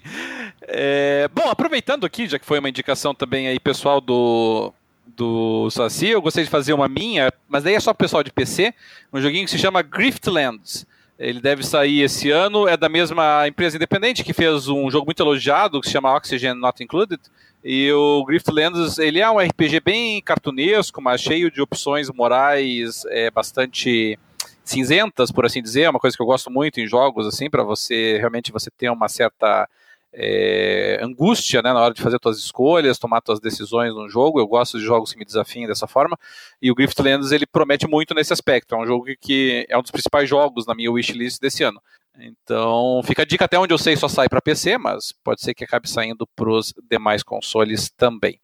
É, bom, aproveitando aqui, já que foi uma indicação também aí pessoal do, do Saci, eu gostaria de fazer uma minha, mas daí é só pro pessoal de PC, um joguinho que se chama Griftlands. Ele deve sair esse ano, é da mesma empresa independente que fez um jogo muito elogiado que se chama Oxygen Not Included. E o Griftlands, ele é um RPG bem cartunesco, mas cheio de opções morais é, bastante cinzentas, por assim dizer, é uma coisa que eu gosto muito em jogos, assim, para você realmente você ter uma certa é, angústia né, na hora de fazer suas escolhas, tomar suas decisões num jogo. Eu gosto de jogos que me desafiem dessa forma. E o Griftlands ele promete muito nesse aspecto. É um jogo que é um dos principais jogos na minha wishlist desse ano. Então, fica a dica até onde eu sei só sai para PC, mas pode ser que acabe saindo para os demais consoles também.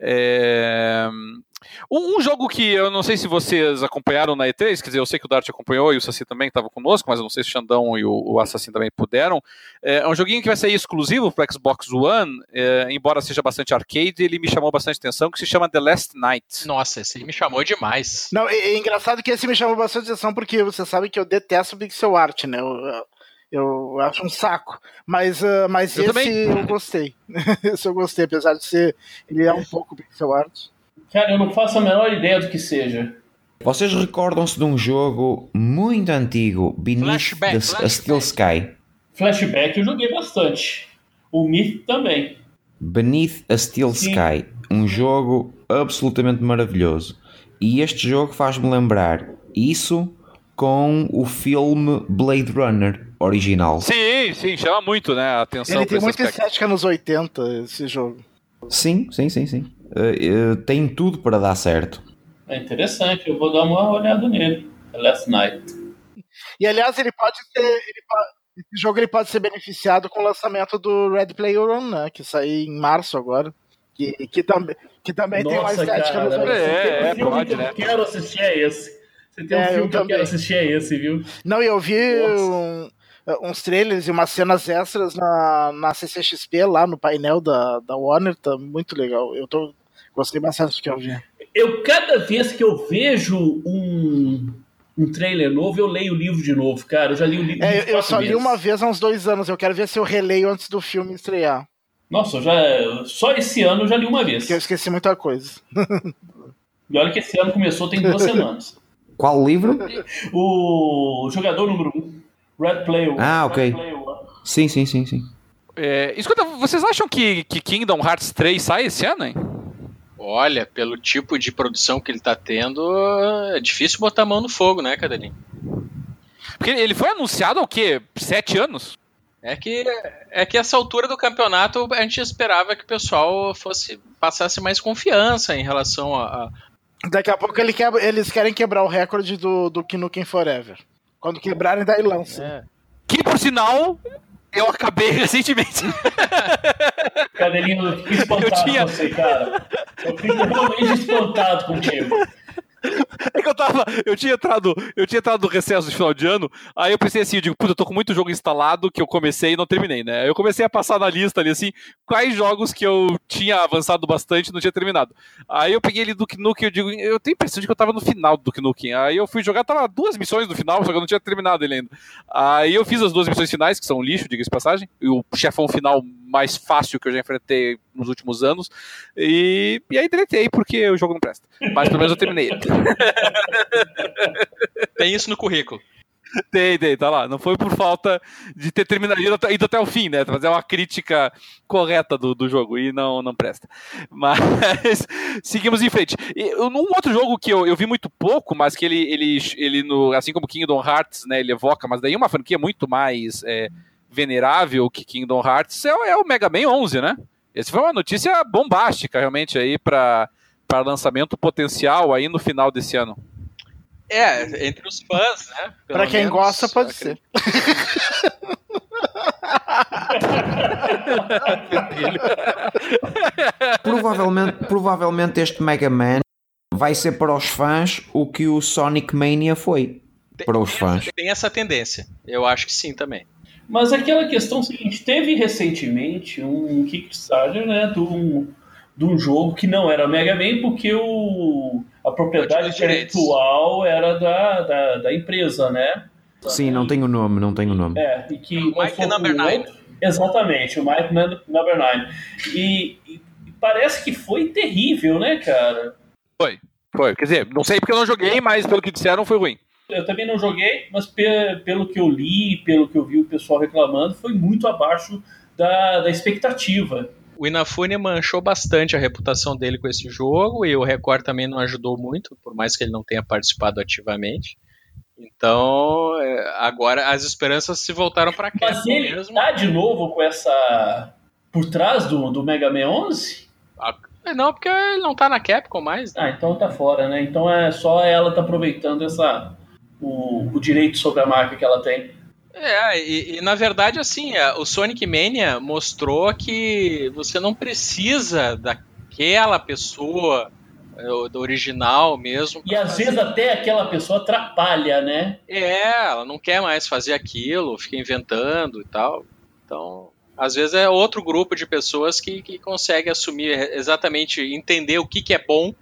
É... Um, um jogo que eu não sei se vocês acompanharam na E3, quer dizer, eu sei que o Dart acompanhou e o Saci também estava conosco, mas eu não sei se o Xandão e o, o Assassin também puderam. É, é um joguinho que vai sair exclusivo para Xbox One, é, embora seja bastante arcade, ele me chamou bastante atenção, que se chama The Last Night. Nossa, esse aí me chamou demais. Não, é, é engraçado que esse me chamou bastante atenção porque você sabe que eu detesto pixel art, né? Eu, eu acho um saco. Mas, uh, mas Eu esse também. eu gostei. [LAUGHS] esse eu gostei, apesar de ser. Ele é um pouco pixel art. Cara, eu não faço a menor ideia do que seja. Vocês recordam-se de um jogo muito antigo, Beneath Flashback, the, flashback. a Steel Sky? Flashback eu joguei bastante. O Myth também. Beneath a Steel Sim. Sky, um jogo absolutamente maravilhoso. E este jogo faz-me lembrar isso com o filme Blade Runner original. Sim, sim, chama muito né, a atenção Ele tem muita aspecto. estética nos 80, esse jogo. Sim, sim, sim, sim. Eh, tem tudo para dar certo. É interessante, eu vou dar uma olhada nele. Last Night. E aliás, ele pode ser. ele esse jogo ele pode ser beneficiado com o lançamento do Red Player One, né? Que saiu em março agora. Que, que, também que também tem uma Nossa, estética cara, 80. É, um é, filme pode, que né? eu quero assistir é esse. Se tem um É, eu filme que eu também. quero assistir é esse, viu? Não, e eu vi Nossa. um- uns trailers e umas cenas extras na, na CCXP lá no painel da, da Warner, tá muito legal. Eu tô, gostei bastante do que eu vi. Eu, cada vez que eu vejo um, um trailer novo, eu leio o livro de novo, cara. Eu já li o livro É, eu só li uma vez há uns dois anos, eu quero ver se eu releio antes do filme estrear, Nossa, já, só esse ano eu já li uma vez. porque eu esqueci muita coisa. E olha que esse ano começou tem duas semanas. Qual livro? [LAUGHS] O jogador número 1, um, Red Player. Ah, ok. Red Player. Sim, sim, sim, sim. É, escuta, vocês acham que, que Kingdom Hearts 3 sai esse ano, hein? Olha, pelo tipo de produção que ele tá tendo, é difícil botar a mão no fogo, né, Cadelinho? Porque ele foi anunciado há o quê? Sete anos? É que é que essa altura do campeonato a gente esperava que o pessoal fosse passasse mais confiança em relação a, a- Daqui a pouco ele quebra- eles querem quebrar o recorde do, do Kinuken Forever. Quando quebrarem, daí lança. é. Que, por sinal, eu acabei [LAUGHS] recentemente. Cadelinho, eu fiquei espantado Eu tinha- com você, cara. Eu fico realmente espantado contigo. É que eu tava. Eu tinha entrado. Eu tinha entrado no recesso de final de ano. Aí eu pensei assim, eu digo, puta, eu tô com muito jogo instalado que eu comecei e não terminei, né? Aí eu comecei a passar na lista ali assim, quais jogos que eu tinha avançado bastante e não tinha terminado. Aí eu peguei ele do Nukem, eu digo, eu tenho a impressão de que eu tava no final do Nukem. Aí eu fui jogar, tava duas missões no final, só que eu não tinha terminado ele ainda. Aí eu fiz as duas missões finais, que são lixo, diga-se passagem, e o chefão final mais fácil que eu já enfrentei nos últimos anos. E, e aí deletei, porque o jogo não presta. Mas pelo menos eu terminei ele. [LAUGHS] Tem isso no currículo. Tem, tem, tá lá. Não foi por falta de ter terminado ido até, ido até o fim, né? Fazer uma crítica correta do, do jogo e não, não presta. Mas [LAUGHS] seguimos em frente. E, um outro jogo que eu, eu vi muito pouco, mas que ele, ele, ele no, assim como Kingdom Hearts, né? Ele evoca, mas daí uma franquia muito mais é, venerável que Kingdom Hearts é, é o Mega Man 11, né? Essa foi uma notícia bombástica, realmente, aí para lançamento potencial aí no final desse ano. É, entre os fãs, né? Pra quem menos, gosta, pode ser. [LAUGHS] provavelmente, provavelmente este Mega Man vai ser para os fãs o que o Sonic Mania foi para os fãs. Tem essa tendência. Eu acho que sim também. Mas aquela questão seguinte, teve recentemente um Kickstarter, né, de um, de um jogo que não era Mega Man, porque o, a propriedade intelectual era da, da, da, empresa, né? Sim, não tem o nome, não tem o nome. É, e que o Mike Number 9. Exatamente, o Mike Number 9. E, e, parece que foi terrível, né, cara? Foi, foi. Quer dizer, não sei porque eu não joguei, mas pelo que disseram foi ruim. Eu também não joguei, mas pe pelo que eu li, pelo que eu vi o pessoal reclamando, foi muito abaixo da, da expectativa. O Inafune manchou bastante a reputação dele com esse jogo e o Record também não ajudou muito, por mais que ele não tenha participado ativamente. Então, é, agora as esperanças se voltaram para cá. Mas ele mesmo. tá de novo com essa por trás do, do Mega Man 11? É, não, porque ele não tá na Capcom mais. Né? Ah, então tá fora, né? Então é só ela tá aproveitando essa o, o direito sobre a marca que ela tem. É, e, e, na verdade, assim, é, o Sonic Mania mostrou que você não precisa daquela pessoa é, do original mesmo. E às vezes até aquela pessoa atrapalha, né? É, ela não quer mais fazer aquilo, fica inventando e tal. Então, às vezes é outro grupo de pessoas que, que consegue assumir exatamente, entender o que, que é bom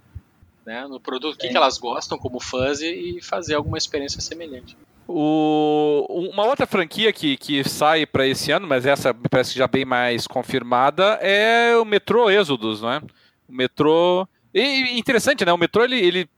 né, no produto, o que, que elas gostam como fãs e, e fazer alguma experiência semelhante. O, uma outra franquia que, que sai para esse ano, mas essa me parece já bem mais confirmada, é o Metro Exodus, né? O Metro. E interessante, né? O Metro, ele, ele,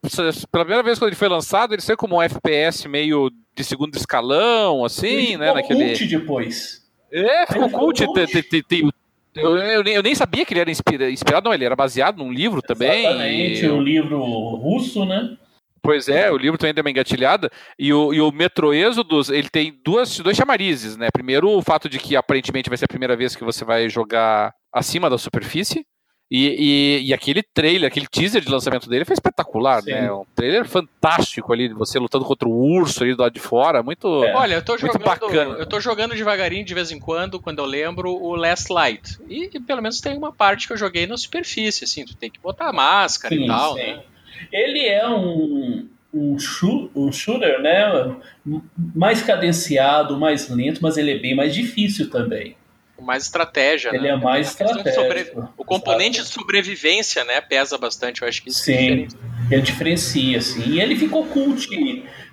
pela primeira vez quando ele foi lançado, ele saiu como um FPS meio de segundo escalão, assim, ele né? Naquele... cult depois. É, ficou cult. Tem, tem, tem, eu, eu, eu, nem sabia que ele era inspirado, não, ele era baseado num livro também. Exatamente, e... um livro russo, né? Pois é, o livro também deu uma engatilhada. E o, e o Metro Exodus, ele tem duas, dois chamarizes, né? Primeiro, o fato de que aparentemente vai ser a primeira vez que você vai jogar acima da superfície. E, e, e, aquele trailer, aquele teaser de lançamento dele foi espetacular, Sim. né? Um trailer fantástico ali, você lutando contra o urso ali do lado de fora, muito, é. Olha, eu tô jogando, bacana. Eu tô jogando devagarinho de vez em quando, quando eu lembro, o Last Light. E, e pelo menos tem uma parte que eu joguei na superfície, assim, tu tem que botar a máscara sim, e tal, sim. né? Ele é um, um, um shooter, né? Mais cadenciado, mais lento, mas ele é bem mais difícil também mais estratégia. Ele né? é mais estratégia. O componente de sobrevivência, né, pesa bastante. Eu acho que isso Sim, ele diferencia, assim. E ele ficou cult,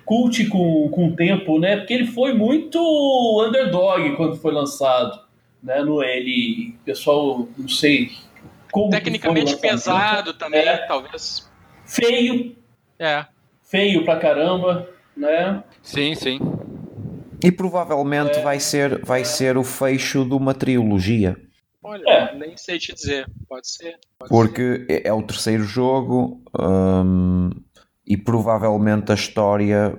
cult com, com o tempo, né? Porque ele foi muito underdog quando foi lançado. Né? No, ele, pessoal, não sei. Tecnicamente pesado também, é. talvez. Feio. É. Feio pra caramba, né? Sim, sim. E provavelmente é. vai, ser, vai ser o fecho de uma trilogia. Olha, é. nem sei te dizer. Pode ser. Pode Porque ser. é o terceiro jogo hum, e provavelmente a história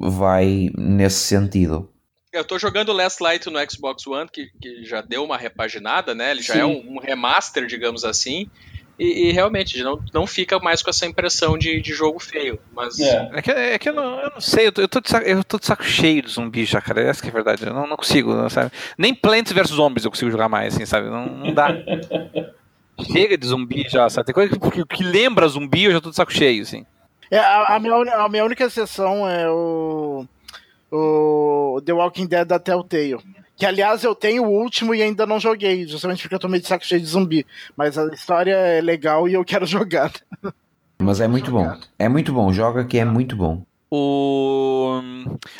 vai nesse sentido. Eu estou jogando Last Light no Xbox One, que, que já deu uma repaginada, né? Ele já Sim. é um, um, remaster, digamos assim. E, e, realmente não, não fica mais com essa impressão de, de jogo feio. Mas... É. é que, é que eu, não, eu não sei, eu tô, eu tô, de saco, eu tô de saco cheio de zumbi já, cara. Essa que é a verdade. Eu não, não consigo, não, sabe? Nem Plants vs Zombies eu consigo jogar mais, assim, sabe? Não, não dá. [LAUGHS] Chega de zumbi já, sabe? Tem coisa que, que, lembra zumbi, eu já tô de saco cheio, assim. É, a, a minha, a minha única exceção é o, o The Walking Dead da Telltale. Que, aliás, eu tenho o último e ainda não joguei, justamente porque eu tô meio de saco cheio de zumbi. Mas a história é legal e eu quero [LAUGHS] jogar. Mas é muito bom. É muito bom. Joga que é muito bom. O...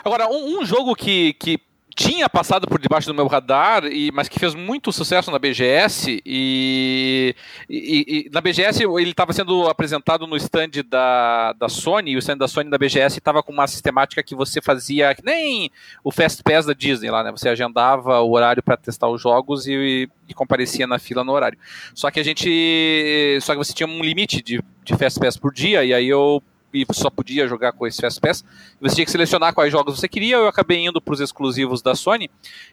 Agora, um, um jogo que, que tinha passado por debaixo do meu radar, e, mas que fez muito sucesso na BGS, e, e- e na BGS ele estava sendo apresentado no stand da, da Sony, e o stand da Sony da BGS estava com uma sistemática que você fazia, que nem o Fast Pass da Disney lá, né? Você agendava o horário para testar os jogos e, e comparecia na fila no horário. Só que a gente. Só que você tinha um limite de, de Fast Pass por dia, e aí eu e só podia jogar com esse Fast Pass. Você tinha que selecionar quais jogos você queria. Eu acabei indo para os exclusivos da Sony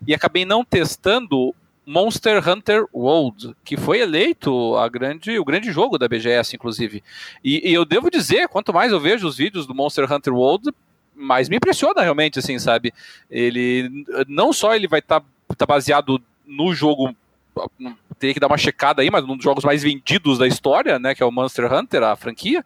e acabei não testando Monster Hunter World, que foi eleito a grande, o grande jogo da BGS, inclusive. E, e eu devo dizer, quanto mais eu vejo os vídeos do Monster Hunter World, mais me impressiona realmente, assim, sabe? Ele não só ele vai estar baseado no jogo teria que dar uma checada aí, mas um dos jogos mais vendidos da história, né, que é o Monster Hunter, a franquia.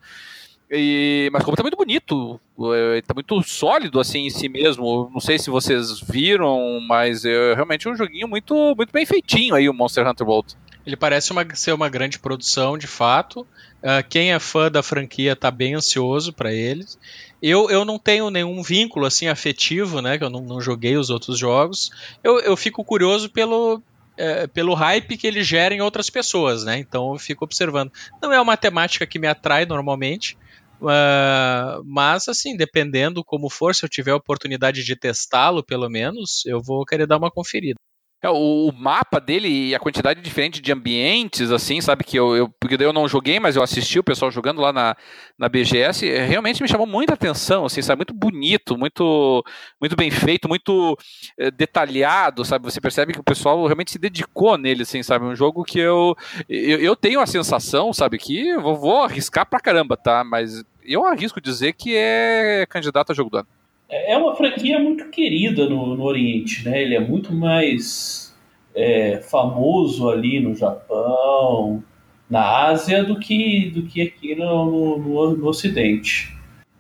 E, mas como tá muito bonito, é, tá muito sólido assim em si mesmo. Não sei se vocês viram, mas é realmente um joguinho muito, muito bem feitinho aí o Monster Hunter World. Ele parece uma, ser uma grande produção, de fato. Uh, quem é fã da franquia tá bem ansioso para eles. Eu, eu não tenho nenhum vínculo assim afetivo, né? Que eu não, não joguei os outros jogos. Eu, eu fico curioso pelo, é, pelo hype que ele gera em outras pessoas, né? Então eu fico observando. Não é uma temática que me atrai normalmente, uh, mas assim, dependendo como for, se eu tiver a oportunidade de testá-lo, pelo menos, eu vou querer dar uma conferida. É, o, o, mapa dele e a quantidade diferente de ambientes, assim, sabe, que eu, eu, porque eu não joguei, mas eu assisti o pessoal jogando lá na, na BGS, realmente me chamou muita atenção, assim, sabe, muito bonito, muito, muito bem feito, muito é, detalhado, sabe, você percebe que o pessoal realmente se dedicou nele, assim, sabe, um jogo que eu, eu, eu tenho a sensação, sabe, que eu vou, vou arriscar pra caramba, tá, mas eu arrisco dizer que é candidato a jogo do ano. É uma franquia muito querida no, no Oriente, né? Ele é muito mais é, famoso ali no Japão, na Ásia, do que, do que aqui no, no, no Ocidente.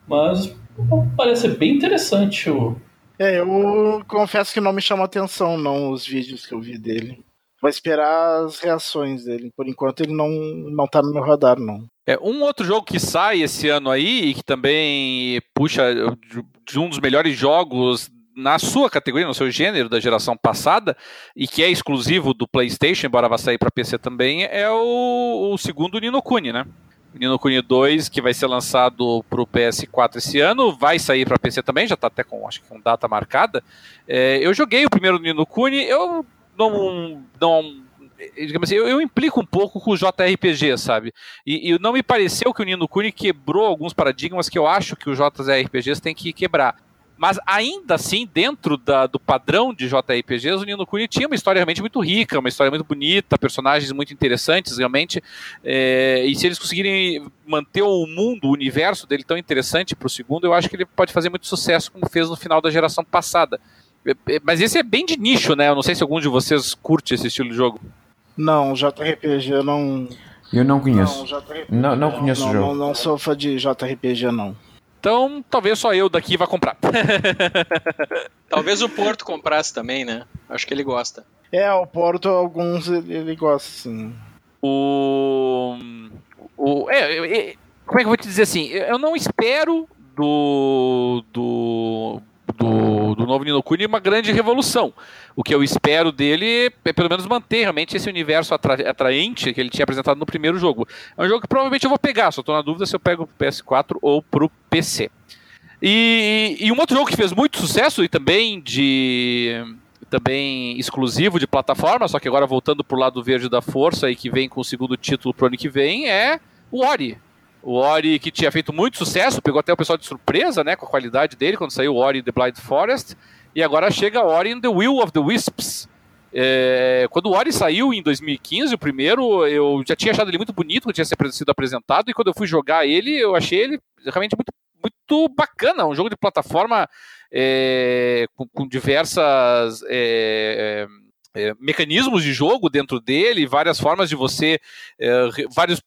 Mas parece bem interessante o. É, eu confesso que não me chamou atenção, não, os vídeos que eu vi dele. Vou esperar as reações dele. Por enquanto ele não, não tá no meu radar, não. É, um outro jogo que sai esse ano aí e que também puxa de um dos melhores jogos na sua categoria, no seu gênero da geração passada e que é exclusivo do PlayStation, embora vá sair para PC também, é o, o segundo Nino Kuni, né? Nino Kuni 2, que vai ser lançado para o PS4 esse ano, vai sair para PC também, já está até com, acho que com data marcada. É, eu joguei o primeiro Nino Kuni, eu não, não digamos assim, eu, eu, implico um pouco com o JRPG, sabe? E, e, não me pareceu que o Nino Kuni quebrou alguns paradigmas que eu acho que os JRPGs têm que quebrar. Mas ainda assim, dentro da, do padrão de JRPGs, o Nino Kuni tinha uma história realmente muito rica, uma história muito bonita, personagens muito interessantes, realmente. É, e se eles conseguirem manter o mundo, o universo dele tão interessante para o segundo, eu acho que ele pode fazer muito sucesso, como fez no final da geração passada. Mas esse é bem de nicho, né? Eu não sei se algum de vocês curte esse estilo de jogo. Não, JRPG eu não. Eu não conheço. Não, JRPG, não, não conheço não, o jogo. Não, não sou fã de JRPG, não. Então, talvez só eu daqui vá comprar. [LAUGHS] talvez o Porto comprasse também, né? Acho que ele gosta. É, o Porto, alguns ele, ele gosta, sim. O. o é, é, como é que eu vou te dizer assim? Eu não espero do. do do, do novo Nino Kuni uma grande revolução. O que eu espero dele é pelo menos manter realmente esse universo atra atraente que ele tinha apresentado no primeiro jogo. É um jogo que provavelmente eu vou pegar, só estou na dúvida se eu pego pro PS4 ou pro PC. E, e, um outro jogo que fez muito sucesso e também de também exclusivo de plataforma, só que agora voltando pro lado verde da força e que vem com o segundo título pro ano que vem, é o Ori, o Ori que tinha feito muito sucesso, pegou até o pessoal de surpresa, né, com a qualidade dele quando saiu o Ori The Blind Forest, e agora chega Ori in the Will of the Wisps. É, quando o Ori saiu em 2015, o primeiro, eu já tinha achado ele muito bonito, quando tinha sido apresentado, e quando eu fui jogar ele, eu achei ele realmente muito, muito bacana, um jogo de plataforma é, com, com, diversas é, é, mecanismos de jogo dentro dele, várias formas de você, é, vários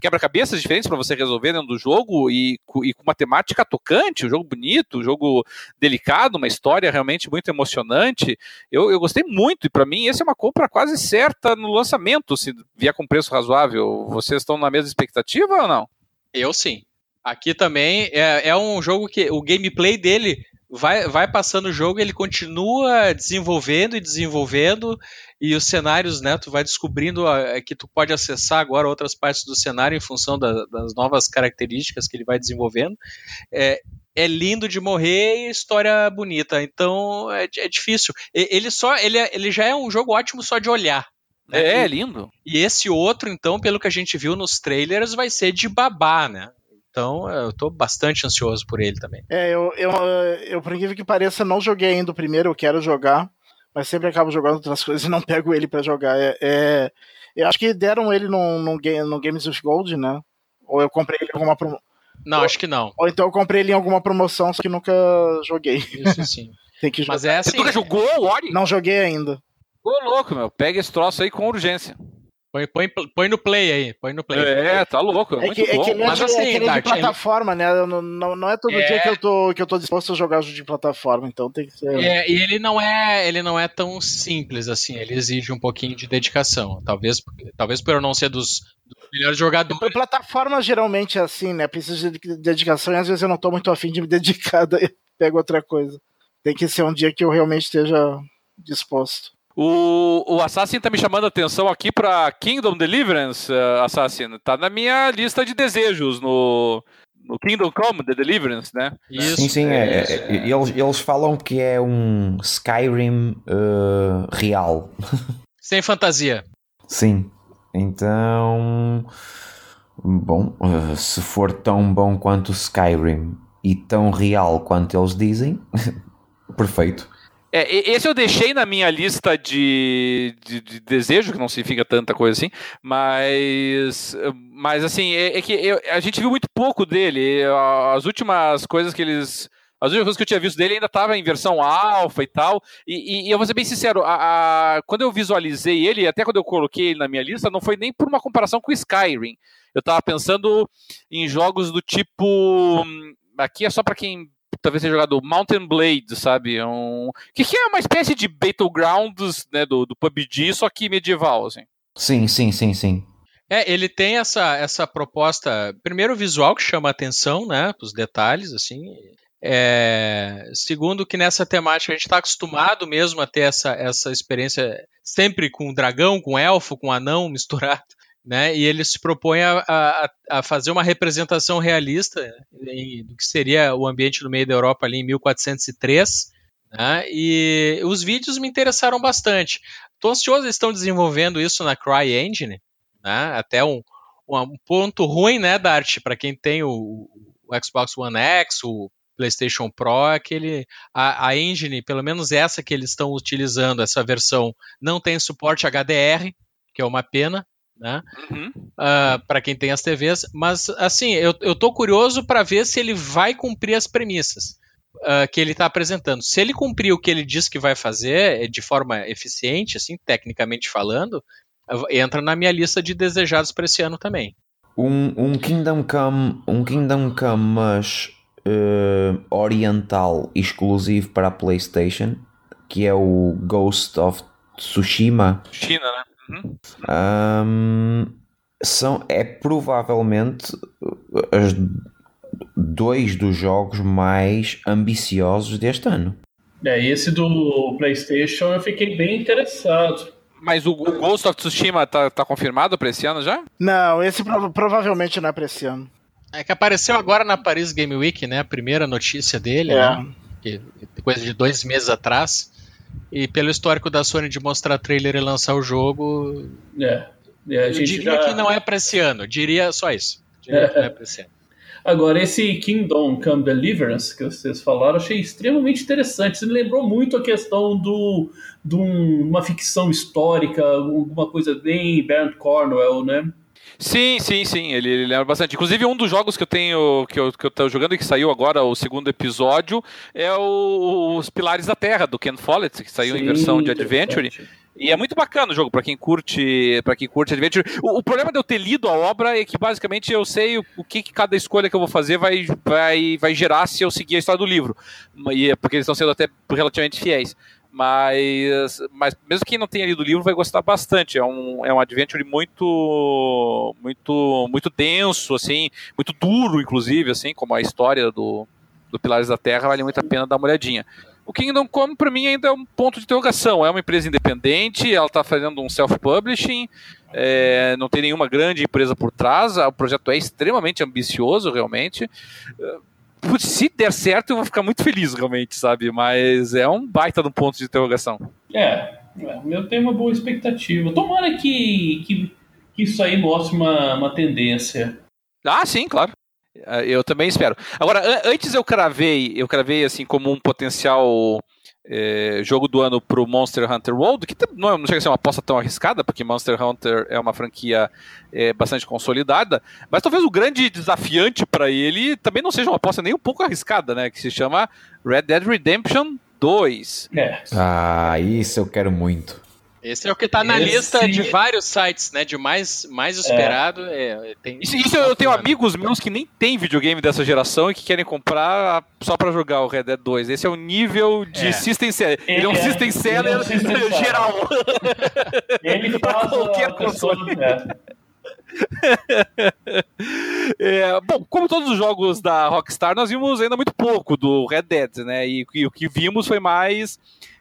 quebra-cabeças diferentes para você resolver dentro do jogo e, e com uma temática tocante, um jogo bonito, um jogo delicado, uma história realmente muito emocionante. Eu, eu gostei muito e para mim esse é uma compra quase certa no lançamento, se vier com preço razoável. Vocês estão na mesma expectativa ou não? Eu sim. Aqui também é, é um jogo que o gameplay dele vai, vai passando o jogo, ele continua desenvolvendo e desenvolvendo, e os cenários, né, tu vai descobrindo ah, que tu pode acessar agora outras partes do cenário em função da- das novas características que ele vai desenvolvendo. É, é lindo de morrer e história bonita, então é, é difícil. Ele só, ele, é- ele já é um jogo ótimo só de olhar. né? É, E- lindo. e esse outro, então, pelo que a gente viu nos trailers, vai ser de babá, né? Então, eu tô bastante ansioso por ele também. É, eu, eu, eu, por incrível que pareça, não joguei ainda o primeiro, eu quero jogar, mas sempre acabo jogando outras [LAUGHS] coisas e não pego ele pra jogar. É, é- eu acho que deram ele no, no, no Games with Gold, né? Ou eu comprei ele em alguma promo... Não, acho que não. Ou então eu comprei ele em alguma promoção, só que nunca joguei. Isso sim. [LAUGHS] Tem que jogar. Mas é Você assim. nunca jogou o Ori? Não joguei ainda. Ô, louco, meu. Pega esse troço aí com urgência. Põe, põe, põe no play aí. Põe no play. É, tá louco. É, É muito que, é bom. que ele é, Mas de, assim, é, que é de Dart, ele- plataforma, né? Não, não, não é todo É. dia que eu, tô, que eu tô disposto a jogar jogo de plataforma, então tem que ser. É, e ele não é, ele não é tão simples assim. Ele exige um pouquinho de dedicação. Talvez, talvez por eu não ser dos, dos melhores jogadores. Plataforma geralmente é assim, né? Precisa de dedicação e às vezes eu não tô muito afim de me [LAUGHS] dedicar, daí eu pego outra coisa. Tem que ser um dia que eu realmente esteja disposto. O, o Assassin tá me chamando a atenção aqui pra Kingdom Deliverance, eh, Assassin. Tá na minha lista de desejos no, no Kingdom Come, The Deliverance, né? Isso. Sim, sim, é, é- é- eles, eles falam que é um Skyrim eh, real. [LAUGHS] Sem fantasia. Sim. Então. Bom, eh, se for tão bom quanto o Skyrim e tão real quanto eles dizem, [LAUGHS] perfeito. É, esse eu deixei na minha lista de, de, de desejo, que não significa tanta coisa assim, mas, mas assim, é, é que eu- a gente viu muito pouco dele. As últimas coisas que eles. As últimas coisas que eu tinha visto dele ainda estava em versão alfa e tal. E, e- e eu vou ser bem sincero, a- a- quando eu visualizei ele, até quando eu coloquei ele na minha lista, não foi nem por uma comparação com Skyrim. Eu estava pensando em jogos do tipo. hum, Aqui é só para quem talvez tenha jogado Mountain Blade, sabe? É Um... Que, que é uma espécie de Battlegrounds né, do, do PUBG, só que medieval, assim. Sim, sim, sim, sim. É, ele tem essa, essa proposta, primeiro o visual que chama a atenção, né, os detalhes, assim, é, segundo que nessa temática a gente está acostumado mesmo a ter essa, essa experiência sempre com dragão, com elfo, com anão [LAUGHS] misturado, né, e ele se propõe a, a, a fazer uma representação realista em- do que seria o ambiente no meio da Europa ali em 1403, né, e os vídeos me interessaram bastante. Tô ansioso, eles estão desenvolvendo isso na CryEngine, né? Até um, um ponto ruim, né, Dart, para quem tem o, o Xbox One X, o PlayStation Pro, é que ele, a, a engine, pelo menos essa que eles estão utilizando, essa versão, não tem suporte HDR, que é uma pena, né? Uhum. para quem tem as TVs, mas assim, eu, eu tô curioso para ver se ele vai cumprir as premissas ah, que ele está apresentando. Se ele cumprir o que ele diz que vai fazer eh, de forma eficiente, assim, tecnicamente falando, ah, entra na minha lista de desejados para esse ano também. Um, um Kingdom Come, um Kingdom Come, mas eh, oriental, exclusivo para a PlayStation, que é o Ghost of Tsushima. China, né? Uhum. Ahm, são, é provavelmente uh, as dois dos jogos mais ambiciosos deste ano. É, esse do PlayStation eu fiquei bem interessado. Mas o, o Ghost of Tsushima tá, tá confirmado pra esse ano já? Não, esse prova- provavelmente não é pra esse ano. É que apareceu agora na Paris Game Week, né? A primeira notícia dele, É. né? Que, coisa de dois meses atrás. E pelo histórico da Sony de mostrar trailer e lançar o jogo, É. É, eu diria já... que não é pra esse ano. Diria só isso. Diria que não é pra esse ano. [LAUGHS] Agora, esse Kingdom Come Deliverance que vocês falaram, achei extremamente interessante. Isso me lembrou muito a questão do de um- uma ficção histórica, alguma coisa bem Bernd Cornwell, né? Sim, sim, sim, ele, ele lembra bastante. Inclusive, um dos jogos que eu tenho, que eu, que eu tô jogando e que saiu agora, o segundo episódio, é o- Os Pilares da Terra, do Ken Follett, que saiu em Sim, versão de Adventure. E é muito bacana o jogo para quem curte, para quem curte Adventure. O, o, problema de eu ter lido a obra é que basicamente eu sei o, o que, que, cada escolha que eu vou fazer vai, vai, vai gerar se eu seguir a história do livro. E, é porque eles estão sendo até relativamente fiéis. Mas, mas mesmo quem não tenha lido o livro vai gostar bastante. É um, é um adventure muito, muito, muito denso, assim, muito duro, inclusive, assim, como a história do, do Pilares da Terra, vale muito a pena dar uma olhadinha. O Kingdom Come, para mim, ainda é um ponto de interrogação. É uma empresa independente, ela está fazendo um self-publishing, é, não tem nenhuma grande empresa por trás, o projeto é extremamente ambicioso, realmente. Se der certo, eu vou ficar muito feliz, realmente, sabe? Mas é um baita de um ponto de interrogação. É, é eu tenho uma boa expectativa. Tomara que, que, que isso aí mostre uma, uma tendência. Ah, sim, claro. É, eu também espero. Agora, antes eu cravei, eu cravei assim como um potencial é, jogo do ano para o Monster Hunter World, que não, não, chega a ser uma aposta tão arriscada, porque Monster Hunter é uma franquia é, bastante consolidada, mas talvez o grande desafiante para ele também não seja uma aposta nem um pouco arriscada, né? Que se chama Red Dead Redemption 2. É. Ah, isso eu quero muito. Esse é o que está na Esse... lista de vários sites, né? De mais, mais é. esperado. É. É, tem... Isso, isso eu tenho amigos meus que nem têm videogame dessa geração e que querem comprar só para jogar o Red Dead 2. Esse é o nível de é. System Seller. Ele, ele é um System Seller é um geral. Ele [LAUGHS] faz qualquer console. [LAUGHS] É, bom, como todos os jogos da Rockstar, nós vimos ainda muito pouco do Red Dead, né? E, e o que vimos foi mais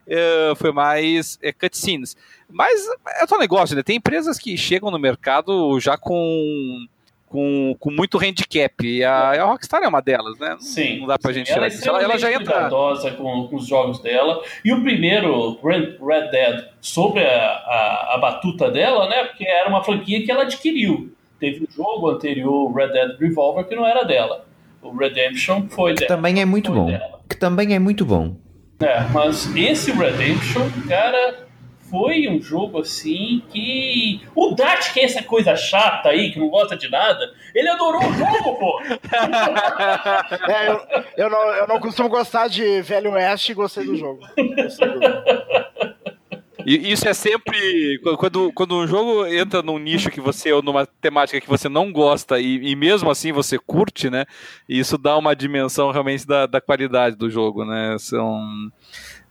uh, foi mais uh, cutscenes. Mas é o negócio, né? Tem empresas que chegam no mercado já com com, com muito handicap. E a, a, Rockstar é uma delas, né? Sim. Não dá pra gente ela tirar. É ela, ela já entra. Com, com os jogos dela. E o primeiro, Red, Red Dead, sobre a, a, a, batuta dela, né? Porque era uma franquia que ela adquiriu. Teve um jogo anterior, Red Dead Revolver, que não era dela. O Redemption foi que dela. Também é muito bom. Dela. Que também é muito bom. É, mas esse Redemption, cara, foi um jogo assim que. O Dart, que é essa coisa chata aí, que não gosta de nada, ele adorou o jogo, pô! [LAUGHS] é, eu, eu, não, eu não costumo gostar de Velho Oeste e gostei do jogo. Gostei do jogo. E isso é sempre. Quando, quando um jogo entra num nicho que você, ou numa temática que você não gosta, e, e mesmo assim você curte, né? Isso dá uma dimensão realmente da, da qualidade do jogo, né? São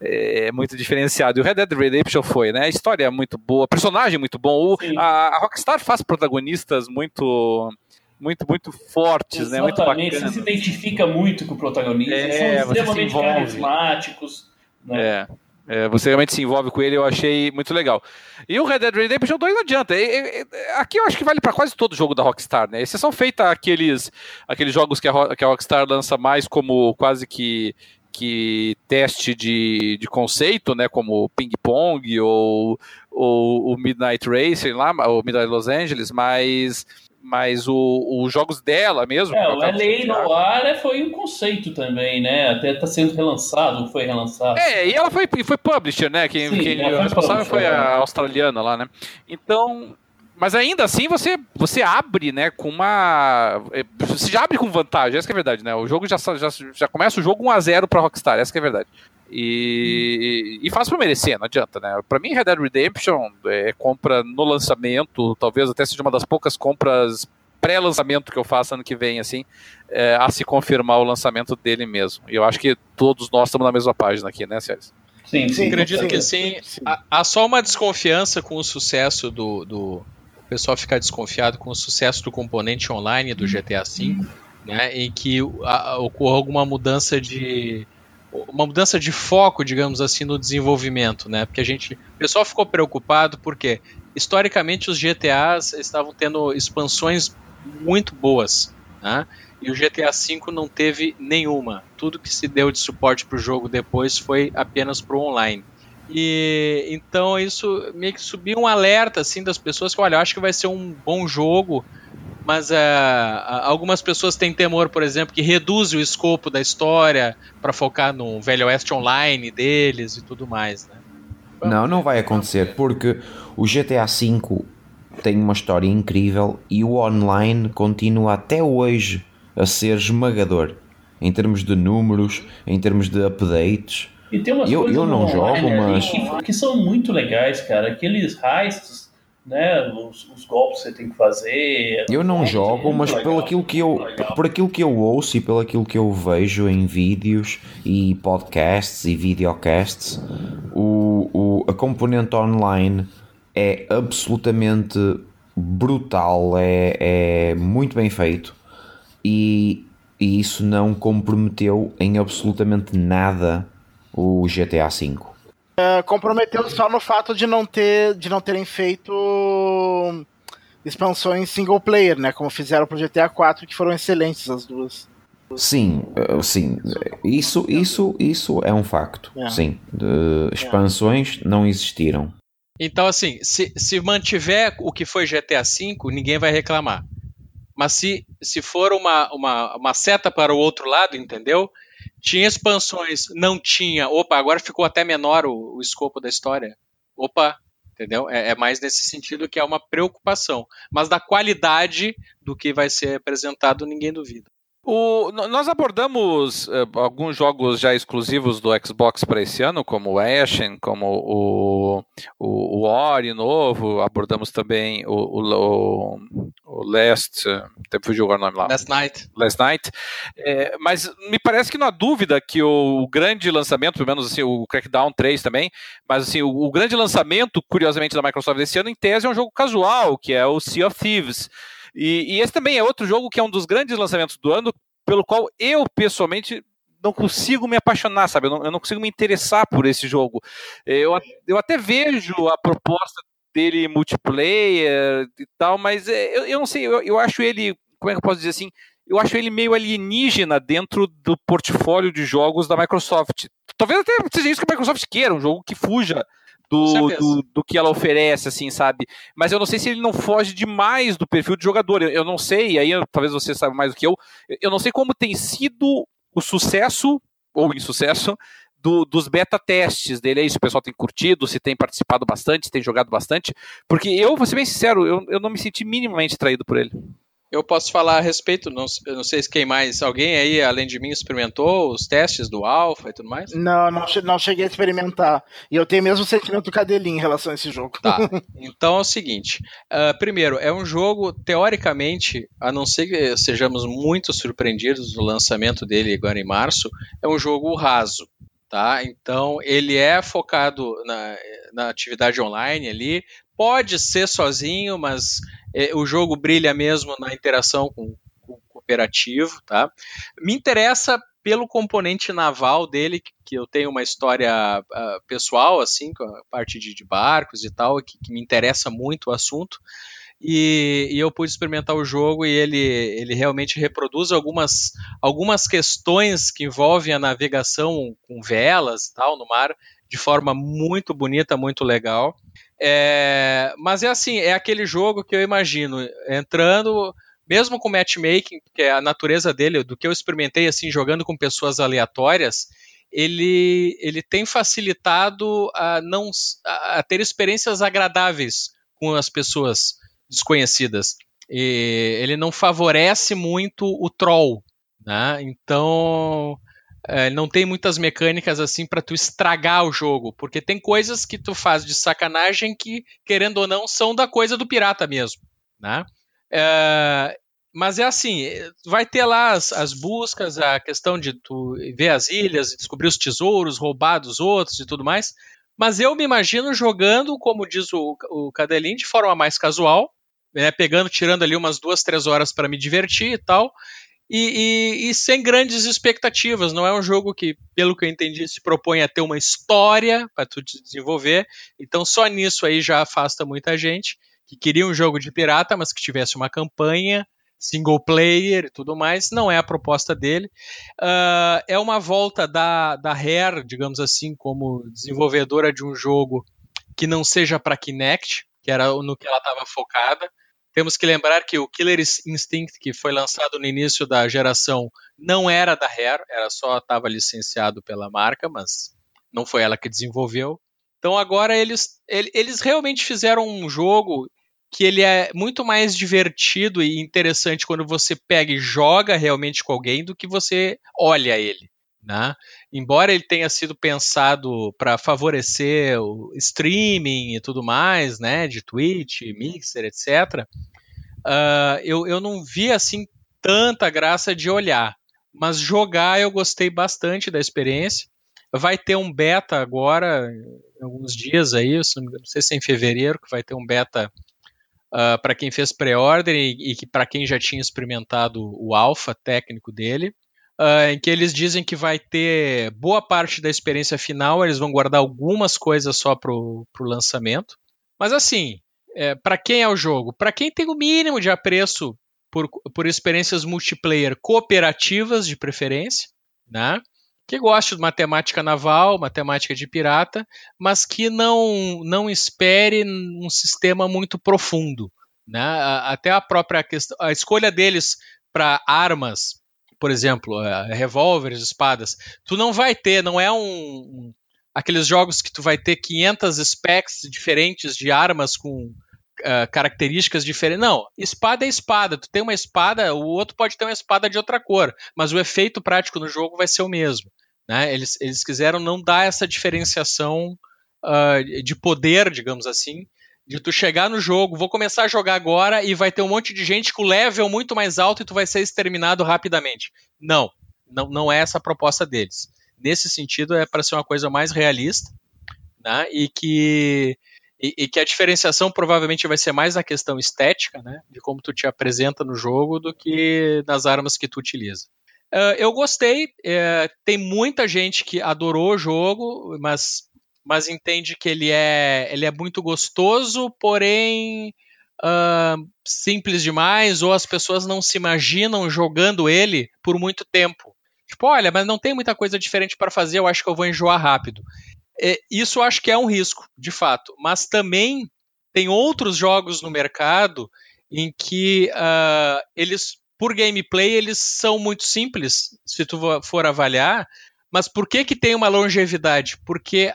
é, é muito diferenciado. E o Red Dead Redemption foi, né? A história é muito boa, personagem muito bom. O, a, a, Rockstar faz protagonistas muito muito muito fortes, Exatamente. né? Muito bacanas. Você se identifica muito com o protagonista, é, são extremamente carismáticos. Né? É. É, você realmente se envolve com ele, eu achei muito legal. E o Red Dead Redemption 2 não adianta. É, é, aqui eu acho que vale para quase todo jogo da Rockstar, né? Exceção feita aqueles, aqueles jogos que a, que a Rockstar lança mais como quase que, que teste de, de conceito, né? Como Ping Pong ou, ou o Midnight Racing lá, o Midnight Los Angeles, mas mas o, os jogos dela mesmo. É, o LA Noir foi um conceito também, né? Até está sendo relançado, foi relançado. É, e ela foi, foi publisher, né? Quem, Sim, quem a responsável foi a é. australiana lá, né? Então. Mas ainda assim você, você abre, né, com uma. É, você já abre com vantagem, essa é a verdade, né? O jogo já, já, já começa o jogo 1x0 pra Rockstar, essa é a verdade. E, e faz para merecer, não adianta, né? Para mim, Red Dead Redemption é compra no lançamento, talvez até seja uma das poucas compras pré-lançamento que eu faço ano que vem, assim, é, a se confirmar o lançamento dele mesmo. E eu acho que todos nós estamos na mesma página aqui, né, Sérgio? Sim, sim. Acredito sim, que sim. sim. Há, há, só uma desconfiança com o sucesso do, do. O pessoal ficar desconfiado com o sucesso do componente online do GTA V, né? Em que ocorra alguma mudança de uma mudança de foco, digamos assim, no desenvolvimento, né? Porque a gente, o pessoal ficou preocupado porque historicamente os GTAs estavam tendo expansões muito boas, né? E o GTA V não teve nenhuma. Tudo que se deu de suporte para o jogo depois foi apenas para o online. E então isso meio que subiu um alerta assim das pessoas que, olha, acho que vai ser um bom jogo, mas uh, algumas pessoas têm temor, por exemplo, que reduz o escopo da história para focar no Velho Oeste Online deles e tudo mais, né? Não, não vai acontecer, porque o GTA V tem uma história incrível e o online continua até hoje a ser esmagador em termos de números, em termos de updates. E tem umas Eu- coisas eu não jogo, ali mas- que, que são muito legais, cara. Aqueles heists, né? Os, os golpes que você tem que fazer. Eu não É jogo, muito mas legal, pelo aquilo que eu, legal. por aquilo que eu ouço e pelo aquilo que eu vejo em vídeos e podcasts e videocasts, o, o, a componente online é absolutamente brutal, é, é muito bem feito e, e isso não comprometeu em absolutamente nada o GTA V. É, comprometeu só no fato de não ter de não terem feito expansões single player, né? Como fizeram pro GTA 4, que foram excelentes as duas. Sim, sim, isso, isso, isso é um facto. É. Sim, De expansões não existiram. Então, assim, se, se mantiver o que foi GTA V, ninguém vai reclamar. Mas se, se for uma, uma, uma seta para o outro lado, entendeu? Tinha expansões, não tinha. Opa, agora ficou até menor o, o escopo da história. Opa, entendeu? É, é mais nesse sentido que é uma preocupação. Mas da qualidade do que vai ser apresentado, ninguém duvida. O- nós abordamos eh, alguns jogos já exclusivos do Xbox para esse ano, como o Ashen, como o, o, o Ori novo, abordamos também o, o, o, Last, até fugiu agora o nome lá. Last Night. Last Night. É, mas me parece que não há dúvida que o grande lançamento, pelo menos assim, o Crackdown 3 também, mas assim, o, o grande lançamento, curiosamente, da Microsoft desse ano, em tese, é um jogo casual, que é o Sea of Thieves. E, e esse também é outro jogo que é um dos grandes lançamentos do ano, pelo qual eu, pessoalmente, não consigo me apaixonar, sabe? Eu não, eu não consigo me interessar por esse jogo. Eu, eu até vejo a proposta dele multiplayer e tal, mas é, eu, eu não sei, eu, eu acho ele, como é que eu posso dizer assim? Eu acho ele meio alienígena dentro do portfólio de jogos da Microsoft. Talvez até seja isso que a Microsoft queira, um jogo que fuja do, do, do que ela oferece, assim, sabe? Mas eu não sei se ele não foge demais do perfil de jogador. Eu, eu não sei, e aí talvez você saiba mais do que eu. Eu não sei como tem sido o sucesso ou insucesso do- dos beta testes dele aí, se o pessoal tem curtido, se tem participado bastante, se tem jogado bastante. Porque eu, vou ser bem sincero, eu, eu não me senti minimamente traído por ele. Eu posso falar a respeito, não, não sei se quem mais, alguém aí, além de mim, experimentou os testes do Alpha e tudo mais? Não, não, não cheguei a experimentar. E eu tenho o mesmo sentimento do Cadelinho em relação a esse jogo. Tá. [LAUGHS] Então é o seguinte: ah, primeiro, é um jogo, teoricamente, a não ser que sejamos muito surpreendidos no lançamento dele agora em março, é um jogo raso. Tá? Então ele é focado na, na atividade online ali. Pode ser sozinho, mas eh, o jogo brilha mesmo na interação com, com o cooperativo. Tá? Me interessa pelo componente naval dele, que, eu tenho uma história ah, pessoal, assim, com a parte de, de barcos e tal, que, que me interessa muito o assunto. E, e eu pude experimentar o jogo e ele, ele realmente reproduz algumas, algumas questões que envolvem a navegação com velas e tal no mar de forma muito bonita, muito legal. É, mas é assim, é aquele jogo que eu imagino entrando, mesmo com matchmaking, porque a natureza dele, do que eu experimentei assim jogando com pessoas aleatórias, ele, ele tem facilitado a não a, a ter experiências agradáveis com as pessoas desconhecidas. E ele não favorece muito o troll, né? Então é, não tem muitas mecânicas assim para tu estragar o jogo, porque tem coisas que tu faz de sacanagem que, querendo ou não, são da coisa do pirata mesmo, né? É, mas é assim, vai ter lá as, as, buscas, a questão de tu ver as ilhas, descobrir os tesouros, roubar dos outros e tudo mais. Mas eu me imagino jogando, como diz o, o Cadelinho, de forma mais casual, né, pegando, tirando ali umas duas, três horas para me divertir e tal. E, e, e, sem grandes expectativas. Não é um jogo que, pelo que eu entendi, se propõe a ter uma história para tu desenvolver. Então, só nisso aí já afasta muita gente que queria um jogo de pirata, mas que tivesse uma campanha single player e tudo mais. Não é a proposta dele. Uh, é uma volta da, da Rare, digamos assim, como desenvolvedora de um jogo que não seja para Kinect, que era no que ela estava focada. Temos que lembrar que o Killer Instinct, que foi lançado no início da geração, não era da Rare, era só estava licenciado pela marca, mas não foi ela que desenvolveu. Então agora eles, eles realmente fizeram um jogo que ele é muito mais divertido e interessante quando você pega e joga realmente com alguém do que você olha ele. Né? Embora ele tenha sido pensado para favorecer o streaming e tudo mais, né, de Twitch, Mixer, etc., uh, eu, eu não vi assim tanta graça de olhar. Mas jogar eu gostei bastante da experiência. Vai ter um beta agora, alguns dias aí, não sei se é em fevereiro, que vai ter um beta uh, para quem fez pré-order e, e para quem já tinha experimentado o alpha técnico dele. Uh, em que eles dizem que vai ter boa parte da experiência final, eles vão guardar algumas coisas só para o lançamento. Mas assim, é, para quem é o jogo? Para quem tem o mínimo de apreço por, por experiências multiplayer cooperativas, de preferência, né? que gosta de matemática naval, matemática de pirata, mas que não, não espere um sistema muito profundo. Né? Até a própria questão, a escolha deles para armas, por exemplo, uh, revólveres, espadas, tu não vai ter, não é um, um, aqueles jogos que tu vai ter 500 specs diferentes de armas com uh, características diferentes. Não, espada é espada. Tu tem uma espada, o outro pode ter uma espada de outra cor, mas o efeito prático no jogo vai ser o mesmo. Né? Eles, eles quiseram não dar essa diferenciação uh, de poder, digamos assim, de tu chegar no jogo, vou começar a jogar agora e vai ter um monte de gente com level muito mais alto e tu vai ser exterminado rapidamente. Não, não, não é essa a proposta deles. Nesse sentido, é para ser uma coisa mais realista, né? E que e, e, que a diferenciação provavelmente vai ser mais na questão estética, né, de como tu te apresenta no jogo, do que nas armas que tu utiliza. Uh, eu gostei, uh, tem muita gente que adorou o jogo, mas, mas entende que ele é, ele é muito gostoso, porém uh, simples demais, ou as pessoas não se imaginam jogando ele por muito tempo. Tipo, olha, mas não tem muita coisa diferente para fazer, eu acho que eu vou enjoar rápido. É, isso acho que é um risco, de fato. Mas também tem outros jogos no mercado em que uh, eles, por gameplay, eles são muito simples, se tu for avaliar. Mas por que, que tem uma longevidade? Porque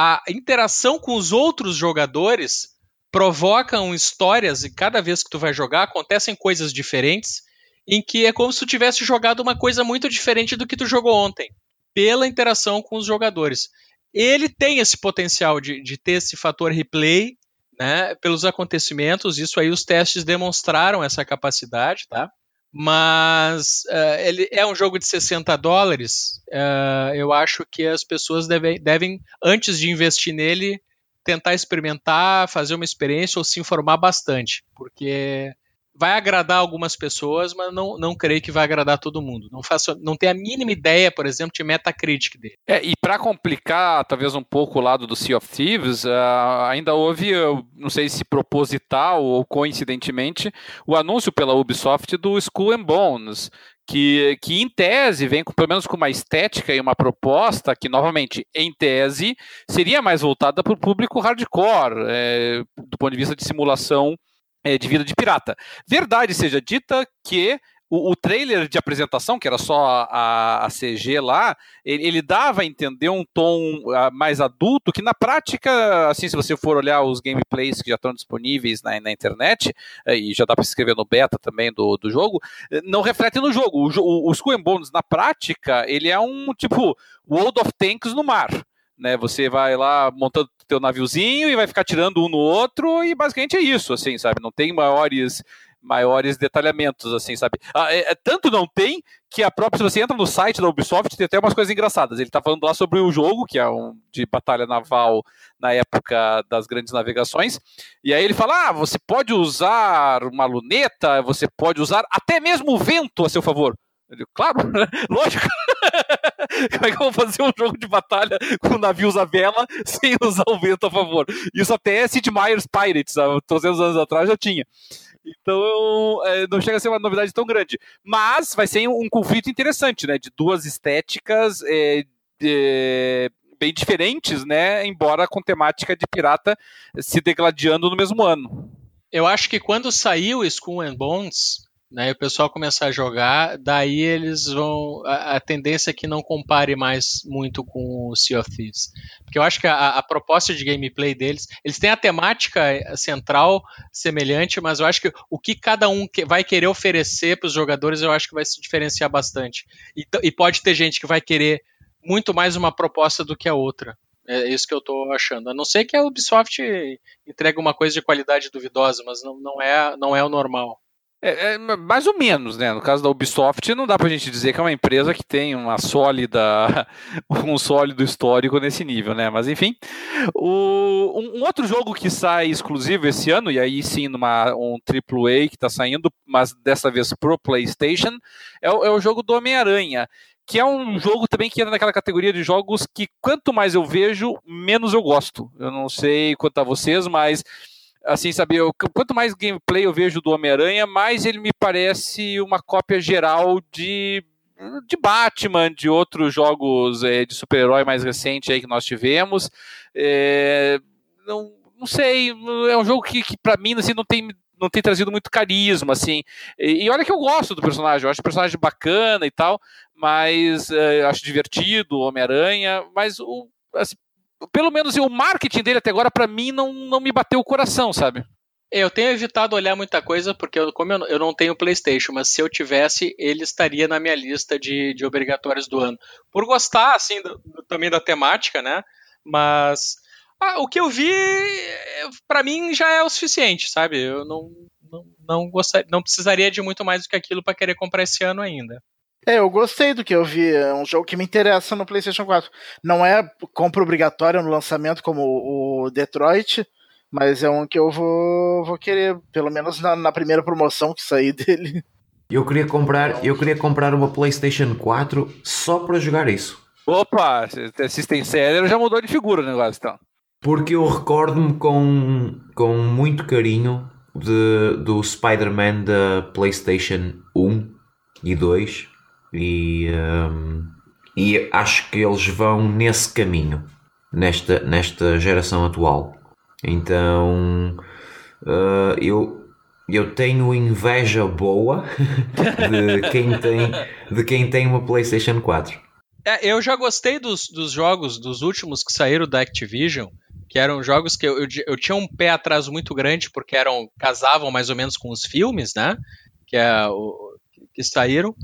a interação com os outros jogadores provocam histórias e cada vez que tu vai jogar acontecem coisas diferentes em que é como se tu tivesse jogado uma coisa muito diferente do que tu jogou ontem pela interação com os jogadores ele tem esse potencial de, de ter esse fator replay, né, pelos acontecimentos, isso aí os testes demonstraram essa capacidade, tá? Mas uh, ele é um jogo de 60 dólares, uh, eu acho que as pessoas devem, devem, antes de investir nele, tentar experimentar, fazer uma experiência ou se informar bastante, porque vai agradar algumas pessoas, mas não, não creio que vai agradar todo mundo. Não faço, não tenho a mínima ideia, por exemplo, de Metacritic dele. É, e para complicar talvez um pouco o lado do Sea of Thieves, uh, ainda houve, não sei se proposital ou coincidentemente, o anúncio pela Ubisoft do Skull and Bones, que, que em tese vem com, pelo menos com uma estética e uma proposta que, novamente, em tese, seria mais voltada para o público hardcore, é, do ponto de vista de simulação é, de vida de pirata. Verdade seja dita que o, o, trailer de apresentação, que era só a, a CG lá, ele, ele, dava a entender um tom uh, mais adulto, que na prática, assim, se você for olhar os gameplays que já estão disponíveis na, na internet, uh, e já dá para se inscrever no beta também do, do jogo, uh, não reflete no jogo. O, o, o Skull Bones, na prática, ele é um tipo World of Tanks no mar né? Você vai lá montando teu naviozinho e vai ficar tirando um no outro e basicamente é isso, assim, sabe? Não tem maiores maiores detalhamentos, assim, sabe? Ah, é, é, tanto não tem que a própria, se você entra no site da Ubisoft, tem até umas coisas engraçadas. Ele tá falando lá sobre o jogo, que é um de batalha naval na época das grandes navegações, e aí ele fala: ah, você pode usar uma luneta, você pode usar até mesmo o vento a seu favor. Digo, claro, [LAUGHS] lógico. [LAUGHS] Como é que eu vou fazer um jogo de batalha com navios à vela [LAUGHS] sem usar o vento a favor? Isso até Sid Meier's Pirates, há 300 anos atrás já tinha. Então, é, não chega a ser uma novidade tão grande. Mas vai ser um, conflito interessante, né? De duas estéticas é, de, bem diferentes, né? Embora com temática de pirata se degladiando no mesmo ano. Eu acho que quando saiu Skull and Bones, né, e o pessoal começar a jogar, daí eles vão. A, a, tendência é que não compare mais muito com o Sea of Thieves. Porque eu acho que a, a, proposta de gameplay deles. Eles têm a temática central semelhante, mas eu acho que o que cada um que, vai querer oferecer para os jogadores, eu acho que vai se diferenciar bastante. E, e pode ter gente que vai querer muito mais uma proposta do que a outra. É isso que eu estou achando. A não ser que a Ubisoft entregue uma coisa de qualidade duvidosa, mas não, não, é, não é o normal. É, é, mais ou menos, né? No caso da Ubisoft, não dá pra gente dizer que é uma empresa que tem uma sólida, [LAUGHS] um sólido histórico nesse nível, né? Mas enfim. O, um, um, outro jogo que sai exclusivo esse ano, e aí sim numa, um AAA que está saindo, mas dessa vez pro PlayStation, é é o jogo do Homem-Aranha. Que é um jogo também que entra naquela categoria de jogos que quanto mais eu vejo, menos eu gosto. Eu não sei quanto a vocês, mas assim, sabe, eu, quanto mais gameplay eu vejo do Homem-Aranha, mais ele me parece uma cópia geral de de Batman, de outros jogos é, de super-herói mais recentes aí que nós tivemos. É, não, não sei, é um jogo que, que para mim assim, não tem não tem trazido muito carisma, assim. E, e, olha que eu gosto do personagem, eu acho o personagem bacana e tal, mas é, acho divertido, Homem-Aranha, mas o, assim, pelo menos o marketing dele até agora, para mim, não, não me bateu o coração, sabe? Eu tenho evitado olhar muita coisa, porque eu, como eu, eu, não tenho PlayStation, mas se eu tivesse, ele estaria na minha lista de, de obrigatórios do ano. Por gostar, assim, do, do, também da temática, né? Mas ah, o que eu vi, para mim, já é o suficiente, sabe? Eu não, não, não, gostaria, não precisaria de muito mais do que aquilo para querer comprar esse ano ainda. É, eu gostei do que eu vi. É um jogo que me interessa no PlayStation 4. Não é compra obrigatória no lançamento como o Detroit, mas é um que eu vou, vou querer, pelo menos na, na primeira promoção que sair [LAUGHS] dele. Eu queria comprar, eu queria comprar uma PlayStation 4 só para jogar isso. Opa, System Seller já mudou de figura o negócio então. Porque eu recordo-me com, com muito carinho de, do Spider-Man da PlayStation 1 e 2 e, um, e acho que eles vão nesse caminho nesta, nesta geração atual. Então uh, eu, eu tenho inveja boa [LAUGHS] de quem tem, de quem tem uma PlayStation 4. É, eu já gostei dos, dos jogos, dos últimos que saíram da Activision, que eram jogos que eu, eu, eu, tinha um pé atrás muito grande, porque eram casavam mais ou menos com os filmes, né? Que, é o, que saíram.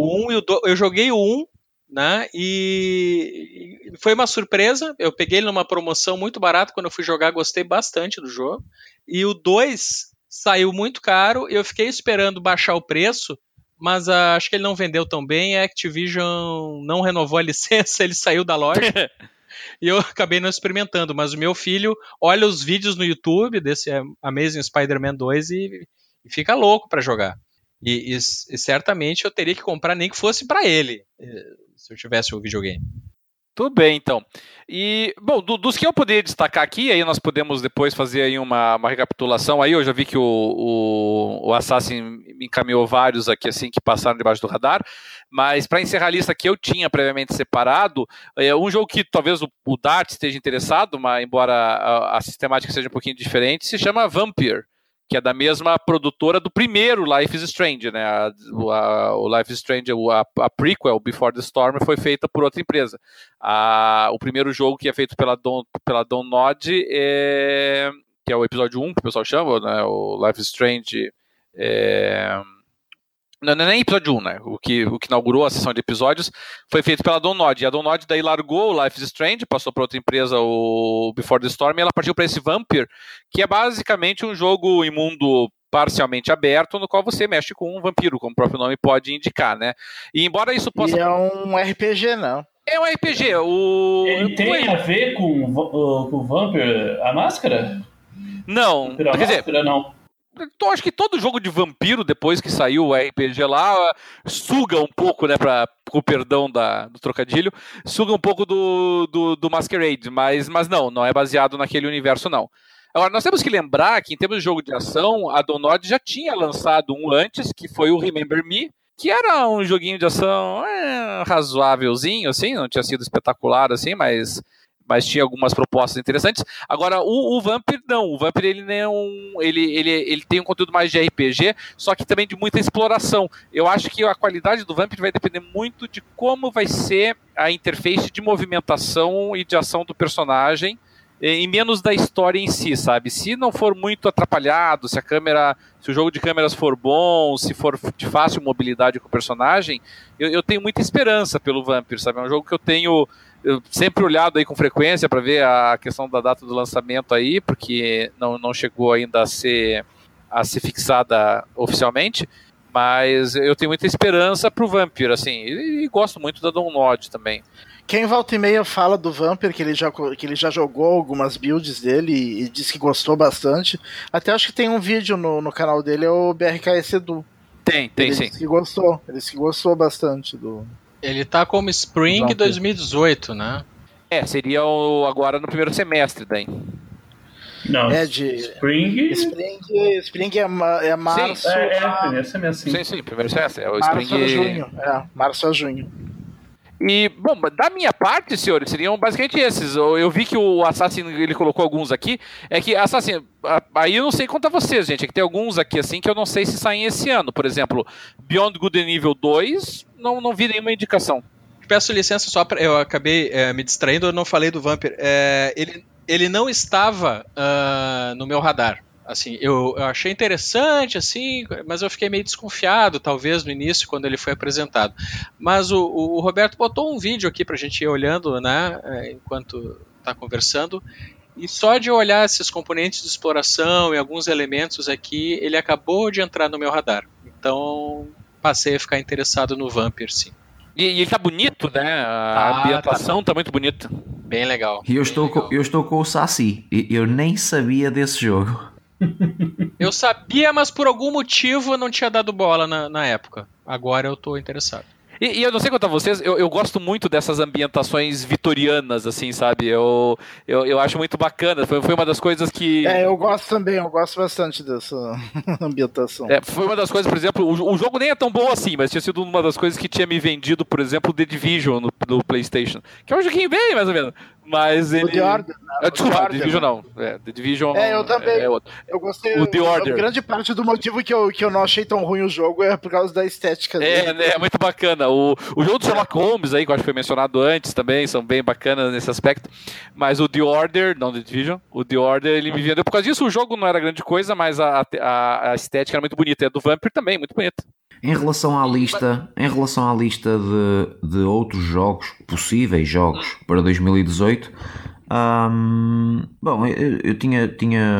O 1 e o 2, eu joguei o 1, né? E foi uma surpresa. Eu peguei ele numa promoção muito barata quando eu fui jogar, gostei bastante do jogo. E o 2 saiu muito caro, eu fiquei esperando baixar o preço, mas uh, acho que ele não vendeu tão bem. A Activision não renovou a [LAUGHS] licença, ele saiu da loja. [LAUGHS] e eu acabei não experimentando, mas o meu filho olha os vídeos no YouTube desse Amazing Spider-Man 2 e, e fica louco para jogar. E, e, e, certamente eu teria que comprar nem que fosse para ele, eh, se eu tivesse o videogame. Tudo bem, então. E, bom, do, dos que eu poderia destacar aqui, aí nós podemos depois fazer aí uma, uma recapitulação. Aí eu já vi que o, o, o Assassin encaminhou vários aqui, assim, que passaram debaixo do radar. Mas para encerrar a lista que eu tinha previamente separado, é um jogo que talvez o, o Dart esteja interessado, mas embora a, a sistemática seja um pouquinho diferente, se chama Vampire que é da mesma produtora do primeiro Life is Strange, né? A, a, o Life is Strange, a, a prequel, Before the Storm, foi feita por outra empresa. A, o primeiro jogo que é feito pela Don, pela Don Nod, é, que é o episódio 1, que o pessoal chama, né? O Life is Strange. É, não, não é nem episódio 1, né? O que, o que inaugurou a sessão de episódios foi feito pela Donod. E a Donod daí largou o Life is Strange, passou para outra empresa, o Before the Storm, e ela partiu para esse Vampire, que é basicamente um jogo em mundo parcialmente aberto, no qual você mexe com um vampiro, como o próprio nome pode indicar, né? E embora isso possa. E é um RPG, não. É um RPG. O... Ele tem a ver com, uh, com o Vampire, a máscara? Não. Quer dizer, não então, acho que todo jogo de vampiro, depois que saiu o RPG lá, suga um pouco, né, pra, com o perdão da, do trocadilho, suga um pouco do, do, do Masquerade, mas, mas não, não é baseado naquele universo, não. Agora, nós temos que lembrar que, em termos de jogo de ação, a Donod já tinha lançado um antes, que foi o Remember Me, que era um joguinho de ação é, razoávelzinho, assim, não tinha sido espetacular, assim, mas mas tinha algumas propostas interessantes. Agora, o, o Vampir não, o Vampir ele não, ele, ele, ele tem um conteúdo mais de RPG, só que também de muita exploração. Eu acho que a qualidade do Vampir vai depender muito de como vai ser a interface de movimentação e de ação do personagem e menos da história em si, sabe? Se não for muito atrapalhado, se a câmera, se o jogo de câmeras for bom, se for de fácil mobilidade com o personagem, eu, eu tenho muita esperança pelo Vampire, sabe? É um jogo que eu tenho eu sempre olhado aí com frequência para ver a questão da data do lançamento aí, porque não, não chegou ainda a ser a ser fixada oficialmente, mas eu tenho muita esperança pro Vampire, assim, e, e gosto muito da Download também. Quem volta e meia fala do Vampir, que ele já, que ele já jogou algumas builds dele e, e disse que gostou bastante. Até acho que tem um vídeo no, no canal dele, é o BRKS Edu. Tem, tem ele sim. Disse que gostou, ele disse que gostou bastante do. Ele tá como Spring Vampir. 2018, né? É, seria o, agora no primeiro semestre daí. Não, É de. Spring. Spring, Spring é, ma- é março. É, é, a- primeiro semestre. Sim, sim, primeiro semestre. É o março Spring. a junho. É, março a junho. E, bom, da minha parte, senhores, seriam basicamente esses. Eu, eu vi que o Assassin, ele colocou alguns aqui. É que, Assassin, aí eu não sei a vocês, gente. É que tem alguns aqui, assim, que eu não sei se saem esse ano. Por exemplo, Beyond Good Evil 2, não, não vi nenhuma indicação. Peço licença só para eu acabei é, me distraindo, eu não falei do Vampir. É, ele, ele não estava ah, no meu radar. Assim, eu, eu achei interessante, assim, mas eu fiquei meio desconfiado, talvez, no início, quando ele foi apresentado. Mas o, o- o Roberto botou um vídeo aqui pra gente ir olhando, né, é, enquanto tá conversando. E só de olhar esses componentes de exploração e alguns elementos aqui, ele acabou de entrar no meu radar. Então, passei a ficar interessado no Vampir, sim. E, e ele tá bonito, né? A Ah, ambientação tá. muito bonita. Bem legal. E eu estou, legal. com, eu estou com o Saci. E Eu nem sabia desse jogo. [LAUGHS] Eu sabia, mas por algum motivo eu não tinha dado bola na, na época. Agora eu tô interessado. E, e eu não sei quanto a vocês, eu, eu gosto muito dessas ambientações vitorianas, assim, sabe? Eu, eu, eu acho muito bacana. Foi, foi uma das coisas que. É, eu gosto também, eu gosto bastante dessa [LAUGHS] ambientação. É, foi uma das coisas, por exemplo, o, o jogo nem é tão bom assim, mas tinha sido uma das coisas que tinha me vendido, por exemplo, The Division no, no PlayStation. Que é um joguinho bem, mais ou menos. Mas ele. O The Order, né? Ah, desculpa, The The Division não. É, The Division. É, eu também. É outro. Eu gostei. O The Order. Grande parte do motivo que eu, que eu não achei tão ruim o jogo é por causa da estética É, dele. né, é muito bacana. O, o jogo do Sherlock Holmes aí, que eu acho que foi mencionado antes também, são bem bacanas nesse aspecto. Mas o The Order, não The Division, o The Order ele me vendeu por causa disso. O jogo não era grande coisa, mas a, a, a estética era muito bonita. E a do Vampire também, muito bonita. Em relação à lista, em relação à lista de, de outros jogos, possíveis jogos para 2018, hum, bom, eu, eu tinha, tinha,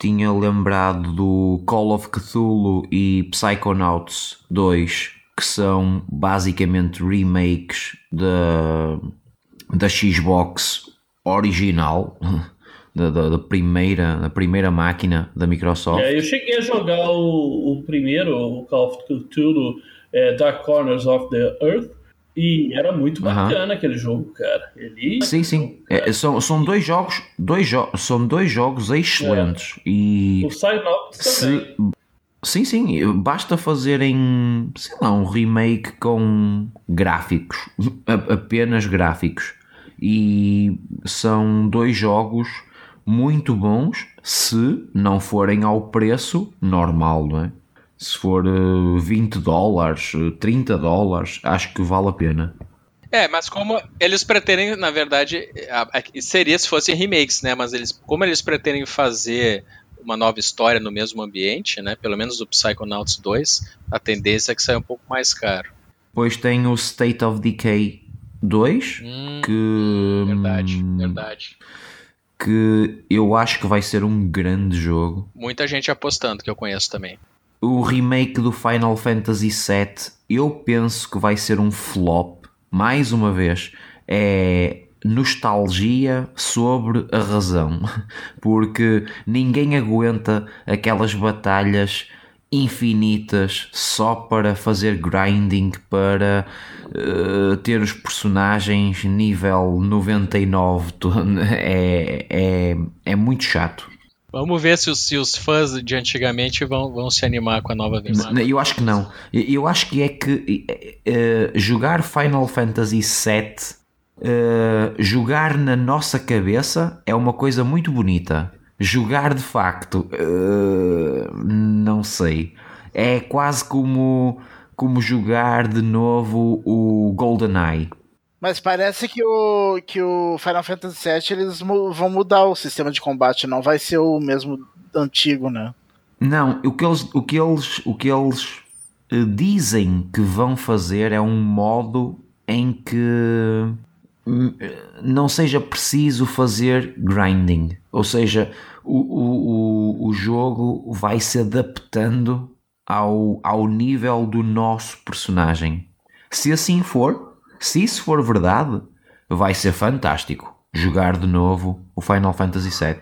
tinha lembrado do Call of Cthulhu e Psychonauts 2, que são basicamente remakes da, da Xbox original, [LAUGHS] da, da, da primeira, da primeira máquina da Microsoft. É, eu cheguei a jogar o, o primeiro, o Call of Cthulhu, é, Dark Corners of the Earth, e era muito bacana aquele jogo, cara. Ele Sim, sim. É, são, são dois jogos, dois jo são dois jogos excelentes e o Psychonauts também. se, sim, sim, basta fazerem, sei lá, um remake com gráficos, [LAUGHS] apenas gráficos. E são dois jogos muito bons se não forem ao preço normal, não é? Se for eh, 20 dólares, eh, 30 dólares, acho que vale a pena. É, mas como eles pretendem, na verdade, seria se fossem remakes, né? Mas eles, como eles pretendem fazer uma nova história no mesmo ambiente, né? Pelo menos o Psychonauts 2, a tendência é que saia um pouco mais caro. Depois tem o State of Decay 2, Hum, que, verdade, hum, verdade. Que eu acho que vai ser um grande jogo. Muita gente apostando, que eu conheço também. O remake do Final Fantasy VII, eu penso que vai ser um flop. Mais uma vez, é nostalgia sobre a razão, [LAUGHS] porque ninguém aguenta aquelas batalhas infinitas só para fazer grinding para eh, ter os personagens nível 99 to- [LAUGHS] é, é, é muito chato Vamos ver se os, se os fãs de antigamente vão, vão se animar com a nova versão. Eu acho que não. Eu acho que é que eh, jogar Final Fantasy VII Uh, jogar na nossa cabeça é uma coisa muito bonita. Jogar de facto, uh, não sei. É quase como, como jogar de novo o GoldenEye. Mas parece que o, que o Final Fantasy VII eles vão mudar o sistema de combate, não vai ser o mesmo antigo, né? Não, o que eles, o que eles, o que eles eh, dizem que vão fazer é um modo em que não seja preciso fazer grinding. Ou seja, o, o, o, o jogo vai se adaptando ao, ao nível do nosso personagem. Se assim for, se isso for verdade, vai ser fantástico jogar de novo o Final Fantasy VII.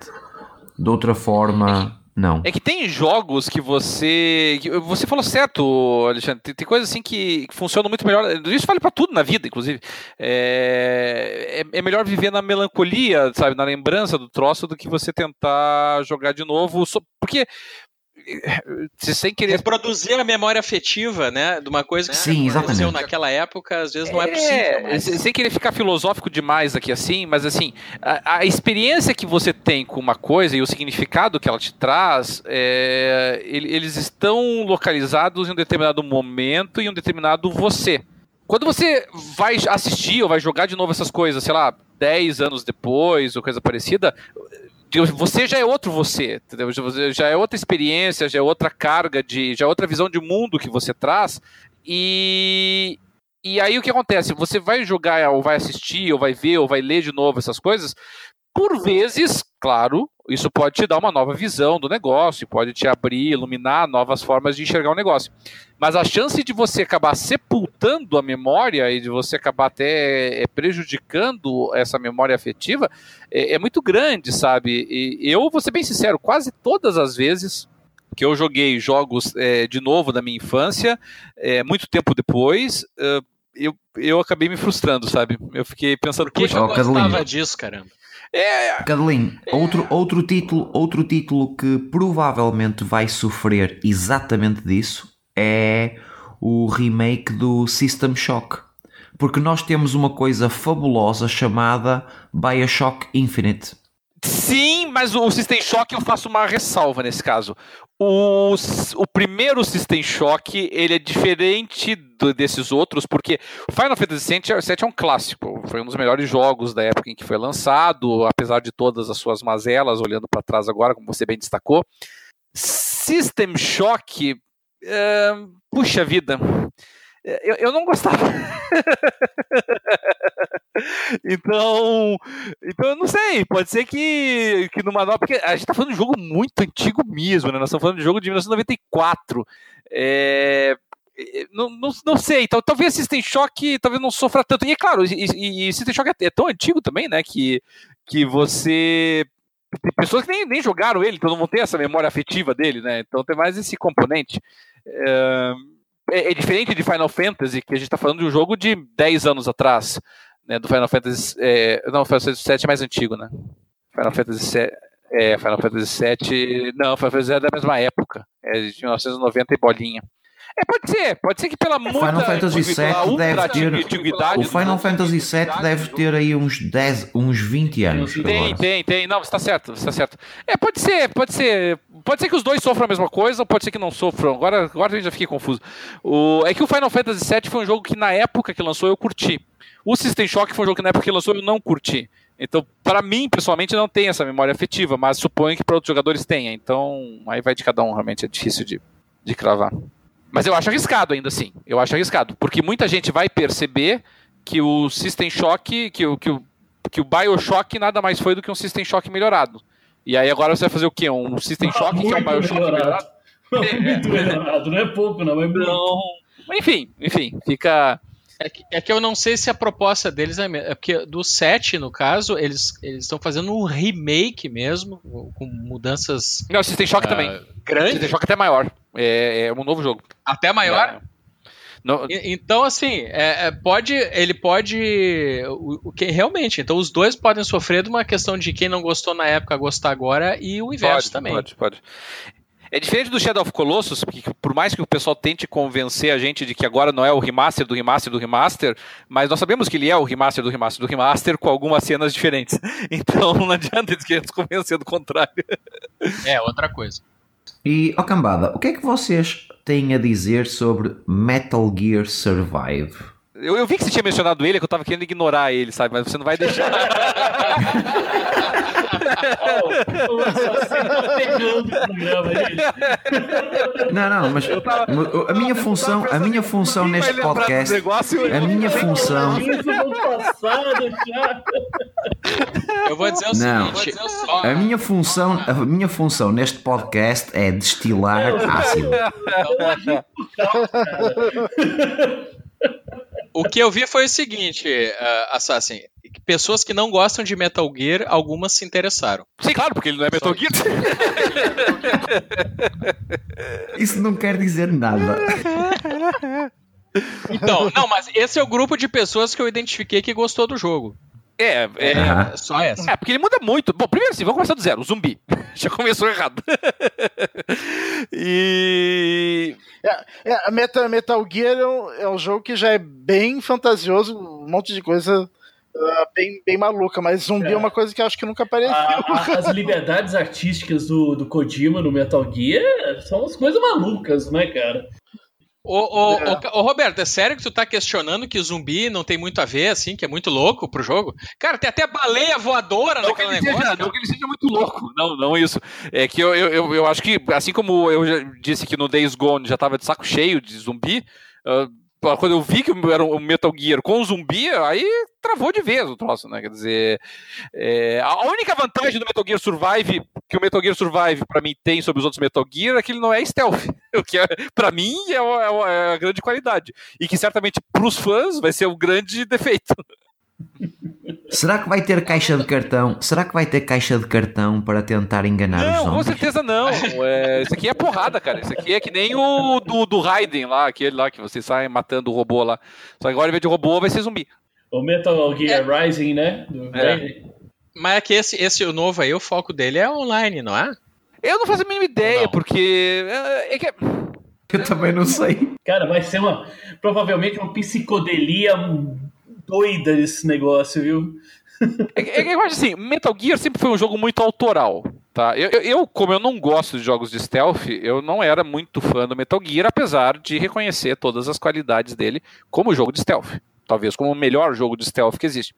De outra forma, não. É que tem jogos que você. você falou certo, Alexandre. Tem, tem coisas assim que, que funcionam muito melhor. Isso vale pra tudo na vida, inclusive. É, é, é melhor viver na melancolia, sabe? Na lembrança do troço do que você tentar jogar de novo. Porque. Se sem querer. Reproduzir a memória afetiva, né? De uma coisa que Sim, aconteceu exatamente. naquela época, às vezes não é possível. mas- sem querer ficar filosófico demais aqui assim, mas assim, a, a experiência que você tem com uma coisa e o significado que ela te traz, é, ele- eles estão localizados em um determinado momento e um determinado você. Quando você vai assistir ou vai jogar de novo essas coisas, sei lá, 10 anos depois ou coisa parecida, você já é outro você, entendeu? Já é outra experiência, já é outra carga de, já é outra visão de mundo que você traz e e aí o que acontece? Você vai jogar ou vai assistir ou vai ver ou vai ler de novo essas coisas, por vezes, claro, isso pode te dar uma nova visão do negócio, pode te abrir, iluminar novas formas de enxergar o negócio. Mas a chance de você acabar sepultando a memória e de você acabar até é, prejudicando essa memória afetiva é, é muito grande, sabe? E eu vou ser bem sincero, quase todas as vezes que eu joguei jogos é, de novo da minha infância, é, muito tempo depois, é, eu, eu acabei me frustrando, sabe? Eu fiquei pensando, que, eu gostava disso, caramba? É, Cadelin, outro, outro, título, outro título que provavelmente vai sofrer exatamente disso é o remake do System Shock. Porque nós temos uma coisa fabulosa chamada Bioshock Infinite. Sim, mas o System Shock eu faço uma ressalva nesse caso. O, o primeiro System Shock ele é diferente do- desses outros, porque Final Fantasy VII é- é um clássico. Foi um dos melhores jogos da época em que foi lançado, apesar de todas as suas mazelas, olhando para trás agora, como você bem destacou. System Shock, é, puxa vida, eu, eu não gostava. [LAUGHS] Então, então eu não sei, pode ser que, que numa nova. Porque a gente tá falando de um jogo muito antigo mesmo, né? Nós estamos falando de um jogo de 1994. É, não, não, não sei, tal, talvez System Shock talvez não sofra tanto. E é claro, e, e, System Shock é, é tão antigo também, né? Que, que você. Tem pessoas que nem, nem jogaram ele, então não vão ter essa memória afetiva dele, né? Então tem mais esse componente. É, é, é diferente de Final Fantasy, que a gente tá falando de um jogo de 10 anos atrás né, do Final Fantasy. É, não, Final Fantasy VII é mais antigo, né? Final Fantasy VII. É, Final Fantasy VII. Não, Final Fantasy VII é da mesma época. É de 1990 e bolinha. É, pode ser, pode ser que pela muita Final Fantasy VII deve ter- antiguidade O Final. Fantasy VII deve ter aí uns 10, uns 20 anos. Tem, agora. tem, tem. Não, você tá certo, você tá certo. É, pode ser, pode ser. Pode ser que os dois sofram a mesma coisa, ou pode ser que não sofram. Agora, agora eu já fiquei confuso. O, é que o Final Fantasy VII foi um jogo que na época que lançou eu curti. O System Shock foi um jogo que na época que lançou eu não curti. Então, para mim, pessoalmente, não tem essa memória afetiva, mas suponho que para outros jogadores tenha. Então, aí vai de cada um, realmente é difícil de, de cravar. Mas eu acho arriscado ainda assim. Eu acho arriscado. Porque muita gente vai perceber que o System Shock, que o, que o, que o Bioshock nada mais foi do que um System Shock melhorado. E aí agora você vai fazer o quê? Um System Shock que é um Bioshock melhorado? Muito melhorado, não é pouco, não, é muito. Não. Enfim, enfim, fica. É que, é que eu não sei se a proposta deles é. É porque do 7, no caso, eles eles estão fazendo um remake mesmo, com mudanças Não, o System Shock ah, também. O grandes, System Shock é até maior. É, é um novo jogo. até maior. É. E- Então, assim, é- é, pode, ele pode. O, o que realmente, então os dois podem sofrer de uma questão de quem não gostou na época gostar agora e o inverso pode, também. Pode, pode. É diferente do Shadow of Colossus, porque por mais que o pessoal tente convencer a gente de que agora não é o remaster do remaster do remaster, mas nós sabemos que ele é o remaster do remaster do remaster com algumas cenas diferentes. [LAUGHS] Então não adianta eles quererem nos convencer do contrário. É, outra coisa. E, ó cambada, o que é que vocês têm a dizer sobre Metal Gear Survive? Eu, eu vi que você tinha mencionado ele, é que eu tava querendo ignorar ele, sabe? Mas você não vai deixar. [LAUGHS] Não, não, mas a minha função, a minha função neste podcast, negócio, a minha função. Eu vou dizer o Não. seguinte. a minha função, a minha função neste podcast é destilar ácido. [LAUGHS] O que eu vi foi o seguinte, uh, Assassin. Pessoas que não gostam de Metal Gear, algumas se interessaram. Sim, claro, porque ele não é Metal Gear. [LAUGHS] Isso não quer dizer nada. Então, não, mas esse é o grupo de pessoas que eu identifiquei que gostou do jogo. É, é. Só essa. É, porque ele muda muito. Bom, primeiro assim, vamos começar do zero. Zumbi. [LAUGHS] Já começou errado. [LAUGHS] e. É, a Metal, Metal Gear é um, é um jogo que já é bem fantasioso, um monte de coisa ah, bem, bem maluca, mas zumbi é. É. uma coisa que eu acho que nunca apareceu. A- a- as liberdades artísticas do, do Kojima no Metal Gear são as coisas malucas, né, cara? Ô, ô, É. ô, ô, Roberto, é sério que tu tá questionando que zumbi não tem muito a ver, assim, que é muito louco pro jogo? Cara, tem até baleia voadora Não que, naquele ele negócio. seja, não que ele seja muito louco. Não, não isso. É que eu, eu, eu, acho que, assim como eu já disse que no Days Gone já tava de saco cheio de zumbi, ah, quando eu vi que era um Metal Gear com zumbi, aí travou de vez o troço, né? Quer dizer, é, a única vantagem do Metal Gear Survive, que o Metal Gear Survive pra mim tem sobre os outros Metal Gear, é que ele não é stealth. [LAUGHS] O que é, pra mim é, o- é é a grande qualidade. E que certamente pros fãs vai ser o grande defeito. Será que vai ter caixa de cartão? Será que vai ter caixa de cartão para tentar enganar os Não, com zombies? certeza não. É, isso aqui é porrada, cara. Isso aqui é que nem o do, do Raiden lá, aquele lá que você sai matando o robô lá. Só que agora, ao invés de robô, vai ser zumbi. O Metal Gear Rising, né? Do É. Mas é que esse, esse novo aí, o foco dele é online, não é? Eu não faço a mínima ideia, Não. porque. É, é que- Eu também não sei. Cara, vai ser uma. Provavelmente uma psicodelia doida esse negócio, viu? é é eu acho assim, Metal Gear sempre foi um jogo muito autoral. Tá? Eu, eu- como eu não gosto de jogos de stealth, eu não era muito fã do Metal Gear, apesar de reconhecer todas as qualidades dele como jogo de stealth. Talvez como o melhor jogo de stealth que existe.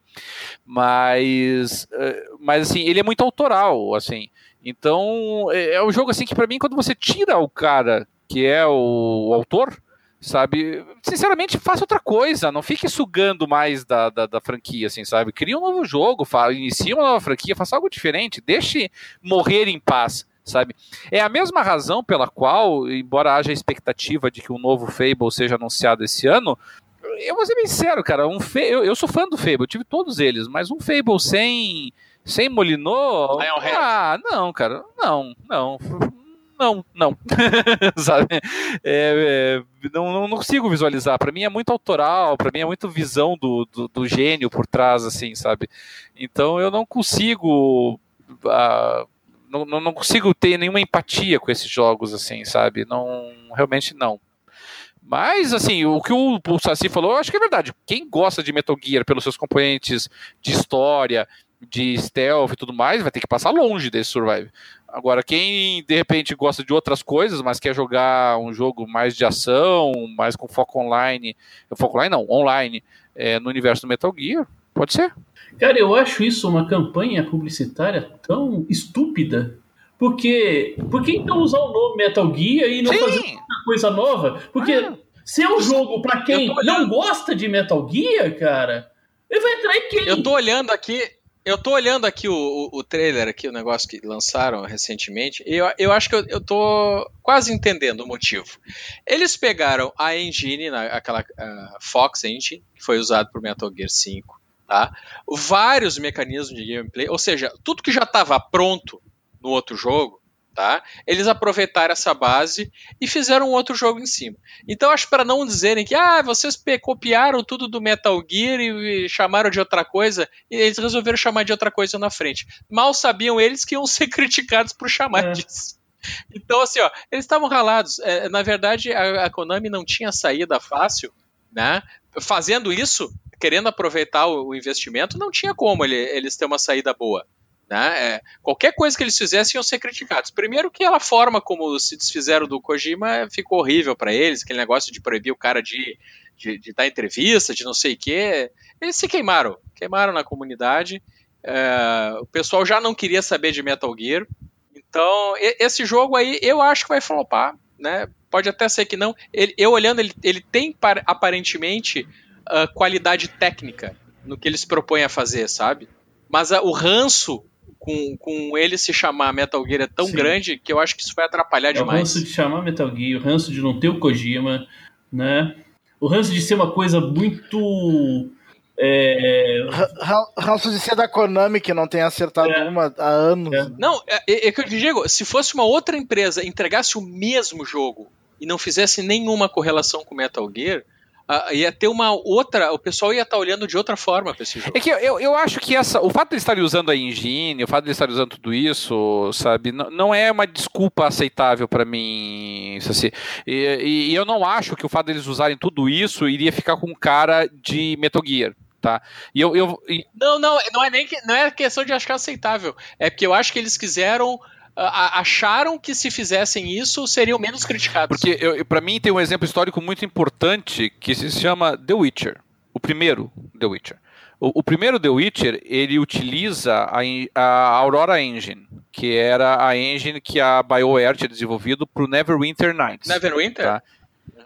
Mas, eh, mas assim, ele é muito autoral, assim. Então, é é um jogo assim que pra mim, quando você tira o cara que é o, o autor, sabe, sinceramente, faça outra coisa, não fique sugando mais da, da, da franquia, assim, sabe? Cria um novo jogo, fa inicie uma nova franquia, faça algo diferente, deixe morrer em paz. Sabe? É a mesma razão pela qual, embora haja a expectativa de que um novo Fable seja anunciado esse ano, eu vou ser bem sincero, cara. Um Fa- eu, eu sou fã do Fable, eu tive todos eles, mas um Fable sem, sem Molinô. Ah, não, cara. Não, não. Não, não. [LAUGHS] Sabe? É, é, não, não, consigo visualizar. Pra mim é muito autoral, pra mim é muito visão do, do, do gênio por trás, assim, sabe? Então eu não consigo. ah, não, não consigo ter nenhuma empatia com esses jogos, assim, sabe? Não, realmente não. Mas, assim, o que o, o Saci falou, eu acho que é verdade. Quem gosta de Metal Gear pelos seus componentes de história, de stealth e tudo mais, vai ter que passar longe desse Survive. Agora, quem de repente gosta de outras coisas, mas quer jogar um jogo mais de ação, mais com foco online, foco online não, online, é, no universo do Metal Gear, pode ser. Cara, eu acho isso uma campanha publicitária tão estúpida. Porque. Por que então usar o nome Metal Gear e não fazer Sim, outra coisa nova? Porque Ah. se é um jogo pra quem não gosta de Metal Gear, cara, ele vai atrair quem? Eu tô olhando aqui. Eu tô olhando aqui o, o, o trailer, aqui, o negócio que lançaram recentemente, e eu, eu acho que eu, eu tô quase entendendo o motivo. Eles pegaram a engine, aquela ah, Fox Engine, que foi usado por Metal Gear 5, tá? Vários mecanismos de gameplay, ou seja, tudo que já estava pronto no outro jogo, tá? Eles aproveitaram essa base e fizeram um outro jogo em cima. Então acho para não dizerem que ah, vocês copiaram tudo do Metal Gear e, e chamaram de outra coisa, e eles resolveram chamar de outra coisa na frente. Mal sabiam eles que iam [LAUGHS] ser criticados por chamar É. disso. Então, assim, ó, eles estavam ralados. É, na verdade, a, a, Konami não tinha saída fácil, né? Fazendo isso, querendo aproveitar o, o investimento, não tinha como ele, eles terem uma saída boa. Né? É, qualquer coisa que eles fizessem iam ser criticados. Primeiro que a forma como se desfizeram do Kojima ficou horrível para eles, aquele negócio de proibir o cara de, de, de dar entrevista, de não sei o quê. Eles se queimaram, queimaram na comunidade. É, o pessoal já não queria saber de Metal Gear. Então, esse jogo aí eu acho que vai flopar, né? Pode até ser que não. Ele, eu olhando, ele, ele tem aparentemente uh, qualidade técnica no que ele se propõe a fazer, sabe? Mas uh, o ranço com, com ele se chamar Metal Gear é tão Sim. grande que eu acho que isso vai atrapalhar demais. O ranço de chamar Metal Gear, o ranço de não ter o Kojima, né? O ranço de ser uma coisa muito é... Ranço de ser da Konami, que não tem acertado é. uma há anos. É. Não, é, é, é que eu te digo, se fosse uma outra empresa entregasse o mesmo jogo e não fizesse nenhuma correlação com Metal Gear, uh, ia ter uma outra. O pessoal ia estar tá olhando de outra forma para esse jogo. É que eu, eu acho que essa, o fato de eles estarem usando a engine, o fato de eles estarem usando tudo isso, sabe, não, não é uma desculpa aceitável para mim. Assim, e, e, eu não acho que o fato de eles usarem tudo isso iria ficar com cara de Metal Gear tá? E eu, eu e... não, não, não é nem que, não é questão de achar aceitável, é porque eu acho que eles quiseram acharam que se fizessem isso seriam menos criticados. Porque para mim tem um exemplo histórico muito importante que se chama The Witcher, o primeiro The Witcher. O, o primeiro The Witcher ele utiliza a, a, Aurora Engine, que era a engine que a BioWare tinha desenvolvido para o Neverwinter Nights. Neverwinter. Tá?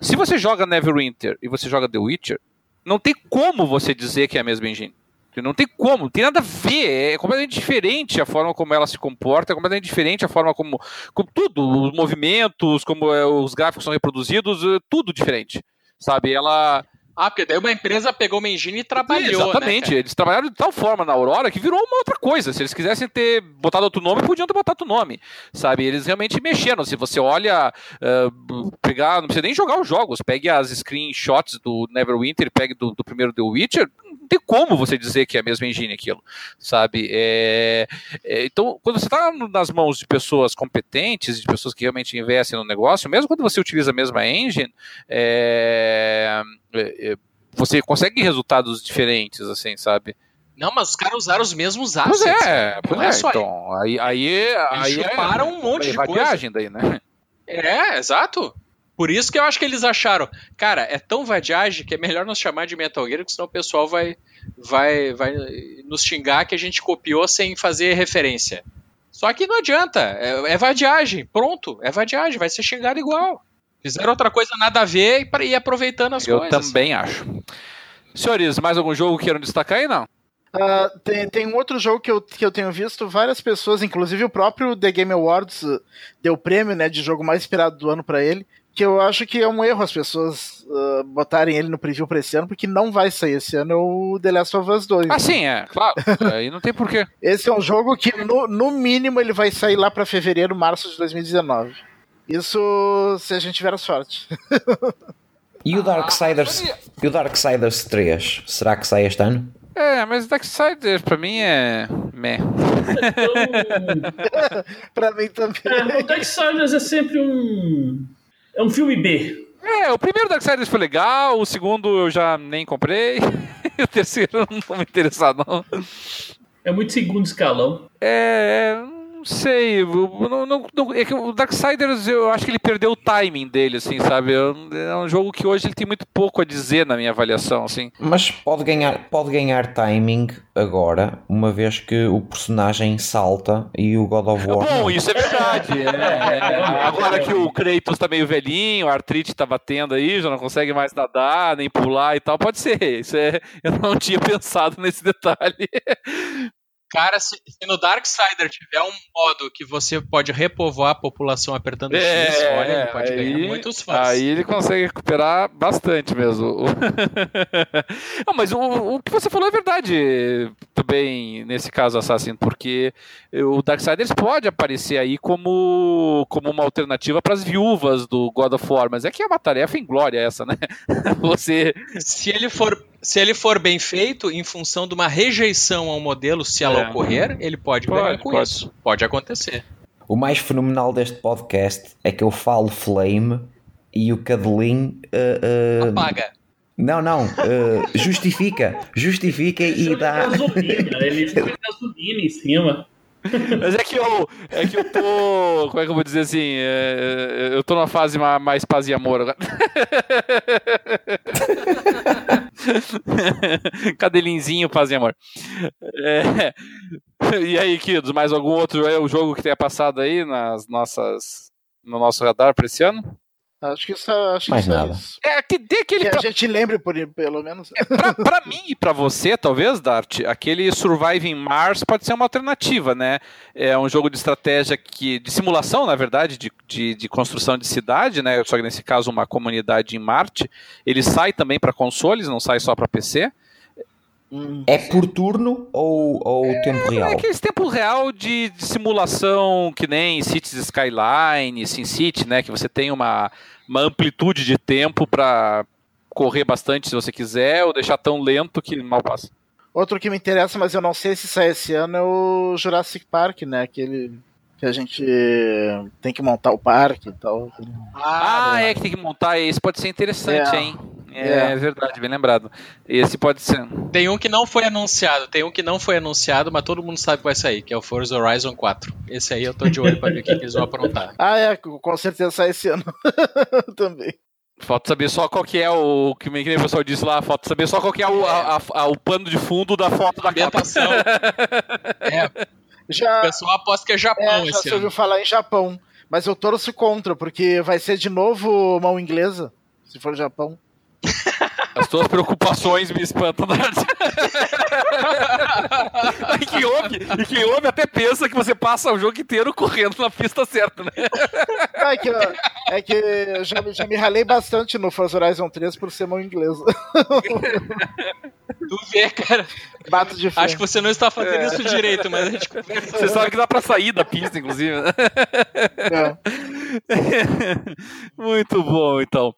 Se você joga Neverwinter e você joga The Witcher, não tem como você dizer que é a mesma engine. Não tem como, não tem nada a ver. É completamente diferente a forma como ela se comporta, é completamente diferente a forma como, como tudo, os movimentos, como é, os gráficos são reproduzidos, é tudo diferente. Sabe? Ela ah, porque daí uma empresa pegou uma engine e trabalhou. Né, exatamente. Né, eles trabalharam de tal forma na Aurora que virou uma outra coisa. Se eles quisessem ter botado outro nome, podiam ter botado outro nome. Sabe? Eles realmente mexeram. Se você olha, uh, pegar, não precisa nem jogar os jogos, pegue as screenshots do Neverwinter, pegue do, do primeiro The Witcher, não tem como você dizer que é a mesma engine aquilo. Sabe? É, é, então, quando você está nas mãos de pessoas competentes, de pessoas que realmente investem no negócio, mesmo quando você utiliza a mesma engine, é, é, é, você consegue resultados diferentes, assim, sabe? Não, mas os caras usaram os mesmos assets. Pois é, pois é, é só então. Aí, aí, aí chuparam é, um monte de coisa. daí, né? É, exato. Por isso que eu acho que eles acharam, cara, é tão vadiagem que é melhor nos chamar de Metal Gear, porque senão o pessoal vai, vai, vai nos xingar que a gente copiou sem fazer referência. Só que não adianta, é, é vadiagem, pronto, é vadiagem, vai ser xingado igual. Fizeram outra coisa nada a ver e ir aproveitando as Eu coisas. Eu também acho. Senhores, mais algum jogo que queiram destacar aí, não? Uh, tem, tem um outro jogo que eu, que eu tenho visto várias pessoas, inclusive o próprio The Game Awards uh, deu prêmio né, de jogo mais esperado do ano para ele, que eu acho que é um erro as pessoas uh, botarem ele no preview pra esse ano, porque não vai sair esse ano é o The Last of Us 2. Ah, sim, é, claro. [LAUGHS] Aí não tem porquê. Esse é um jogo que, no, no mínimo, ele vai sair lá para fevereiro, março de 2019. Isso se a gente tiver sorte. [LAUGHS] E o Darksiders, e o Darksiders 3, será que sai este ano? É, mas Darksiders pra mim é. meh. [LAUGHS] pra mim também. É, o Darksiders é sempre um. É um filme B. É, o primeiro Darksiders foi legal, o segundo eu já nem comprei, [LAUGHS] o terceiro eu não tô me interessado, não. É muito segundo escalão. É, é não sei. Não, não, não, é que o Darksiders, eu acho que ele perdeu o timing dele, assim, sabe? É um jogo que hoje ele tem muito pouco a dizer na minha avaliação, assim. Mas pode ganhar, pode ganhar timing agora, uma vez que o personagem salta e o God of War. Bom, isso é verdade. [LAUGHS] É, é, agora que o Kratos tá meio velhinho, a artrite tá batendo aí, já não consegue mais nadar, nem pular e tal, pode ser. Isso é, eu não tinha [LAUGHS] pensado nesse detalhe. Cara, se, se, no Darksider tiver um modo que você pode repovoar a população apertando é, X, olha, ele pode aí, ganhar muitos fãs. Aí ele consegue recuperar bastante mesmo. Não, [LAUGHS] [LAUGHS] mas o, o, que você falou é verdade também nesse caso Assassin, porque o Darksiders pode aparecer aí como, como uma alternativa para as viúvas do God of War, mas é que é uma tarefa em glória essa, né? [LAUGHS] você... Se ele for se ele for bem feito, em função de uma rejeição ao modelo, se ela é. ocorrer, ele pode, pode ganhar com pode. isso. Pode acontecer. O mais fenomenal deste podcast é que eu falo flame e o Cadelin. uh, uh, Apaga. não, não. uh, justifica. Justifica e dá. gasolina, ele põe gasolina em cima. Mas é que eu, é que eu tô. Como é que eu vou dizer assim? é, eu tô numa fase ma- mais paz e amor agora. [LAUGHS] [LAUGHS] Cadelinzinho, paz e amor. É, [LAUGHS] e aí, Kidos, mais algum outro é, jogo que tenha passado aí nas nossas, no nosso radar pra esse ano? Acho que isso acho que Mais isso é nada. isso. É, que dê aquele Que a pra, gente lembre, por, pelo menos. pra, pra [LAUGHS] mim e pra você, talvez, Dart, aquele Surviving Mars pode ser uma alternativa, né? É um jogo de estratégia que. de simulação, na verdade, de, de, de construção de cidade, né? Só que nesse caso, uma comunidade em Marte. Ele sai também para consoles, não sai só para PC. Hum. É por turno ou, ou tempo É real? aquele tempo real de, de simulação que nem Cities Skyline, SimCity, né? Que você tem uma, uma amplitude de tempo para correr bastante se você quiser, ou deixar tão lento que mal passa. Outro que me interessa, mas eu não sei se sai esse ano, é o Jurassic Park, né? Aquele que a gente tem que montar o parque e tal. Ah, é que tem que montar. Esse pode ser interessante, É. hein? É, É. verdade, bem lembrado. Esse pode ser. Tem um que não foi anunciado, tem um que não foi anunciado, mas todo mundo sabe que vai sair, que é o Forza Horizon 4. Esse aí eu tô de olho pra ver o que que eles vão aprontar. [LAUGHS] Ah, é, com certeza sai esse ano [LAUGHS] também. Falta saber só qual que é o. Que nem o pessoal disse lá, falta saber só qual que é o, a- a- a- o pano de fundo da foto da capa. Ambientação. [LAUGHS] É, o Já, pessoal aposta que é Japão é, já esse se ano. ouviu falar em Japão, mas eu torço contra, porque vai ser de novo mão inglesa, se for Japão. As tuas preocupações me espantam, [LAUGHS] e, quem ouve, e quem ouve até pensa que você passa o jogo inteiro correndo na pista certa, né? É que, eu- é que eu já, já me ralei bastante no Forza Horizon 3 por ser mão inglesa. Tu vê, cara. Bato de. Acho que você não está fazendo isso direito, mas a gente conversa. Você sabe que dá pra sair da pista, inclusive. né? É. [LAUGHS] Muito bom, então.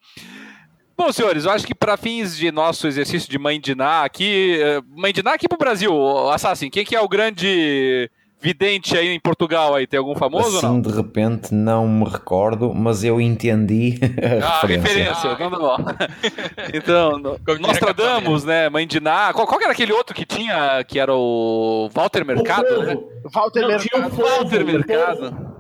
Bom, senhores, eu acho que para fins de nosso exercício de mãe de Ná aqui, eh, mãe de Ná aqui pro Brasil, Assassin, quem que é o grande vidente aí em Portugal aí? Tem algum famoso ou Assim não? de repente não me recordo, mas eu entendi [LAUGHS] a Ah, referência. referência, então tá bom. [LAUGHS] Então, no- Como diria Nostradamus, né? Mãe de Ná. Qual, qual era aquele outro que tinha, que era o Walter Mercado, o né? Walter Não, tinha o Mercado. povo, Walter Mercado.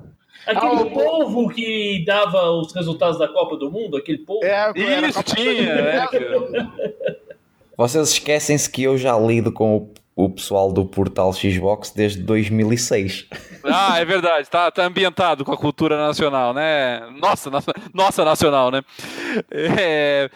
Aquele Ah, o- povo que dava os resultados da Copa do Mundo, aquele povo. É, Isso, tinha, né? [LAUGHS] Vocês esquecem-se que eu já lido com o, o pessoal do portal Xbox desde 2006. Ah, é verdade, tá, tá ambientado com a cultura nacional, né? Nossa, nossa, nossa nacional, né? É,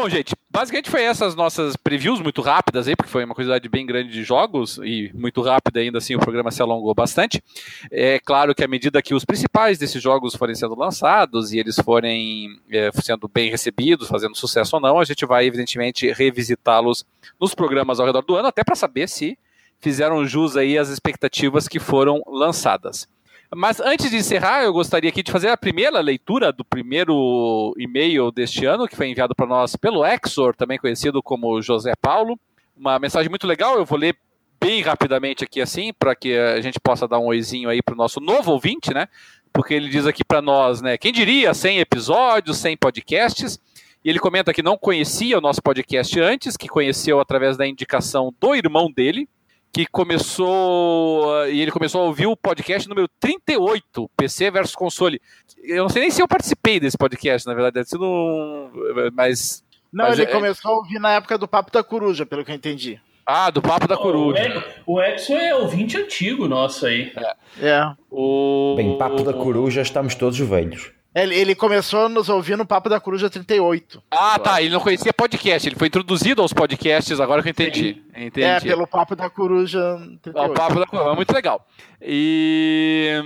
Bom, gente, basicamente foi essas nossas previews muito rápidas aí, porque foi uma quantidade bem grande de jogos e muito rápida ainda assim o programa se alongou bastante. É claro que à medida que os principais desses jogos forem sendo lançados e eles forem é, sendo bem recebidos, fazendo sucesso ou não, a gente vai evidentemente revisitá-los nos programas ao redor do ano, até para saber se fizeram jus aí às expectativas que foram lançadas. Mas antes de encerrar, eu gostaria aqui de fazer a primeira leitura do primeiro e-mail deste ano, que foi enviado para nós pelo Exor, também conhecido como José Paulo. Uma mensagem muito legal, eu vou ler bem rapidamente aqui assim, para que a gente possa dar um oizinho aí para o nosso novo ouvinte, né? Porque ele diz aqui para nós, né? Quem diria 100 episódios, 100 podcasts? E ele comenta que não conhecia o nosso podcast antes, que conheceu através da indicação do irmão dele, que começou e ele começou a ouvir o podcast número 38, PC versus console. Eu não sei nem se eu participei desse podcast, na verdade, deve sido um, mas Não, Mas ele é- começou a ouvir na época do Papo da Coruja, pelo que eu entendi. ah, do papo da O, coruja. O Exo é ouvinte antigo nosso aí. É. O Bem, papo da coruja, estamos todos velhos. Ele, ele começou a nos ouvir no Papo da Coruja 38. Ah, tá, ele não conhecia podcast, ele foi introduzido aos podcasts, agora que eu entendi. Entendi. É, pelo Papo da Coruja Ah, 38. O papo da coruja, muito legal. E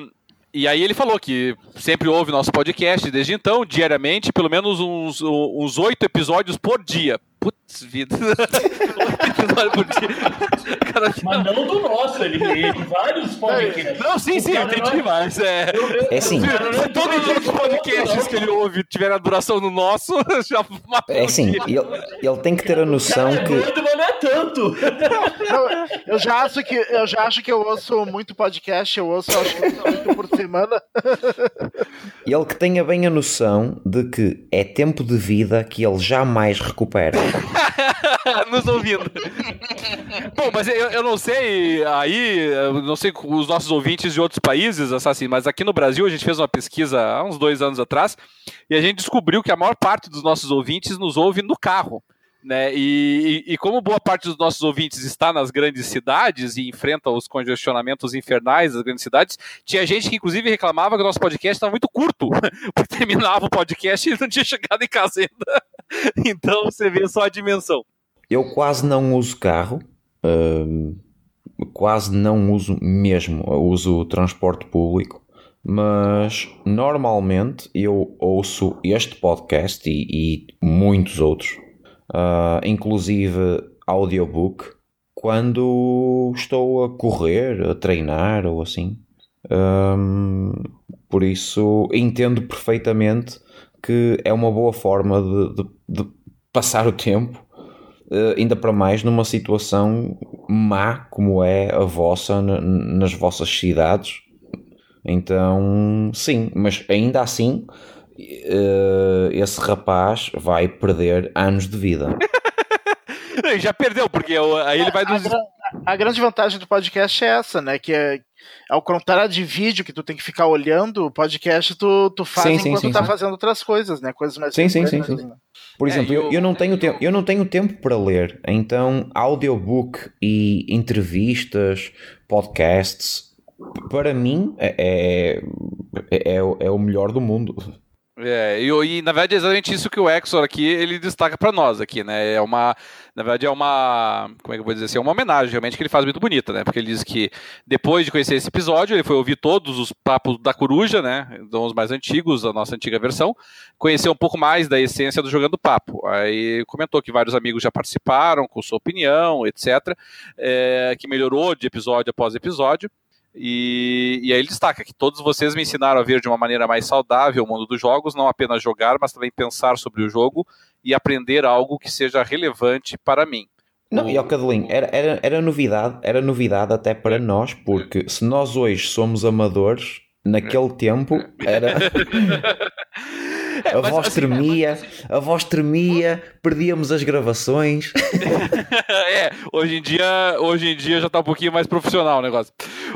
e aí ele falou que sempre ouve nosso podcast desde então, diariamente, pelo menos uns uns oito episódios por dia. Putz, vida. [LAUGHS] Oito episódios por dia. Cara, Mas não do nosso, ele, ele vários vários podcasts. Não, sim, sim, eu entendi, não- mas é. É cara não Se todos os podcasts que ele ouve tiverem a duração no nosso, [LAUGHS] já matou É dia. ele, ele tem que ter a noção Cara, é que. mas não é tanto. Não, eu já acho que eu já acho que eu ouço muito podcast, eu ouço acho que oito por semana. Ele que tenha bem a noção de que é tempo de vida que ele jamais recupera. [LAUGHS] nos ouvindo. Bom, mas eu, eu não sei aí, não sei os nossos ouvintes de outros países, assim, mas aqui no Brasil a gente fez uma pesquisa há uns dois anos atrás e a gente descobriu que a maior parte dos nossos ouvintes nos ouve no carro. Né? E, e- e como boa parte dos nossos ouvintes está nas grandes cidades e enfrenta os congestionamentos infernais das grandes cidades, tinha gente que inclusive reclamava que o nosso podcast estava muito curto, [LAUGHS] porque terminava o podcast e não tinha chegado em casa ainda. [LAUGHS] Então você vê só a dimensão. Eu quase não uso carro, hum, quase não uso mesmo, eu uso transporte público, mas normalmente eu ouço este podcast e, e muitos outros, ah, inclusive audiobook, quando estou a correr, a treinar ou assim. Hum, por isso entendo perfeitamente que é uma boa forma de- de- de passar o tempo eh, ainda para mais numa situação má como é a vossa na- nas vossas cidades. Então, sim, mas ainda assim, eh, esse rapaz vai perder anos de vida. [LAUGHS] Já perdeu, porque o- aí ele vai A, nos. gra- a grande vantagem do podcast é essa, né? Que é ao contrário de vídeo que tu tem que ficar olhando, o podcast tu, tu faz Sim, sim, enquanto sim, tá sim. fazendo outras coisas, né? Coisas mais Sim, sim, sim, sim. né? Por É, exemplo, e eu, eu não tenho tempo, eu não tenho tempo para ler, então audiobook e entrevistas, podcasts, para mim é, é, é, o- é o melhor do mundo. É, e, e, na verdade é exatamente isso que o Exor aqui ele destaca pra nós aqui, né? É uma, na verdade é uma, como é que eu vou dizer assim, é uma homenagem realmente que ele faz muito bonita, né? Porque ele diz que depois de conhecer esse episódio, ele foi ouvir todos os papos da coruja, né? Então, os mais antigos, da nossa antiga versão, conhecer um pouco mais da essência do jogando papo. Aí comentou que vários amigos já participaram com sua opinião, etc, é, que melhorou de episódio após episódio. E, e aí ele destaca que todos vocês me ensinaram a ver de uma maneira mais saudável o mundo dos jogos, não apenas jogar, mas também pensar sobre o jogo e aprender algo que seja relevante para mim. Não, e ao Cadelinho, era, era, era novidade, era novidade até para nós, porque se nós hoje somos amadores, naquele tempo era. [LAUGHS] A mas, voz assim, tremia, a voz tremia, perdíamos as gravações. [LAUGHS] é, hoje em dia, hoje em dia já está um pouquinho mais profissional o negócio.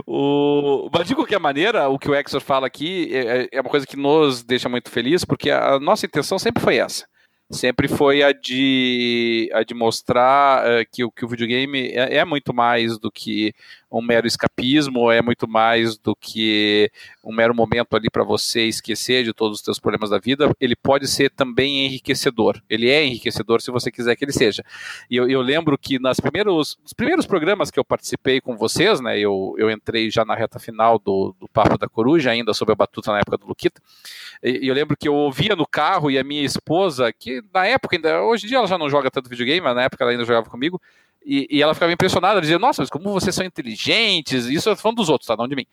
O, mas de qualquer maneira, o que o Exor fala aqui é, é uma coisa que nos deixa muito feliz, porque a nossa intenção sempre foi essa. Sempre foi a de, a de mostrar eh, que, o- que o videogame é, é muito mais do que um mero escapismo, é muito mais do que um mero momento ali para você esquecer de todos os seus problemas da vida. Ele pode ser também enriquecedor. Ele é enriquecedor se você quiser que ele seja. E eu, eu lembro que nas primeiros, nos primeiros programas que eu participei com vocês, né, eu, eu entrei já na reta final do, do Papo da Coruja, ainda sob a batuta na época do Luquita, e eu lembro que eu ouvia no carro e a minha esposa, que na época ainda, hoje em dia ela já não joga tanto videogame, mas na época ela ainda jogava comigo, e, e ela ficava impressionada, ela dizia, nossa, mas como vocês são inteligentes, isso eu falando dos outros, tá, não de mim,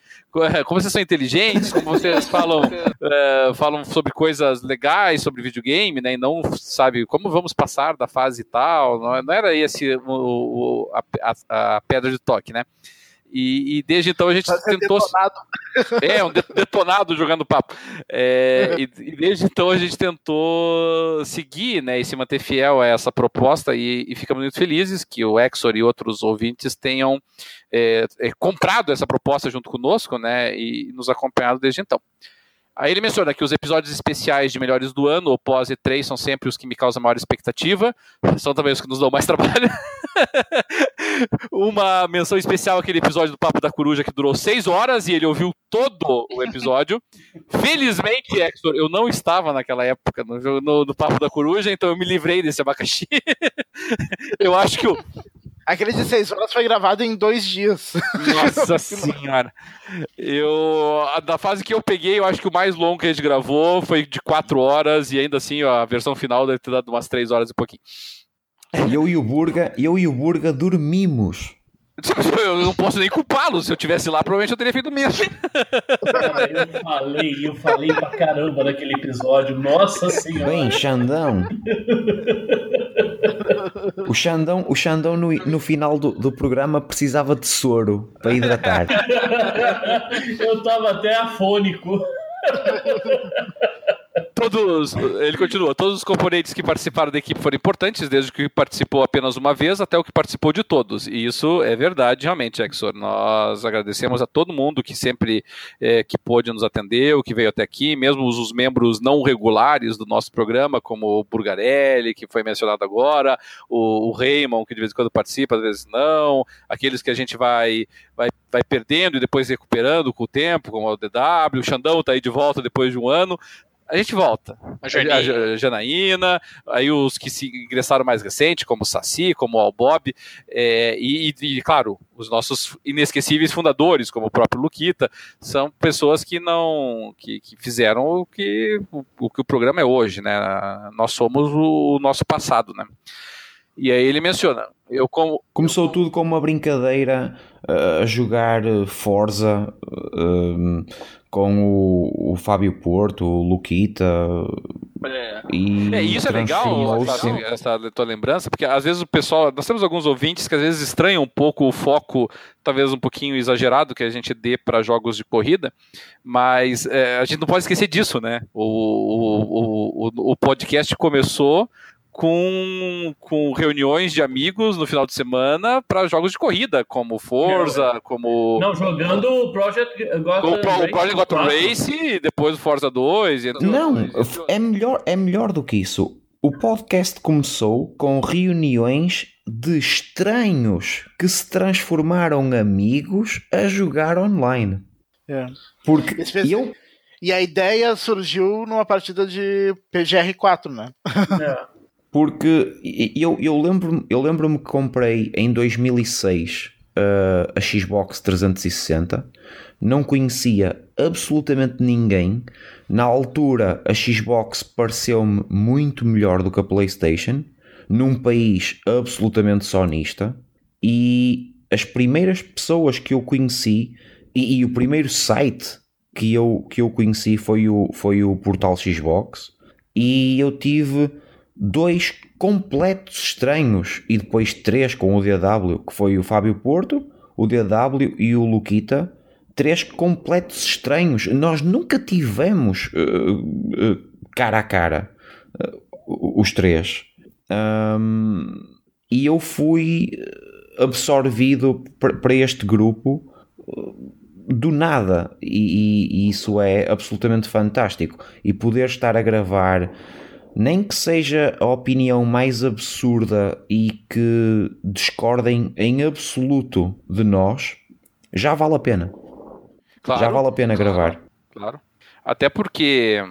como vocês são inteligentes, como vocês [LAUGHS] falam, eh, falam sobre coisas legais, sobre videogame, né, e não, sabe, como vamos passar da fase tal, não, não era esse o, o- a, a- a pedra de toque, né, e, e desde então a gente tentou... detonado. [LAUGHS] É, um de- detonado jogando papo. É, e, e desde então a gente tentou seguir né, e se manter fiel a essa proposta e, e ficamos muito felizes que o Exor e outros ouvintes tenham é, é, comprado essa proposta junto conosco né, e nos acompanhado desde então. Aí ele menciona que os episódios especiais de melhores do ano, ou pós E3, são sempre os que me causam maior expectativa, [LAUGHS] são também os que nos dão mais [LAUGHS] trabalho. Uma menção especial aquele episódio do Papo da Coruja que durou seis horas e ele ouviu todo o episódio. [LAUGHS] Felizmente, Hector, eu não estava naquela época no, no, no Papo da Coruja, então eu me livrei desse abacaxi. eu acho que o. Aquele de seis horas foi gravado em dois dias. Nossa [LAUGHS] senhora. Eu, da fase que eu peguei, eu acho que o mais longo que a gente gravou foi de quatro horas e ainda assim ó, a versão final deve ter dado umas três horas e pouquinho. Eu e o Burga, eu e o Burga dormimos. Eu não posso nem culpá-lo. Se eu tivesse lá, provavelmente eu teria feito o mesmo. Eu falei, eu falei pra caramba naquele episódio. Nossa senhora. Bem, Xandão. O Xandão, o Xandão no, no final do, do programa precisava de soro para hidratar. eu tava até afônico. Todos, ele continua, todos os componentes que participaram da equipe foram importantes, desde que participou apenas uma vez até o que participou de todos. E isso é verdade, realmente, Exor. Nós agradecemos a todo mundo que sempre é, que pôde nos atender, o que veio até aqui, mesmo os, os membros não regulares do nosso programa, como o Burgarelli, que foi mencionado agora, o, o Raymond, que de vez em quando participa, às vezes não, aqueles que a gente vai, vai, vai perdendo e depois recuperando com o tempo, como o DW, o Xandão está aí de volta depois de um ano a gente volta. A Janaína. A Janaína, aí os que se ingressaram mais recente, como o Saci, como o Albob, é, e, e, claro, os nossos inesquecíveis fundadores, como o próprio Luquita, são pessoas que não que, que fizeram o que o, o, que o programa é hoje, né? Nós somos o, o nosso passado, né? E aí ele menciona, eu como começou tudo com uma brincadeira uh, a jogar Forza uh, com o, o Fábio Porto, o Luquita. É, e é, isso é legal, essa, essa tua lembrança, porque às vezes o pessoal, nós temos alguns ouvintes que às vezes estranham um pouco o foco, talvez um pouquinho exagerado que a gente dê para jogos de corrida, mas é, a gente não pode esquecer disso, né? O, o, o, o podcast começou com, com reuniões de amigos no final de semana para jogos de corrida, como Forza, como. Não, jogando o Project Gotham o, Race. O Project Gotham Race e depois o Forza 2. Não, é melhor, é melhor do que isso. O podcast começou com reuniões de estranhos que se transformaram amigos a jogar online. É. Porque eu. E a ideia surgiu numa partida de PGR4, né? É. [LAUGHS] Porque eu, eu lembro-me eu lembro que comprei em 2006 uh, a Xbox 360, não conhecia absolutamente ninguém. Na altura, a Xbox pareceu-me muito melhor do que a PlayStation, num país absolutamente sonista. E as primeiras pessoas que eu conheci, e, e o primeiro site que eu, que eu conheci foi o, foi o portal Xbox, e eu tive dois completos estranhos e depois três com o DW, que foi o Fábio Porto, o DW e o Luquita. Três completos estranhos. Nós nunca tivemos uh, uh, cara a cara uh, os três. Um, e eu fui absorvido para este grupo do nada e, e, isso é absolutamente fantástico e poder estar a gravar nem que seja a opinião mais absurda e que discordem em absoluto de nós, já vale a pena. Claro, já vale a pena claro, gravar. Claro. Até porque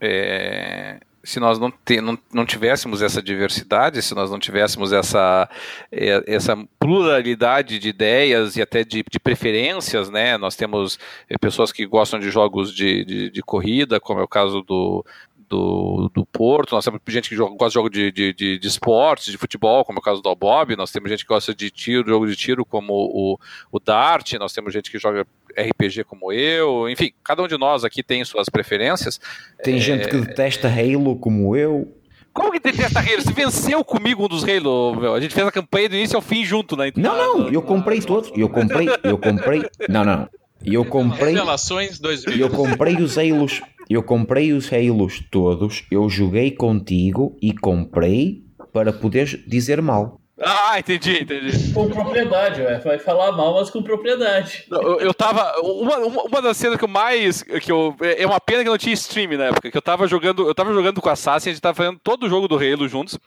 é, se nós não, te, não, não, tivéssemos essa diversidade, se nós não tivéssemos essa, é, essa pluralidade de ideias e até de, de preferências, né? Nós temos é, pessoas que gostam de jogos de, de, de, corrida, como é o caso do, do, do Porto, nós temos gente que joga, gosta de jogo de, de, de, de esportes, de futebol, como é o caso do Bob, nós temos gente que gosta de tiro, jogo de tiro como o, o Dart, nós temos gente que joga RPG como eu, enfim, cada um de nós aqui tem suas preferências. Tem é... gente que detesta Halo como eu. Como que detesta Halo? Você venceu comigo um dos Halo, meu. A gente fez a campanha do início ao fim junto, né? Então, não, não, eu comprei todos. Eu comprei, eu comprei. Não, não. Eu comprei. Revelações 2000. Eu comprei os Halos eu comprei os Halos todos, eu joguei contigo e comprei para poderes dizer mal. Ah, entendi, entendi. Com propriedade, ué. vai falar mal, mas com propriedade. Eu, eu tava. Uma, uma das cenas que eu mais. Que eu, é uma pena que não tinha stream na época. Que eu tava jogando. Eu tava jogando com a Assassin, a gente tava fazendo todo o jogo do Halo juntos.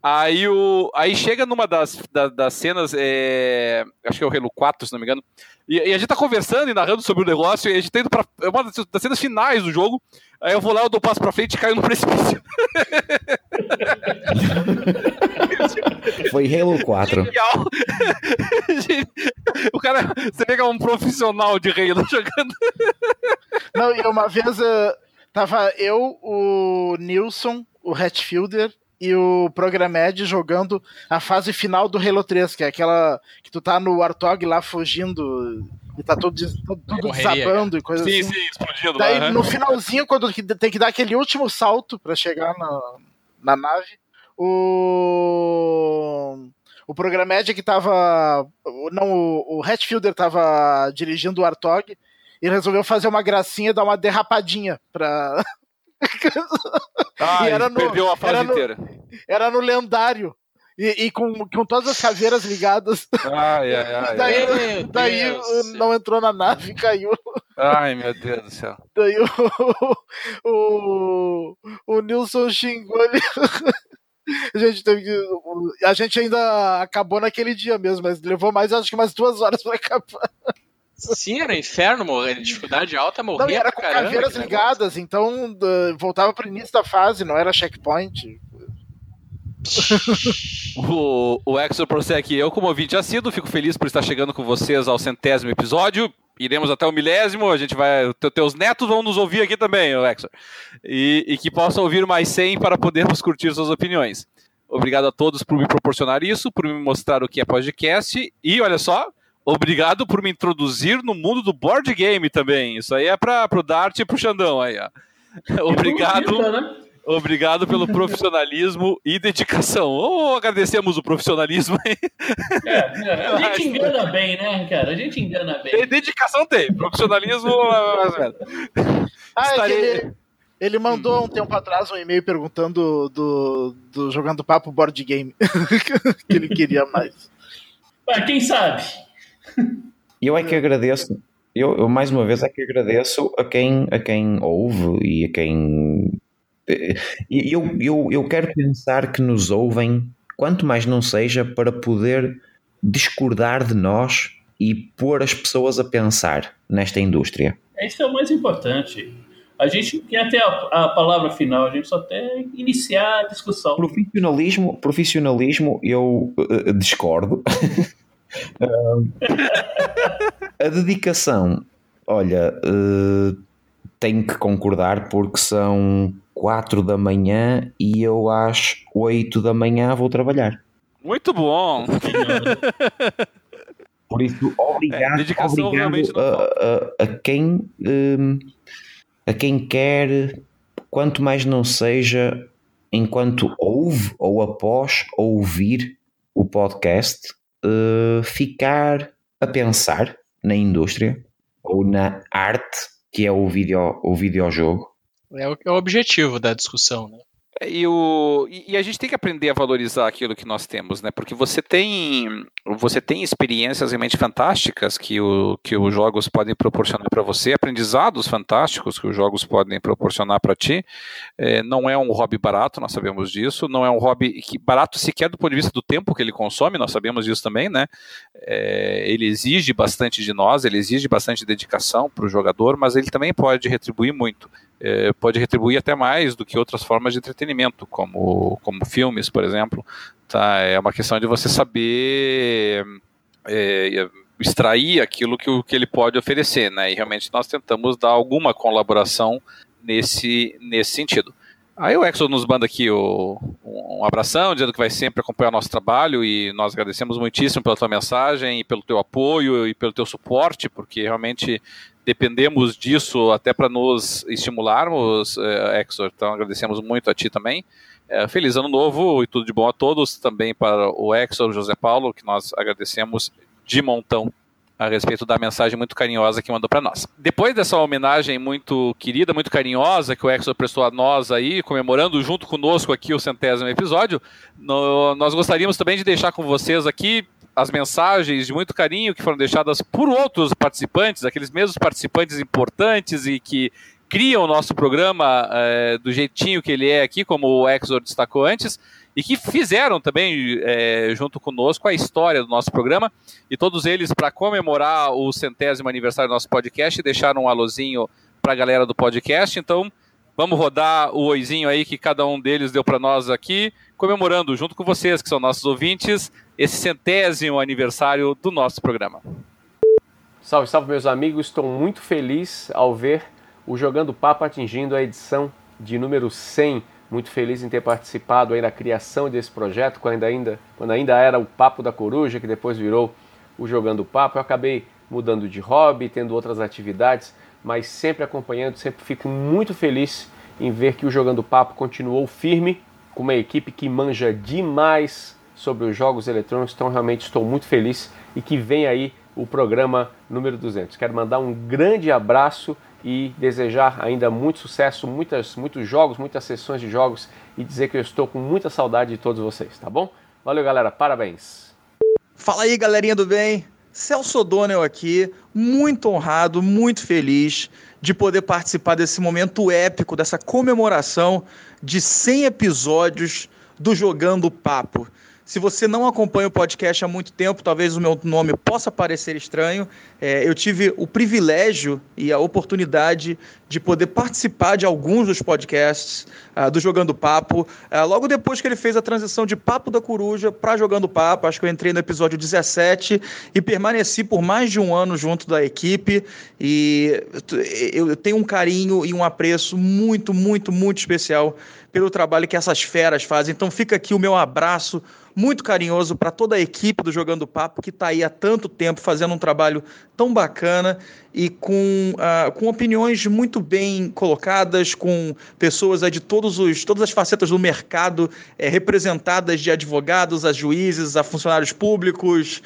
Aí, o, aí chega numa das, da, das cenas. É, acho que é o Halo 4, se não me engano. E, e, a gente tá conversando e narrando sobre o negócio, e a gente tá indo pra. É uma das cenas finais do jogo. Aí eu vou lá, eu dou um passo pra frente e caio no [LAUGHS] precipício. Foi Halo 4. [LAUGHS] o cara, você pega um profissional de Halo jogando. Não, e uma vez uh, tava eu, o Nilson, o Hatfielder e o Programed jogando a fase final do Halo 3, que é aquela que tu tá no Artog lá fugindo e tá tudo, tudo, tudo Correria, desabando e coisa Sim, assim. sim, explodindo Daí lá. no finalzinho, quando que tem que dar aquele último salto pra chegar na, na nave, o. O Programed que tava. Não, o, o Hatfielder tava dirigindo o Artog e resolveu fazer uma gracinha e dar uma derrapadinha pra. [LAUGHS] [LAUGHS] Ah, e era no- perdeu a fase era no- inteira. Era no lendário. E, e com, com todas as caveiras ligadas. Ai, ai, ai. Daí, Meu daí não entrou na nave, caiu. Ai, meu Deus do céu. Daí o, o, o Nilson xingou ele. A gente teve que. A gente ainda acabou naquele dia mesmo, mas levou mais, acho que umas duas horas pra acabar. Sim, era inferno, morrer. Dificuldade alta, morria Não, e era com caramba, caveiras ligadas, então da- voltava pro início da fase, não era checkpoint. [LAUGHS] O, o Exo prossegue eu, como ouvinte assíduo, fico feliz por estar chegando com vocês ao centésimo episódio. Iremos até o milésimo, a gente vai. te- Teus netos vão nos ouvir aqui também, o Exo. E, e que possam ouvir mais 100 para podermos curtir suas opiniões. Obrigado a todos por me proporcionar isso, por me mostrar o que é podcast. E olha só, obrigado por me introduzir no mundo do board game também. Isso aí é para o Dart e pro Xandão aí, ó. Obrigado. Né? Obrigado pelo profissionalismo e dedicação. Oh, agradecemos o profissionalismo aí. É, é, a gente [LAUGHS] engana bem, né, cara? A gente engana bem. Dedicação tem, profissionalismo. mais ou menos. Ah, é que Estarei- ele, ele mandou um tempo atrás um e-mail perguntando do, do Jogando Papo Board Game. [LAUGHS] que ele queria mais. Mas quem sabe? E eu é que agradeço, eu, eu mais uma vez é que agradeço a quem, a quem ouve e a quem. e Eu, eu, eu quero pensar que nos ouvem, quanto mais não seja, para poder discordar de nós e pôr as pessoas a pensar nesta indústria. Esse é o mais importante. A gente quer até a, a palavra final, a gente só quer iniciar a discussão. Profissionalismo, profissionalismo eu eh, discordo. [LAUGHS] A dedicação, olha, eh, tenho que concordar porque são 4 da manhã e eu às 8 da manhã vou trabalhar. Muito bom. [LAUGHS] Por isso, obrigado, É, dedicação obrigado a, a- a quem hum, a quem quer, quanto mais não seja, enquanto ouve ou após ouvir o podcast, eh, ficar a pensar na indústria ou na arte que é o, video, o videojogo. É o, é o objetivo da discussão, né? E, o, e a gente tem que aprender a valorizar aquilo que nós temos, né? Porque você tem, você tem experiências realmente fantásticas que, o, que os jogos podem proporcionar para você, aprendizados fantásticos que os jogos podem proporcionar para ti. É, não é um hobby barato, nós sabemos disso. Não é um hobby que, barato sequer do ponto de vista do tempo que ele consome, nós sabemos disso também, né? É, ele exige bastante de nós, ele exige bastante dedicação para o jogador, mas ele também pode retribuir muito é, pode retribuir até mais do que outras formas de entretenimento, como, como filmes, por exemplo. Tá? É uma questão de você saber é, extrair aquilo que, que ele pode oferecer, né? E realmente nós tentamos dar alguma colaboração nesse, nesse sentido. Aí o Exo nos manda aqui o, um, abração, dizendo que vai sempre acompanhar nosso trabalho e nós agradecemos muitíssimo pela tua mensagem e pelo teu apoio e pelo teu suporte, porque realmente dependemos disso até para nos estimularmos, eh, Exor. Então agradecemos muito a ti também. Eh, feliz ano novo e tudo de bom a todos, também para o Exor José Paulo, que nós agradecemos de montão a respeito da mensagem muito carinhosa que mandou para nós. Depois dessa homenagem muito querida, muito carinhosa que o Exor prestou a nós aí, comemorando junto conosco aqui o centésimo episódio, no- nós gostaríamos também de deixar com vocês aqui as mensagens de muito carinho que foram deixadas por outros participantes, aqueles mesmos participantes importantes e que criam o nosso programa eh, do jeitinho que ele é aqui, como o Exor destacou antes, e que fizeram também, eh, junto conosco, a história do nosso programa. E todos eles, para comemorar o centésimo aniversário do nosso podcast, deixaram um alôzinho para a galera do podcast. Então, vamos rodar o oizinho aí que cada um deles deu para nós aqui, comemorando junto com vocês, que são nossos ouvintes, esse centésimo aniversário do nosso programa. Salve, salve, meus amigos. Estou muito feliz ao ver o Jogando Papo atingindo a edição de número 100 muito feliz em ter participado aí na criação desse projeto, quando ainda, quando ainda era o Papo da Coruja, que depois virou o Jogando Papo. Eu acabei mudando de hobby, tendo outras atividades, mas sempre acompanhando, sempre fico muito feliz em ver que o Jogando Papo continuou firme, com uma equipe que manja demais sobre os jogos eletrônicos, então realmente estou muito feliz e que vem aí o programa número 200. Quero mandar um grande abraço e desejar ainda muito sucesso, muitas, muitos jogos, muitas sessões de jogos e dizer que eu estou com muita saudade de todos vocês, tá bom? Valeu, galera, parabéns. Fala aí, galerinha do bem. Celso O'Donnell aqui, muito honrado, muito feliz de poder participar desse momento épico, dessa comemoração de 100 episódios do Jogando Papo. Se você não acompanha o podcast há muito tempo, talvez o meu nome possa parecer estranho. É, eu tive o privilégio e a oportunidade de poder participar de alguns dos podcasts uh, do Jogando Papo. Uh, logo depois que ele fez a transição de Papo da Coruja para Jogando Papo, acho que eu entrei no episódio 17 e permaneci por mais de um ano junto da equipe. E eu tenho um carinho e um apreço muito, muito, muito especial pelo trabalho que essas feras fazem. Então fica aqui o meu abraço muito carinhoso para toda a equipe do Jogando Papo, que está aí há tanto tempo fazendo um trabalho tão bacana e com, uh, com opiniões muito bem colocadas, com pessoas de todos os, todas as facetas do mercado é, representadas, de advogados a juízes, a funcionários públicos,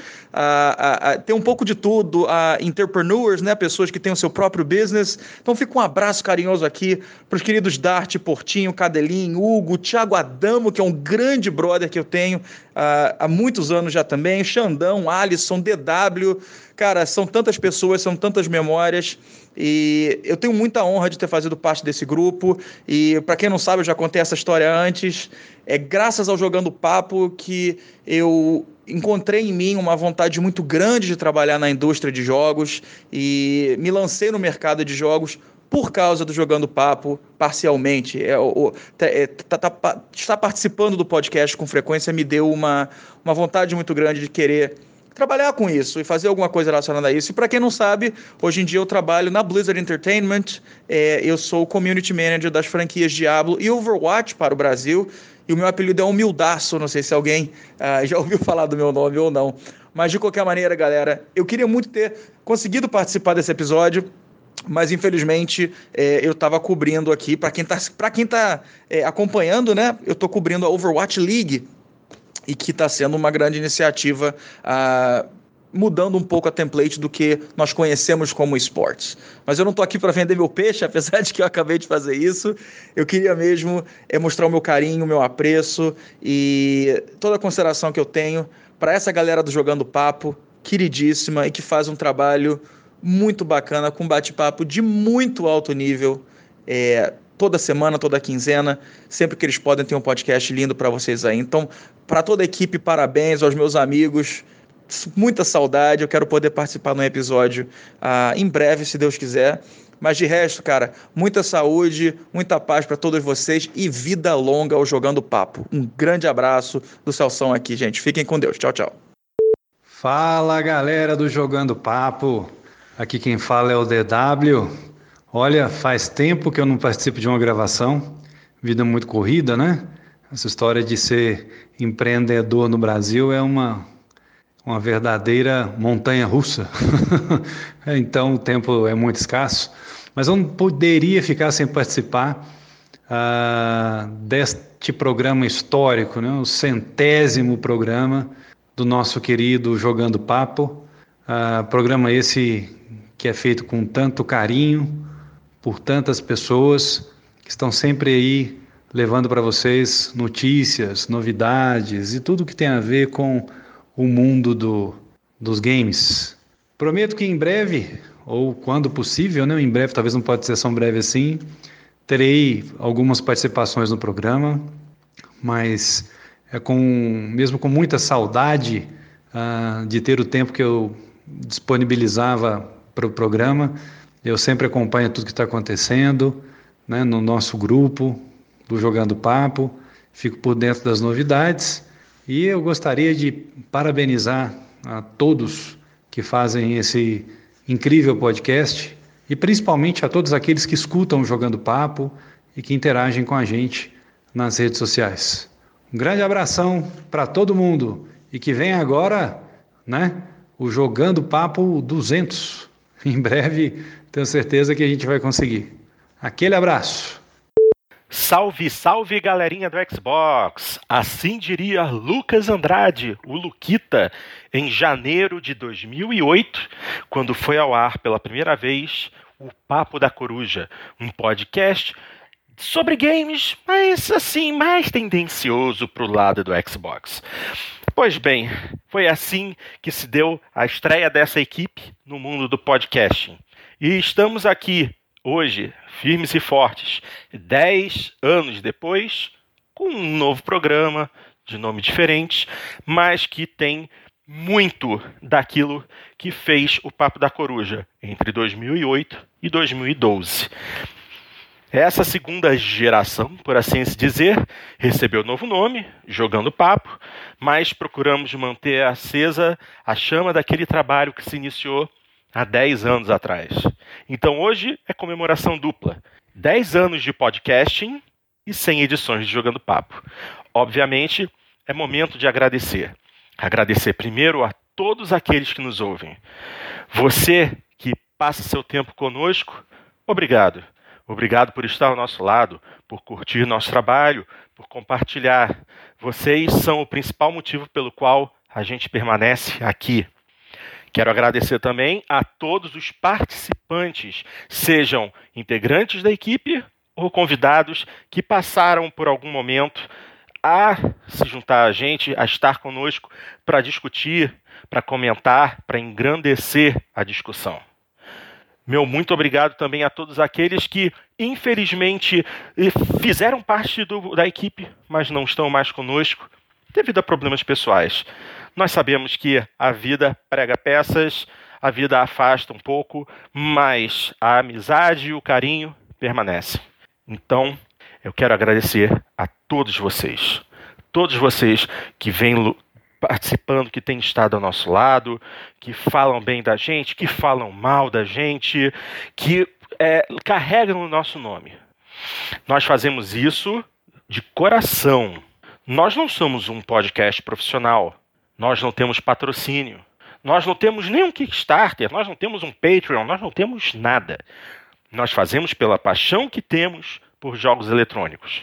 tem um pouco de tudo, a entrepreneurs, né, pessoas que têm o seu próprio business. Então fica um abraço carinhoso aqui para os queridos Dart, Portinho, Cadelinho, Hugo, Thiago Adamo, que é um grande brother que eu tenho uh, há muitos anos já também, Xandão, Alisson, DW, Cara, são tantas pessoas, são tantas memórias e eu tenho muita honra de ter fazido parte desse grupo. E para quem não sabe, eu já contei essa história antes. É graças ao Jogando Papo que eu encontrei em mim uma vontade muito grande de trabalhar na indústria de jogos e me lancei no mercado de jogos por causa do Jogando Papo, parcialmente. É, o, é, tá, tá, estar participando do podcast com frequência me deu uma, uma vontade muito grande de querer trabalhar com isso e fazer alguma coisa relacionada a isso. E para quem não sabe, hoje em dia eu trabalho na Blizzard Entertainment, é, eu sou o community manager das franquias Diablo e Overwatch para o Brasil. E o meu apelido é Humildaço, não sei se alguém uh, já [LAUGHS] ouviu falar do meu nome ou não. Mas de qualquer maneira, galera, eu queria muito ter conseguido participar desse episódio mas infelizmente é, eu estava cobrindo aqui para quem está para quem tá é, acompanhando, né? Eu estou cobrindo a Overwatch League e que está sendo uma grande iniciativa. Uh, mudando um pouco a template do que nós conhecemos como esportes. Mas eu não estou aqui para vender meu peixe, [LAUGHS] apesar de que eu acabei de fazer isso. Eu queria mesmo é mostrar o meu carinho, o meu apreço e toda a consideração que eu tenho para essa galera do Jogando Papo, queridíssima e que faz um trabalho muito bacana, com bate-papo de muito alto nível. É, toda semana, toda quinzena, sempre que eles podem ter um podcast lindo para vocês aí. Então, para toda a equipe, parabéns aos meus amigos. Muita saudade, eu quero poder participar num episódio uh, em breve, se Deus quiser. Mas de resto, cara, muita saúde, muita paz para todos vocês e vida longa ao Jogando Papo. Um grande abraço do Celção aqui, gente. Fiquem com Deus. Tchau, tchau. Fala, galera do Jogando Papo. Aqui quem fala é o DW. Olha, faz tempo que eu não participo de uma gravação, vida muito corrida, né? Essa história de ser empreendedor no Brasil é uma, uma verdadeira montanha russa. [LAUGHS] então o tempo é muito escasso. Mas eu não poderia ficar sem participar uh, deste programa histórico, né? o centésimo programa do nosso querido Jogando Papo. Uh, programa esse que é feito com tanto carinho, por tantas pessoas que estão sempre aí levando para vocês notícias, novidades e tudo que tem a ver com o mundo do, dos games. Prometo que em breve, ou quando possível, né? em breve, talvez não pode ser tão breve assim, terei algumas participações no programa, mas é com mesmo com muita saudade uh, de ter o tempo que eu disponibilizava para o programa eu sempre acompanho tudo que está acontecendo né, no nosso grupo do Jogando Papo, fico por dentro das novidades e eu gostaria de parabenizar a todos que fazem esse incrível podcast e principalmente a todos aqueles que escutam Jogando Papo e que interagem com a gente nas redes sociais. Um grande abração para todo mundo e que vem agora, né, o Jogando Papo 200. [LAUGHS] Em breve, tenho certeza que a gente vai conseguir. Aquele abraço. Salve, salve galerinha do Xbox! Assim diria Lucas Andrade, o Luquita, em janeiro de 2008, quando foi ao ar pela primeira vez o Papo da Coruja, um podcast sobre games, mas assim, mais tendencioso para o lado do Xbox. Pois bem, foi assim que se deu a estreia dessa equipe no mundo do podcasting. E estamos aqui hoje, firmes e fortes, dez anos depois, com um novo programa de nome diferente, mas que tem muito daquilo que fez o Papo da Coruja entre 2008 e 2012. Essa segunda geração, por assim se dizer, recebeu novo nome, Jogando Papo, mas procuramos manter acesa a chama daquele trabalho que se iniciou há 10 anos atrás. Então hoje é comemoração dupla: 10 anos de podcasting e 100 edições de Jogando Papo. Obviamente, é momento de agradecer. Agradecer primeiro a todos aqueles que nos ouvem. Você que passa seu tempo conosco, obrigado. Obrigado por estar ao nosso lado, por curtir nosso trabalho, por compartilhar. Vocês são o principal motivo pelo qual a gente permanece aqui. Quero agradecer também a todos os participantes, sejam integrantes da equipe ou convidados que passaram por algum momento a se juntar a gente, a estar conosco para discutir, para comentar, para engrandecer a discussão. Meu muito obrigado também a todos aqueles que, infelizmente, fizeram parte do, da equipe, mas não estão mais conosco devido a problemas pessoais. Nós sabemos que a vida prega peças, a vida afasta um pouco, mas a amizade e o carinho permanecem. Então, eu quero agradecer a todos vocês, todos vocês que vêm participando, que têm estado ao nosso lado, que falam bem da gente, que falam mal da gente, que é, carregam o nosso nome. Nós fazemos isso de coração. Nós não somos um podcast profissional. Nós não temos patrocínio. Nós não temos nem um Kickstarter, nós não temos um Patreon, nós não temos nada. Nós fazemos pela paixão que temos por jogos eletrônicos.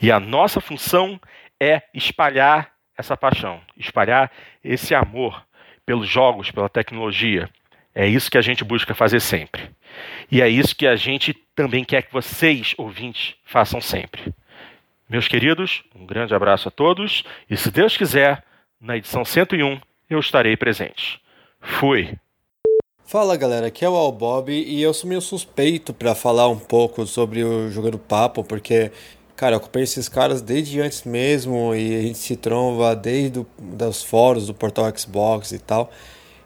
E a nossa função é espalhar essa paixão, espalhar esse amor pelos jogos, pela tecnologia. É isso que a gente busca fazer sempre. E é isso que a gente também quer que vocês, ouvintes, façam sempre. Meus queridos, um grande abraço a todos e, se Deus quiser, na edição 101 eu estarei presente. Fui! Fala galera, aqui é o Al Bob e eu sou meio suspeito para falar um pouco sobre o Jogando Papo, porque, cara, eu acompanho esses caras desde antes mesmo e a gente se tromba desde os fóruns do portal Xbox e tal.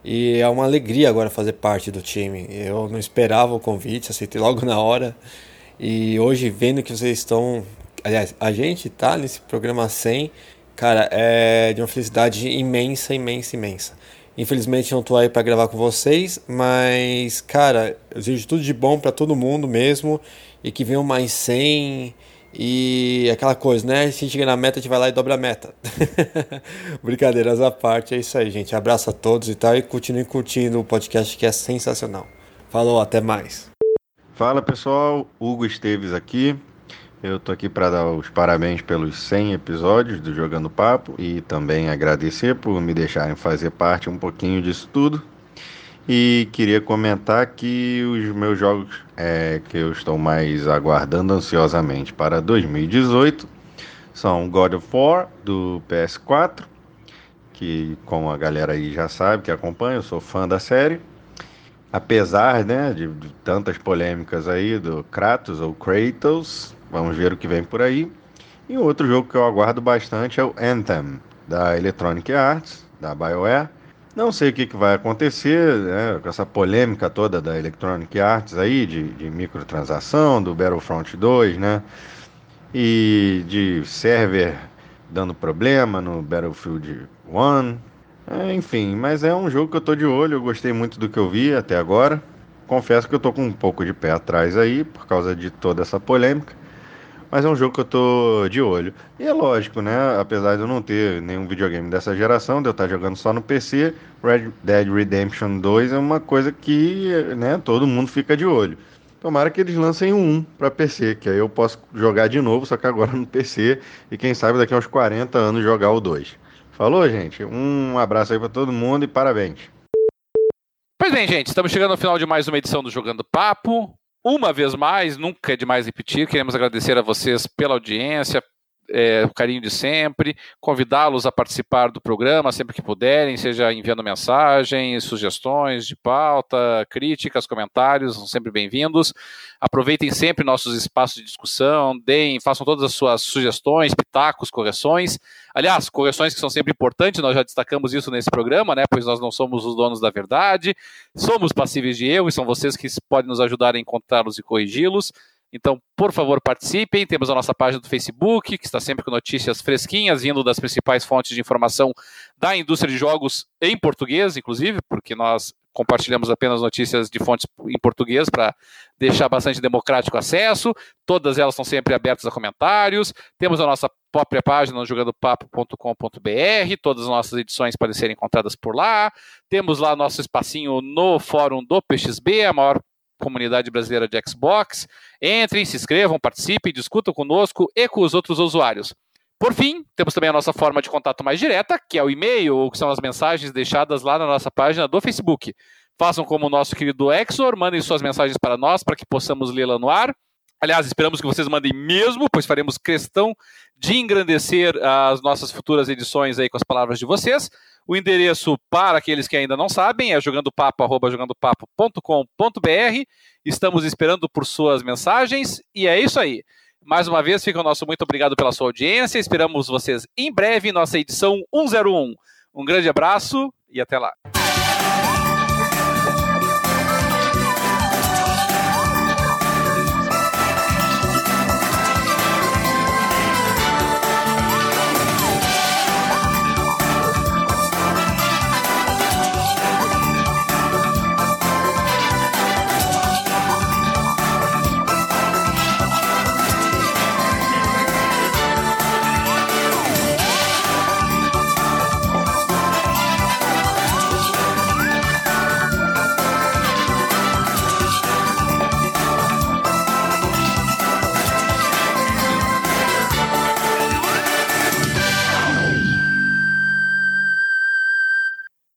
E é uma alegria agora fazer parte do time. Eu não esperava o convite, aceitei logo [LAUGHS] na hora. E hoje, vendo que vocês estão. Aliás, a gente tá nesse programa 100 Cara, é de uma felicidade imensa, imensa, imensa. Infelizmente não tô aí para gravar com vocês, mas, cara, eu desejo tudo de bom para todo mundo mesmo e que venham mais 100 e aquela coisa, né? Se a gente chegar na meta, a gente vai lá e dobra a meta. [LAUGHS] Brincadeiras à parte, é isso aí, gente. Abraço a todos e tal e continue curtindo o podcast que é sensacional. Falou, até mais. Fala pessoal, Hugo Esteves aqui. Eu tô aqui para dar os parabéns pelos 100 episódios do Jogando Papo e também agradecer por me deixarem fazer parte um pouquinho disso tudo. E queria comentar que os meus jogos é, que eu estou mais aguardando ansiosamente para 2018 são God of War do PS4, que como a galera aí já sabe, que acompanha, eu sou fã da série. Apesar né, de, de tantas polêmicas aí do Kratos ou Kratos, Vamos ver o que vem por aí. E outro jogo que eu aguardo bastante é o Anthem, da Electronic Arts, da BioWare. Não sei o que, que vai acontecer né, com essa polêmica toda da Electronic Arts aí, de, de microtransação, do Battlefront 2, né? E de server dando problema no Battlefield 1. É, enfim, mas é um jogo que eu tô de olho, eu gostei muito do que eu vi até agora. Confesso que eu tô com um pouco de pé atrás aí, por causa de toda essa polêmica. Mas é um jogo que eu tô de olho. E é lógico, né? Apesar de eu não ter nenhum videogame dessa geração, de eu estar jogando só no PC, Red Dead Redemption 2 é uma coisa que né, todo mundo fica de olho. Tomara que eles lancem um para PC, que aí eu posso jogar de novo, só que agora no PC, e quem sabe daqui a uns 40 anos jogar o 2. Falou, gente? Um abraço aí para todo mundo e parabéns. Pois bem, gente, estamos chegando ao final de mais uma edição do Jogando Papo. Uma vez mais, nunca é demais repetir, queremos agradecer a vocês pela audiência, é, o carinho de sempre, convidá-los a participar do programa sempre que puderem, seja enviando mensagens, sugestões de pauta, críticas, comentários, são sempre bem-vindos. Aproveitem sempre nossos espaços de discussão, deem, façam todas as suas sugestões, pitacos, correções. Aliás, correções que são sempre importantes, nós já destacamos isso nesse programa, né? Pois nós não somos os donos da verdade, somos passíveis de erro e são vocês que podem nos ajudar a encontrá-los e corrigi-los. Então, por favor, participem. Temos a nossa página do Facebook, que está sempre com notícias fresquinhas, vindo das principais fontes de informação da indústria de jogos em português, inclusive, porque nós compartilhamos apenas notícias de fontes em português para deixar bastante democrático acesso. Todas elas estão sempre abertas a comentários. Temos a nossa própria página no jogandopapo.com.br. Todas as nossas edições podem ser encontradas por lá. Temos lá nosso espacinho no fórum do PXB, a maior comunidade brasileira de Xbox. Entrem, se inscrevam, participem, discutam conosco e com os outros usuários. Por fim, temos também a nossa forma de contato mais direta, que é o e-mail, ou que são as mensagens deixadas lá na nossa página do Facebook. Façam como o nosso querido Exor, mandem suas mensagens para nós para que possamos lê-la no ar. Aliás, esperamos que vocês mandem mesmo, pois faremos questão de engrandecer as nossas futuras edições aí com as palavras de vocês. O endereço para aqueles que ainda não sabem é jogandopapo@jogandopapo.com.br. Estamos esperando por suas mensagens e é isso aí. Mais uma vez, fica o nosso muito obrigado pela sua audiência. Esperamos vocês em breve em nossa edição 101. Um grande abraço e até lá.